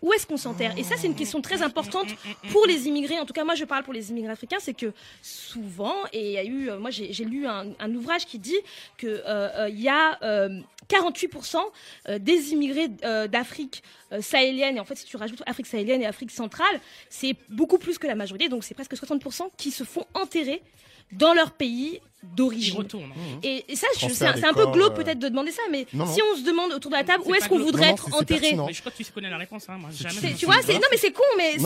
Où est-ce qu'on s'enterre? Et ça, c'est une question très importante pour les immigrés. En tout cas, moi, je parle pour les immigrés africains. C'est que souvent, et il y a eu, euh, moi, j'ai lu un, un ouvrage qui dit que euh, euh, il y a euh, 48% euh, des immigrés d'Afrique sahélienne, et en fait, si tu rajoutes Afrique sahélienne et Afrique centrale, c'est beaucoup plus que la majorité. Donc, c'est presque 60% qui se font enterrer dans leur pays d'origine. retournent. Et, et ça, c'est un peu glauque euh, peut-être de demander ça, mais Non, si on se demande autour de la table où est-ce qu'on voudrait Non, non, être enterré. Mais je crois que tu connais la réponse. Hein. Moi, jamais. Tu vois, c'est non mais c'est con, mais.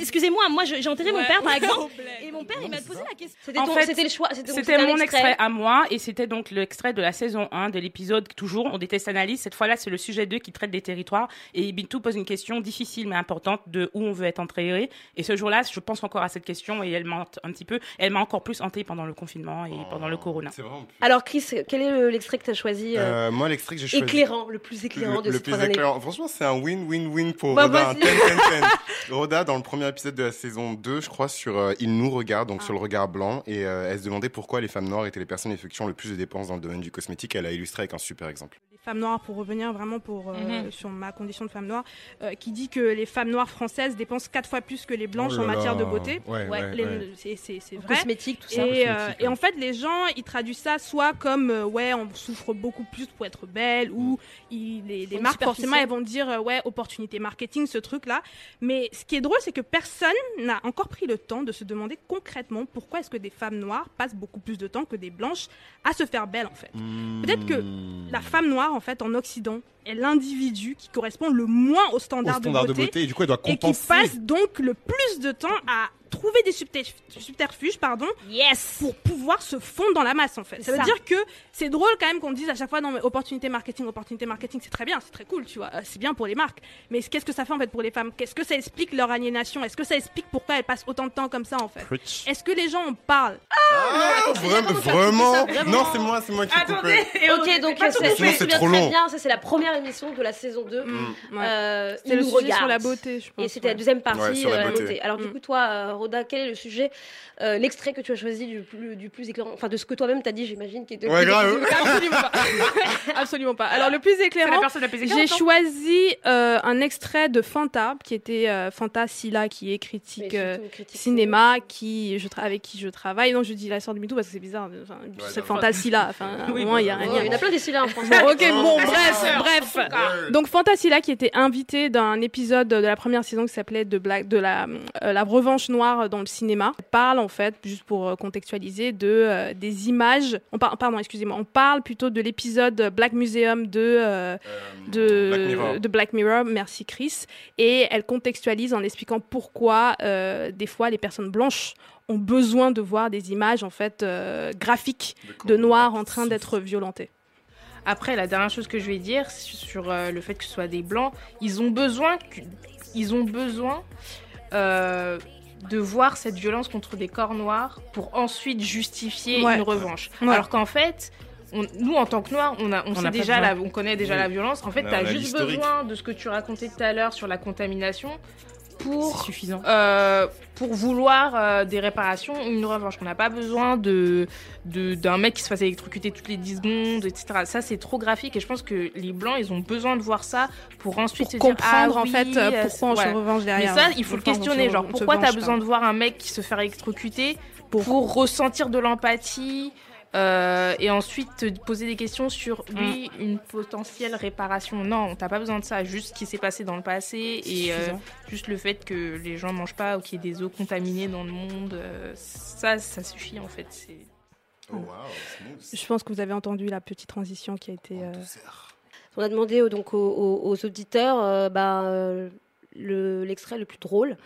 Excusez-moi, moi j'ai enterré mon père par exemple, et mon père il m'a posé la question. C'était En ton- fait, c'était le choix, c'était mon extrait. à moi et c'était donc l'extrait de la saison 1 de l'épisode toujours on déteste analyse. Cette fois-là, c'est le sujet 2 qui traite des territoires et Bintou pose une question difficile mais importante de où on veut être enterré. Et ce jour-là, je pense encore à cette question et elle m'a un petit peu. Elle m'a encore plus hanté pendant le confinement et pendant le corona. Alors Chris, quel est le- l'extrait que tu as choisi euh, Euh, moi, l'extrait que j'ai choisi. Éclairant, le plus éclairant le, de le ces plus trois années. éclairant. Franchement, c'est un win-win-win pour Bah, Roda. un vas-y. 10-10-10. Roda, dans le premier épisode de la saison 2, je crois, sur euh, Il nous regarde, donc sur le regard blanc, et euh, elle se demandait pourquoi les femmes noires étaient les personnes effectuant le plus de dépenses dans le domaine du cosmétique. Elle a illustré avec un super exemple. Les femmes noires, pour revenir vraiment pour, euh, Mhm. sur ma condition de femme noire, euh, qui dit que les femmes noires françaises dépensent quatre fois plus que les blanches Oh là en matière de beauté. Ouais, ouais, les- ouais. c'est- vrai. cosmétique, tout ça. Euh, et en fait, les gens, ils traduisent ça soit comme euh, ouais, on souffre beaucoup plus pour être belle, ou ils- les, les marques forcément elles vont dire euh, ouais, opportunité marketing, ce truc-là. Mais ce qui est drôle, c'est que personne n'a encore pris le temps de se demander concrètement pourquoi est-ce que des femmes noires passent beaucoup plus de temps que des blanches à se faire belle en fait. Peut-être que la femme noire en fait en Occident est l'individu qui correspond le moins aux standards, Au standard de beauté, et du coup, elle doit et qui compenser. passe donc le plus de temps à trouver des subter- subterfuges pardon yes. pour pouvoir se fondre dans la masse en fait. Ça, C'est veut dire que c'est drôle quand même qu'on dise à chaque fois non mais opportunité marketing opportunité marketing c'est très bien c'est très cool tu vois. Euh, c'est bien pour les marques. Mais qu'est-ce que ça fait en fait pour les femmes? Qu'est-ce que ça explique leur aliénation? Est-ce que ça explique pourquoi elles passent autant de temps comme ça en fait? Est-ce que les gens en parlent? Ah, vraiment, vraiment? Non, c'est moi, c'est moi qui Attendez, coupé. ok, donc c'est- c'est trop très long. bien, ça c'est la première émission de la saison 2. ouais. Euh, il le sujet regarde. sur la beauté, je pense, Et c'était la deuxième Ouais, partie, sur la euh, beauté. Alors du coup, toi, euh, Roda, quel est le sujet, euh, l'extrait que tu as choisi du plus, du plus éclairant, enfin de ce que toi-même t'as dit, j'imagine, qui est de Ouais, grave. Absolument pas. Absolument pas. Alors le plus C'est éclairant, j'ai hein. choisi euh, un extrait de Fanta, qui était euh, Fanta Silla, qui est critique, euh, critique cinéma, qui je avec qui je travaille. Non, je dis la sœur du MeToo parce que c'est bizarre. enfin, c'est non. Fanta Silla. Enfin, Oui, il y a bah, un ouais, lien. il y en a plein des Silla en France. ok, bon, bref, bref. Donc Fantasilla qui était invité d'un épisode de la première saison qui s'appelait de, Black, de la, euh, la revanche noire dans le cinéma. On parle en fait, juste pour euh, contextualiser, de euh, des images. On par- pardon, excusez-moi. On parle plutôt de l'épisode Black Museum de euh, de Black Mirror. de Black Mirror. Merci Chris. Et elle contextualise en expliquant pourquoi euh, des fois les personnes blanches ont besoin de voir des images en fait euh, graphiques de noirs en train d'être violentées. Après, la dernière chose que je vais dire sur euh, le fait que ce soit des blancs, ils ont besoin, ils ont besoin euh, de voir cette violence contre des corps noirs pour ensuite justifier Ouais. une revanche. Ouais. Alors qu'en fait, on- nous en tant que noirs, on, a, on, On sait déjà la, on connaît déjà Oui. la violence. En fait, tu as juste besoin de ce que tu racontais tout à l'heure sur la contamination pour suffisant. euh, pour vouloir euh, des réparations ou une revanche. On n'a pas besoin de de- d'un mec qui se fasse électrocuter toutes les 10 secondes, etc. Ça, c'est trop graphique et je pense que les blancs, ils ont besoin de voir ça pour ensuite Pour se comprendre, dire, ah en fait, euh, pourquoi on se revanche derrière. Mais ça, il faut le questionner. Genre, pourquoi t'as besoin de voir un mec qui se fait électrocuter pour, ressentir de l'empathie euh, et ensuite te poser des questions sur oui une potentielle réparation. Non, t'as pas besoin de ça. Juste ce qui s'est passé dans le passé et euh, juste le fait que les gens mangent pas ou qu'il y ait des eaux contaminées dans le monde, euh, ça, ça suffit en fait. C'est Oh, wow. Je pense que vous avez entendu la petite transition qui a été. euh, On a demandé donc aux, aux- aux auditeurs euh, bah, euh, le- l'extrait le plus drôle.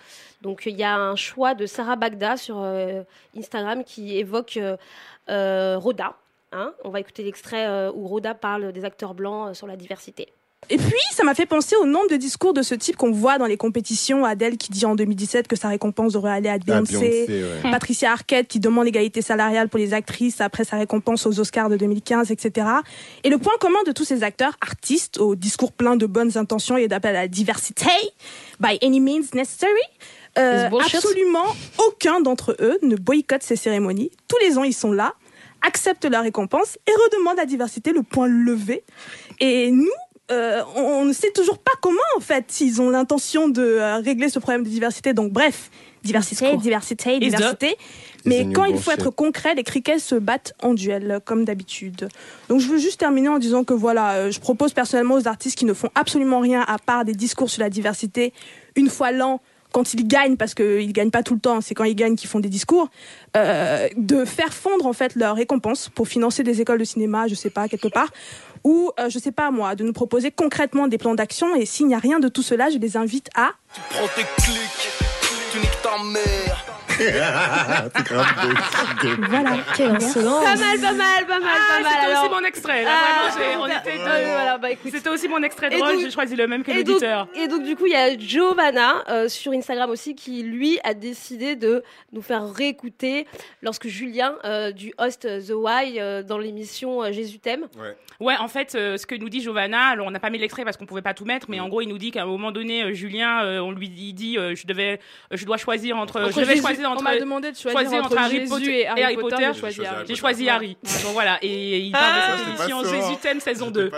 Donc il y a un choix de Sarah Bagda sur euh, Instagram qui évoque euh, euh, Roda. hein. On va écouter l'extrait euh, où Roda parle des acteurs blancs euh, sur la diversité. Et puis, ça m'a fait penser au nombre de discours de ce type qu'on voit dans les compétitions. Adèle qui dit en 2017 que sa récompense devrait aller à Beyoncé. Beyoncé, ouais. Patricia Arquette qui demande l'égalité salariale pour les actrices après sa récompense aux Oscars de 2015, etc. Et le point commun de tous ces acteurs, artistes, au discours plein de bonnes intentions et d'appel à la diversité, by any means necessary, euh, absolument aucun d'entre eux ne boycotte ces cérémonies. Tous les ans, ils sont là, acceptent leur récompense et redemandent la diversité le point levé. Et nous, euh, on, ne sait toujours pas comment, en fait, s'ils ont l'intention de euh, régler ce problème de diversité. Donc, bref, diversité, diversité, diversité. Mais quand il faut être concret, les criquets se battent en duel, comme d'habitude. Donc, je veux juste terminer en disant que voilà, euh, je propose personnellement aux artistes qui ne font absolument rien à part des discours sur la diversité, une fois l'an, quand ils gagnent, parce qu'ils gagnent pas tout le temps, c'est quand ils gagnent qu'ils font des discours, euh, de faire fondre en fait leurs récompenses pour financer des écoles de cinéma, je sais pas quelque part, ou euh, je sais pas moi, de nous proposer concrètement des plans d'action. Et s'il n'y a rien de tout cela, je les invite à Prends tes clics, tu niques ta mère. Voilà, insolence. Pas mal, pas mal, pas mal, Ah, pas mal. c'était alors. aussi mon extrait. Là, Ah, vraiment, j'ai- on était Ah voilà, bah. C'était aussi mon extrait drôle. donc- J'ai choisi le même que l'auditeur. et donc, du coup, il y a Giovanna euh, sur Instagram aussi qui, lui, a décidé de nous faire réécouter lorsque Julien, euh, du host The Why, euh, dans l'émission euh, Jésus t'aime. Ouais, en fait, euh, ce que nous dit Giovanna, alors on n'a pas mis l'extrait parce qu'on pouvait pas tout mettre, Mm. mais en gros, il nous dit qu'à un moment donné, euh, Julien, euh, on lui dit, euh, je devais, euh, je dois choisir entre, Entre je devais Jésus- choisir on entre, m'a demandé de choisir entre Harry Jésus Potter et Harry Potter, j'ai choisi Harry choisi Harry. Donc voilà, et il parle de Ah. émission J'étais pas Jésus t'aime saison 2.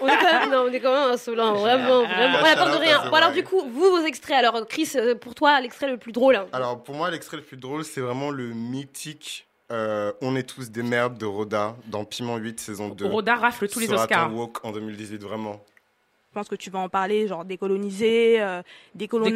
on, est quand même, non, on est quand même insolent, vraiment, Ah, vraiment. On apporte de rien. Bon, alors, du coup, vous, vos extraits. Alors, Chris, euh, pour toi, l'extrait le plus drôle. hein. Alors pour moi, l'extrait le plus drôle, c'est vraiment le mythique euh, On est tous des merdes de Roda dans Piment 8 saison 2. Roda rafle tous les Sera Oscars. un walk en 2018, vraiment. Je pense que tu vas en parler, genre décoloniser, euh, décolonize,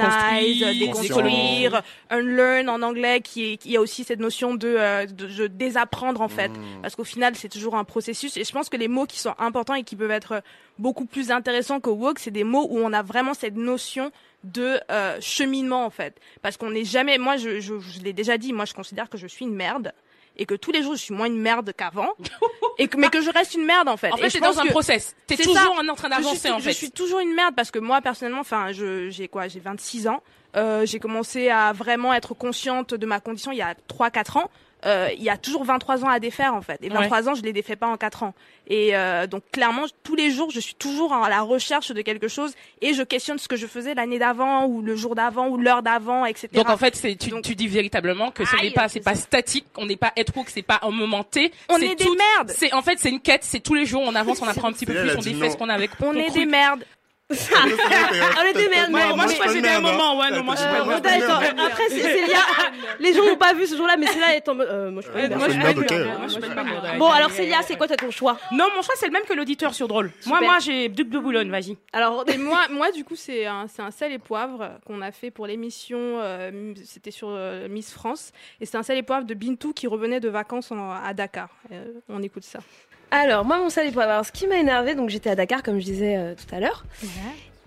Déconstruire, unlearn en anglais, qui est, qui a aussi cette notion de, euh, de, de désapprendre en fait, parce qu'au final c'est toujours un processus. Et je pense que les mots qui sont importants et qui peuvent être beaucoup plus intéressants que woke, c'est des mots où on a vraiment cette notion de euh, cheminement en fait, parce qu'on n'est jamais. Moi, je, je, je l'ai déjà dit, moi je considère que je suis une merde. Et que tous les jours je suis moins une merde qu'avant, et que, mais que je reste une merde en fait. En fait, t'es dans un process. T'es toujours ça. en train d'avancer, en fait. Je suis toujours une merde parce que moi, personnellement, enfin, je, j'ai quoi, j'ai 26 ans. Euh, j'ai commencé à vraiment être consciente de ma condition il y a 3-4 ans. Euh, il y a toujours 23 ans à défaire en fait. Et 23 ans, je les défais pas en 4 ans. Et euh, donc clairement, tous les jours, je suis toujours à la recherche de quelque chose et je questionne ce que je faisais l'année d'avant ou le jour d'avant ou l'heure d'avant, etc. Donc en fait, c'est tu, tu dis véritablement que ce n'est pas c'est pas statique, on n'est pas être que c'est pas un moment T. On est des tout- merdes. C'est en fait c'est une quête, c'est tous les jours on avance, on apprend un petit peu plus, on défait ce qu'on a avec. on qu'on est des merdes. On des merdes. Moi, mais- moi, j'ai un moment, ouais, non, moi je suis pas merde. d'accord. Après, c'est Célia. Les gens n'ont pas vu ce jour-là, mais Célia est en mode. euh, moi, je suis pas merde. merde, merde. Bon, alors Célia, c'est quoi ton choix? Non, mon choix c'est le même que l'auditeur sur drôle. Moi, moi j'ai Duc de Boulogne, vas-y. Alors, Et moi, moi, du coup, c'est un, c'est un sel et poivre qu'on a fait pour l'émission. euh, C'était sur euh, Miss France. Et c'est un sel et poivre de Bintou qui revenait de vacances à Dakar. On écoute ça. Alors, moi, mon et poivre. Alors, ce qui m'a énervé, donc j'étais à Dakar, comme je disais euh, tout à l'heure.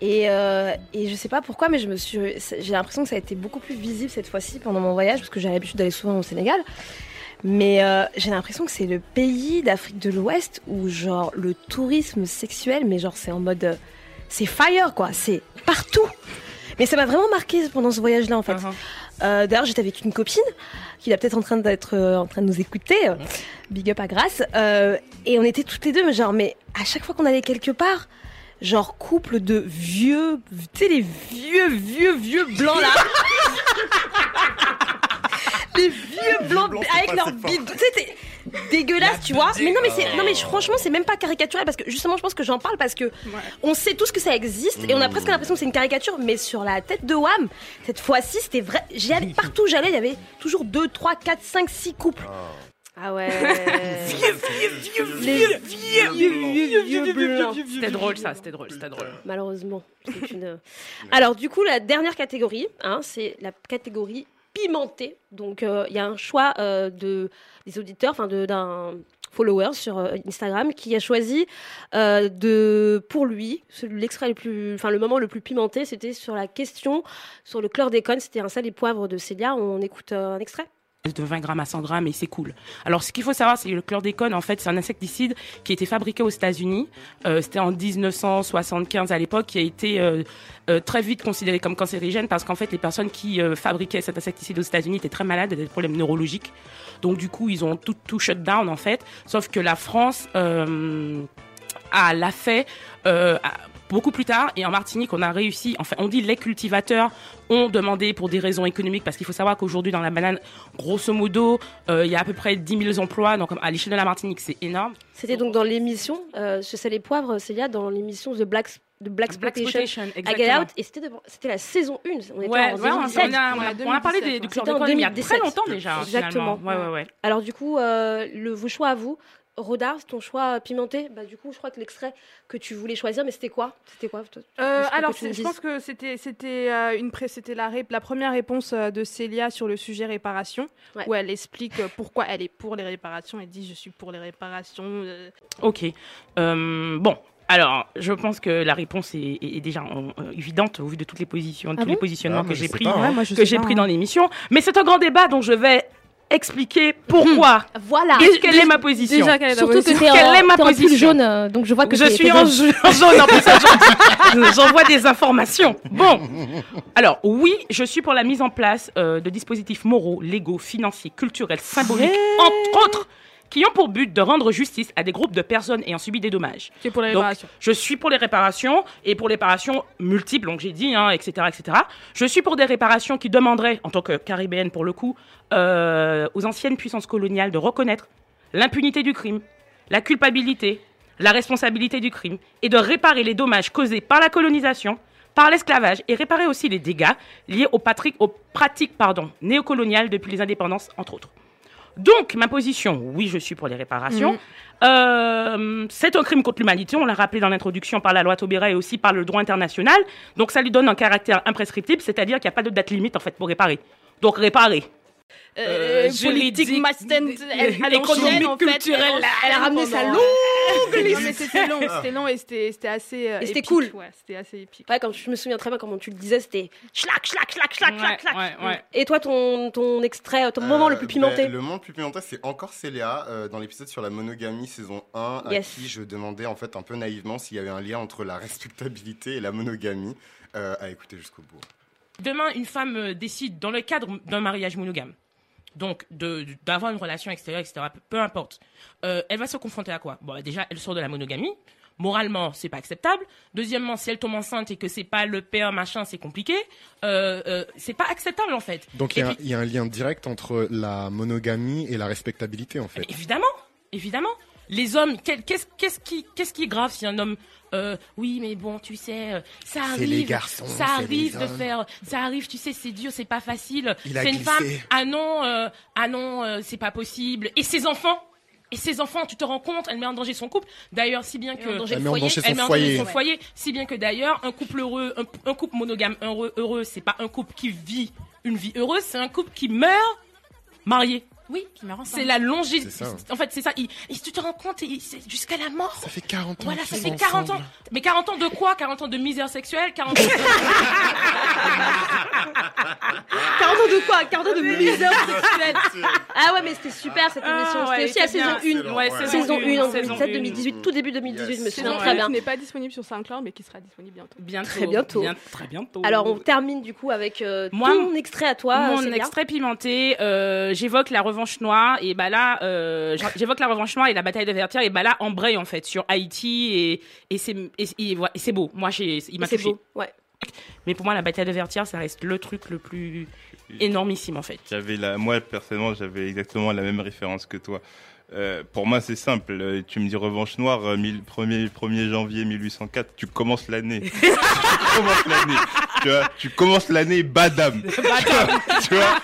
Et, euh, et je sais pas pourquoi, mais je me suis, j'ai l'impression que ça a été beaucoup plus visible cette fois-ci pendant mon voyage, parce que j'ai l'habitude d'aller souvent au Sénégal. Mais euh, j'ai l'impression que c'est le pays d'Afrique de l'Ouest où, genre, le tourisme sexuel, mais genre, c'est en mode. euh, c'est fire, quoi. C'est partout. Mais ça m'a vraiment marqué pendant ce voyage-là, en fait. Euh, D'ailleurs, j'étais avec une copine qui est peut-être en train d'être euh, en train de nous écouter. euh, Big up à Grace. Euh, et on était toutes les deux, mais genre, mais à chaque fois qu'on allait quelque part, genre couple de vieux, tu sais, les vieux, vieux, vieux blancs là. les vieux blancs avec leurs bides. Dégueulasse, tu vois. Mais non, mais c'est, non, mais franchement, c'est même pas caricatural parce que justement, je pense que j'en parle parce que on sait tous que ça existe et on a presque l'impression que c'est une caricature, mais sur la tête de Wham, cette fois-ci, c'était vrai. J'y allais partout où j'allais, il y avait toujours 2, 3, 4, 5, 6 couples. Ah ouais. Les vieux, vieux, vieux, vieux blancs. C'était drôle ça, c'était drôle, c'était drôle. Malheureusement. c'est une- Alors, du coup, la dernière catégorie, hein, c'est la catégorie pimentée. Donc, euh, il y a un choix euh, de, des auditeurs, enfin d'un follower sur euh, Instagram qui a choisi de, pour lui, l'extrait le plus, enfin le moment le plus pimenté, c'était sur la question sur le chlordécone. C'était un sel et poivre de Célia. On écoute un extrait. De 20 grammes à 100 grammes et c'est cool. Alors ce qu'il faut savoir, c'est que le chlordécone, en fait, c'est un insecticide qui a été fabriqué aux États-Unis. Euh, C'était en 1975 à l'époque, qui a été euh, euh, très vite considéré comme cancérigène parce qu'en fait, les personnes qui euh, fabriquaient cet insecticide aux États-Unis étaient très malades, avaient des problèmes neurologiques. Donc du coup, ils ont tout, tout shut down en fait. Sauf que la France euh, a l'a fait. Euh, Beaucoup plus tard, et en Martinique, on a réussi, enfin, on dit les cultivateurs ont demandé pour des raisons économiques, parce qu'il faut savoir qu'aujourd'hui, dans la banane, grosso modo, euh, il y a à peu près 10 000 emplois, donc à l'échelle de la Martinique, c'est énorme. C'était donc dans l'émission, euh, ce sel et poivre, Célia, dans l'émission The Black, The Black Black Exploitation, à Get. Out, et c'était de- la saison 1. On était Ouais, en ouais, on, 2017. on a, on a- on a parlé des- du chlordécone, il y a 2017. très longtemps déjà. Exactement. ouais, ouais. Alors du coup, euh, le, vos choix à vous, Roda, c'est ton choix pimenté Bah du coup, je crois que l'extrait que tu voulais choisir, mais c'était quoi? C'était quoi Euh, alors, je pense que c'était c'était euh, une c'était la, première réponse euh, de Célia sur le sujet réparation, Ouais. où elle explique pourquoi elle est pour les réparations. Elle dit je suis pour les réparations. Ok. Euh, bon. Alors, je pense que la réponse est, est- est déjà euh, évidente au vu de toutes les positions, Ah tous les positionnements Ah, que j'ai pris, pas, hein. Que j'ai pris hein. dans l'émission. Mais c'est un grand débat dont je vais expliquer pourquoi. Voilà. Et quelle est ma position Déjà, quelle est ta Surtout position que quelle est ma t'es en pull position jaune, euh, donc je vois que je t'es- suis t'es en, jaune. ja- en jaune en plus. J'envoie des informations. Bon, alors oui, je suis pour la mise en place euh, de dispositifs moraux, légaux, financiers, culturels, symboliques, entre autres, qui ont pour but de rendre justice à des groupes de personnes ayant subi des dommages. Tu es pour les Donc, réparations. je suis pour les réparations et pour les réparations multiples, donc j'ai dit, hein, etc., etc. Je suis pour des réparations qui demanderaient, en tant que caribéenne pour le coup, euh, aux anciennes puissances coloniales de reconnaître l'impunité du crime, la culpabilité, la responsabilité du crime et de réparer les dommages causés par la colonisation, par l'esclavage et réparer aussi les dégâts liés aux, pratiques pardon, néocoloniales depuis les indépendances, entre autres. Donc, ma position, oui, je suis pour les réparations. Mhm. Euh, c'est un crime contre l'humanité, on l'a rappelé dans l'introduction par la loi Taubira et aussi par le droit international. Donc, ça lui donne un caractère imprescriptible, c'est-à-dire qu'il n'y a pas de date limite en fait pour réparer. Donc, réparer. Euh, politique, juridique, Mastent, elle, elle économique, en fait, culturelle, elle, elle a ramené sa longue Non, liste. c'était long, c'était long et c'était c'était assez. euh, Et c'était épique, cool. Ouais, c'était assez épique. Ouais, quand je me souviens très bien comment tu le disais, c'était schlac, schlac, schlac, schlac, schlac, schlac. ouais, ouais. Et toi, ton, ton extrait, ton moment le plus pimenté? Euh, ben, Le moment le plus pimenté, c'est encore Célia, euh, dans l'épisode sur la monogamie saison 1, à Yes. qui je demandais en fait un peu naïvement s'il y avait un lien entre la respectabilité et la monogamie. Euh, à écouter jusqu'au bout. Demain, une femme euh, décide, dans le cadre d'un mariage monogame, donc d'avoir une relation extérieure, etc., peu, importe, euh, elle va se confronter à quoi? Bon, bah, déjà, elle sort de la monogamie. Moralement, c'est pas acceptable. Deuxièmement, si elle tombe enceinte et que c'est pas le père, machin, c'est compliqué. Euh, euh, c'est pas acceptable, en fait. Donc il y, y a un lien direct entre la monogamie et la respectabilité en fait. Évidemment, évidemment. Les hommes, qu'est-ce qu'est-ce qui, qu'est-ce qui est grave si un homme, euh, oui, mais bon, tu sais, euh, ça arrive, les garçons, ça arrive les de faire, ça arrive, tu sais, c'est dur, c'est pas facile. Il a C'est une femme, ah non, euh, ah non, euh, c'est pas possible. Et ses enfants. Et ses enfants, tu te rends compte, elle met en danger son couple. D'ailleurs, si bien que en danger Elle le met en foyer. danger son elle met en danger foyer. son foyer. Si bien que d'ailleurs, un couple heureux, un, un couple monogame heureux, heureux, c'est pas un couple qui vit une vie heureuse, c'est un couple qui meurt marié. Oui, ensemble. C'est la longévité. Ça. En fait, c'est ça. Il- tu te rends compte, jusqu'à la mort. Ça fait 40 ans Voilà, ça fait 40 ans. Mais 40 ans de quoi? 40 ans de misère sexuelle? 40 ans de... 40 ans de quoi? 40 ans de misère sexuelle. Ah ouais, mais c'était super cette émission. Ah ouais, c'était aussi la saison bien. 1. Ouais, saison, saison 1 en une, saison 2017, une. 2018, tout début 2018, je me souviens très bien. qui n'est pas disponible sur SoundCloud, mais qui sera disponible bientôt. Bientôt. Très bientôt. bien- très bientôt. Alors on termine du coup avec euh, Moi, ton extrait à toi. Mon extrait pimenté, euh, j'évoque la revanche noire et bah là, euh, j'évoque la revanche noire et la bataille de Vertière et bah là, embraye en fait sur Haïti et, et c'est et, et voilà, et c'est beau. Moi, j'ai, il m'a c'est beau, ouais. Mais pour moi, la bataille de Vertière, ça reste le truc le plus énormissime en fait. J'avais la, moi personnellement, j'avais exactement la même référence que toi. Euh, pour moi, c'est simple. Euh, Tu me dis revanche noire, euh, mille- 1er, 1er janvier 1804, tu commences l'année. tu commences l'année. Tu vois, tu commences l'année badam. tu vois.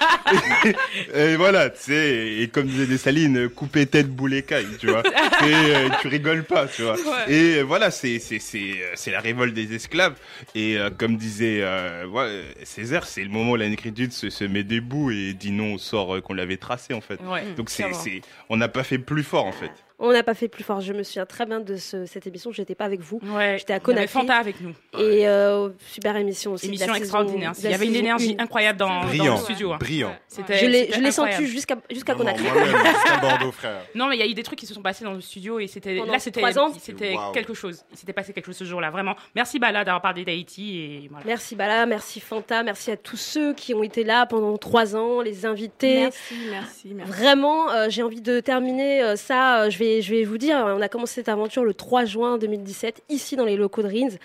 Et, et voilà, tu sais, et comme disait Dessalines, couper tête, boule écaille, tu vois. Et, euh, tu rigoles pas, tu vois. Ouais. Et euh, voilà, c'est, c'est, c'est, euh, c'est la révolte des esclaves. Et euh, comme disait euh, ouais, Césaire, c'est le moment où la négritude se, se met debout et dit non au sort euh, qu'on l'avait tracé, en fait. Ouais, Donc clairement. c'est, on n'a pas fait plus fort, en fait. On n'a pas fait plus fort. Je me souviens très bien de ce- cette émission. J'étais pas avec vous. J'étais à Conakry. Fanta avec nous. Et euh, super émission aussi. Émission saison- extraordinaire. Il y avait une énergie une. incroyable dans, le studio. hein. brillant. Je l'ai, je senti jusqu'à jusqu'à Conakry. jusqu'à Bordeaux, frère. Non, mais il y a eu des trucs qui se sont passés dans le studio et c'était là c'était trois ans. c'était quelque chose. Il s'était passé quelque chose ce jour-là, vraiment. Merci Bala d'avoir parlé d'Haïti et voilà. Merci Bala, merci Fanta, merci à tous ceux qui ont été là pendant trois ans, les invités. Merci, merci, merci. Vraiment, euh, j'ai envie de terminer euh, ça. euh, je, vais, je vais vous dire, on a commencé cette aventure le 3 juin 2017, ici dans les locaux de Reims,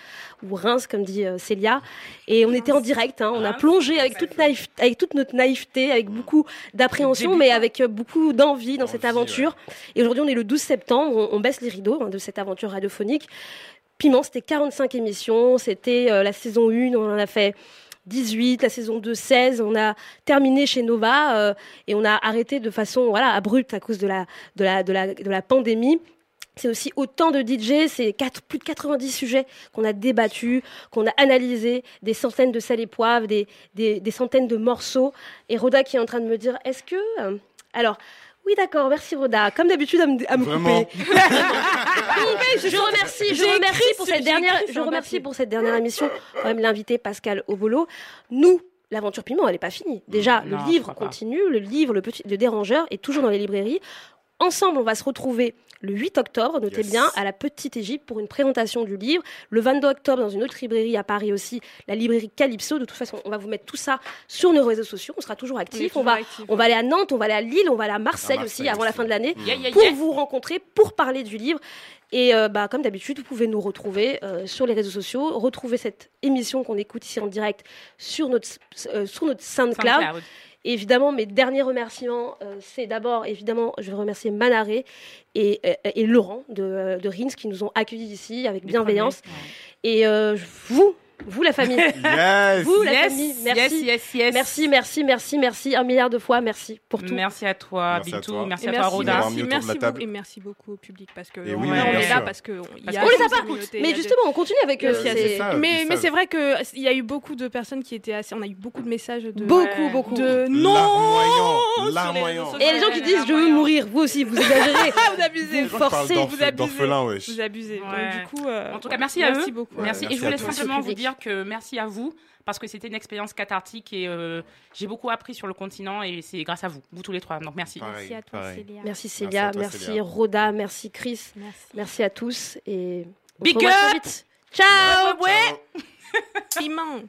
ou Reims, comme dit euh, Célia. Et on était en direct, hein, on a plongé avec toute, naïf- avec toute notre naïveté, avec beaucoup d'appréhension, mais avec euh, beaucoup d'envie dans cette aventure. Et aujourd'hui, on est le 12 septembre, on, on baisse les rideaux hein, de cette aventure radiophonique. Piment, c'était 45 émissions, c'était euh, la saison 1, on en a fait 18, la saison 2 16. On a terminé chez Nova euh, et on a arrêté de façon voilà abrupte à cause de la de la de la de la pandémie. C'est aussi autant de DJ, c'est plus de 90 sujets qu'on a débattus, qu'on a analysés, des centaines de sel et poivre, des, des, des centaines de morceaux. Et Roda qui est en train de me dire, est-ce que... euh, Alors, oui d'accord, merci Roda. Comme d'habitude à me, à me Vraiment. couper. je remercie, je remercie pour cette dernière, je remercie pour cette dernière émission quand même l'invité Pascal Obolo. Nous, l'aventure piment, elle n'est pas finie. Déjà, Non, le livre continue, le livre, le petit, le dérangeur est toujours dans les librairies. Ensemble, on va se retrouver le 8 octobre, notez Yes. bien, à la Petite Égypte pour une présentation du livre. Le 22 octobre, dans une autre librairie à Paris aussi, la librairie Calypso. De toute façon, on va vous mettre tout ça sur nos réseaux sociaux. On sera toujours actifs. On, va, actifs, on va aller à Nantes, on va aller à Lille, on va aller à Marseille, À aussi avant la fin de l'année Yeah, yeah, pour yeah. vous rencontrer, pour parler du livre. Et euh, bah, comme d'habitude, vous pouvez nous retrouver euh, sur les réseaux sociaux, retrouver cette émission qu'on écoute ici en direct sur notre, euh, sur notre SoundCloud. SoundCloud. Et évidemment, mes derniers remerciements, euh, c'est d'abord, évidemment, je veux remercier Manaré et, et Laurent de, euh, de Rins qui nous ont accueillis ici avec bienveillance. Et euh, vous, vous la famille, Yes vous la Yes, famille, merci. yes, yes, yes. Merci, merci, merci, merci, un milliard de fois, merci pour tout. Merci à toi, Merci à Bintou. toi. Merci à toi, merci, Roda. merci, merci beaucoup, et merci beaucoup au public parce que Et on, oui, on bien est là parce que il Parce y a qu'on On les a pas, mais justement, on continue avec eux. Merci mais c'est mais c'est vrai que il y a eu beaucoup de personnes qui étaient assez on a eu beaucoup de messages de Beaucoup, beaucoup. de non les Et il y a des gens qui disent je veux mourir, vous aussi, vous exagérez. Vous abusez, Vous forcez, vous abusez. vous abusez. Euh, En tout cas, merci à merci eux. beaucoup. Merci. Merci Et je voulais simplement vous Public. Dire que merci à vous parce que c'était une expérience cathartique et euh, j'ai beaucoup appris sur le continent et c'est grâce à vous, vous tous les trois. Donc merci. Pareil, Merci à toi pareil. Célia. Merci Merci Célia, à toi, merci Célia. Roda, merci Chris, Merci. merci à tous et on Big up vite. Ciao ouais. Piment.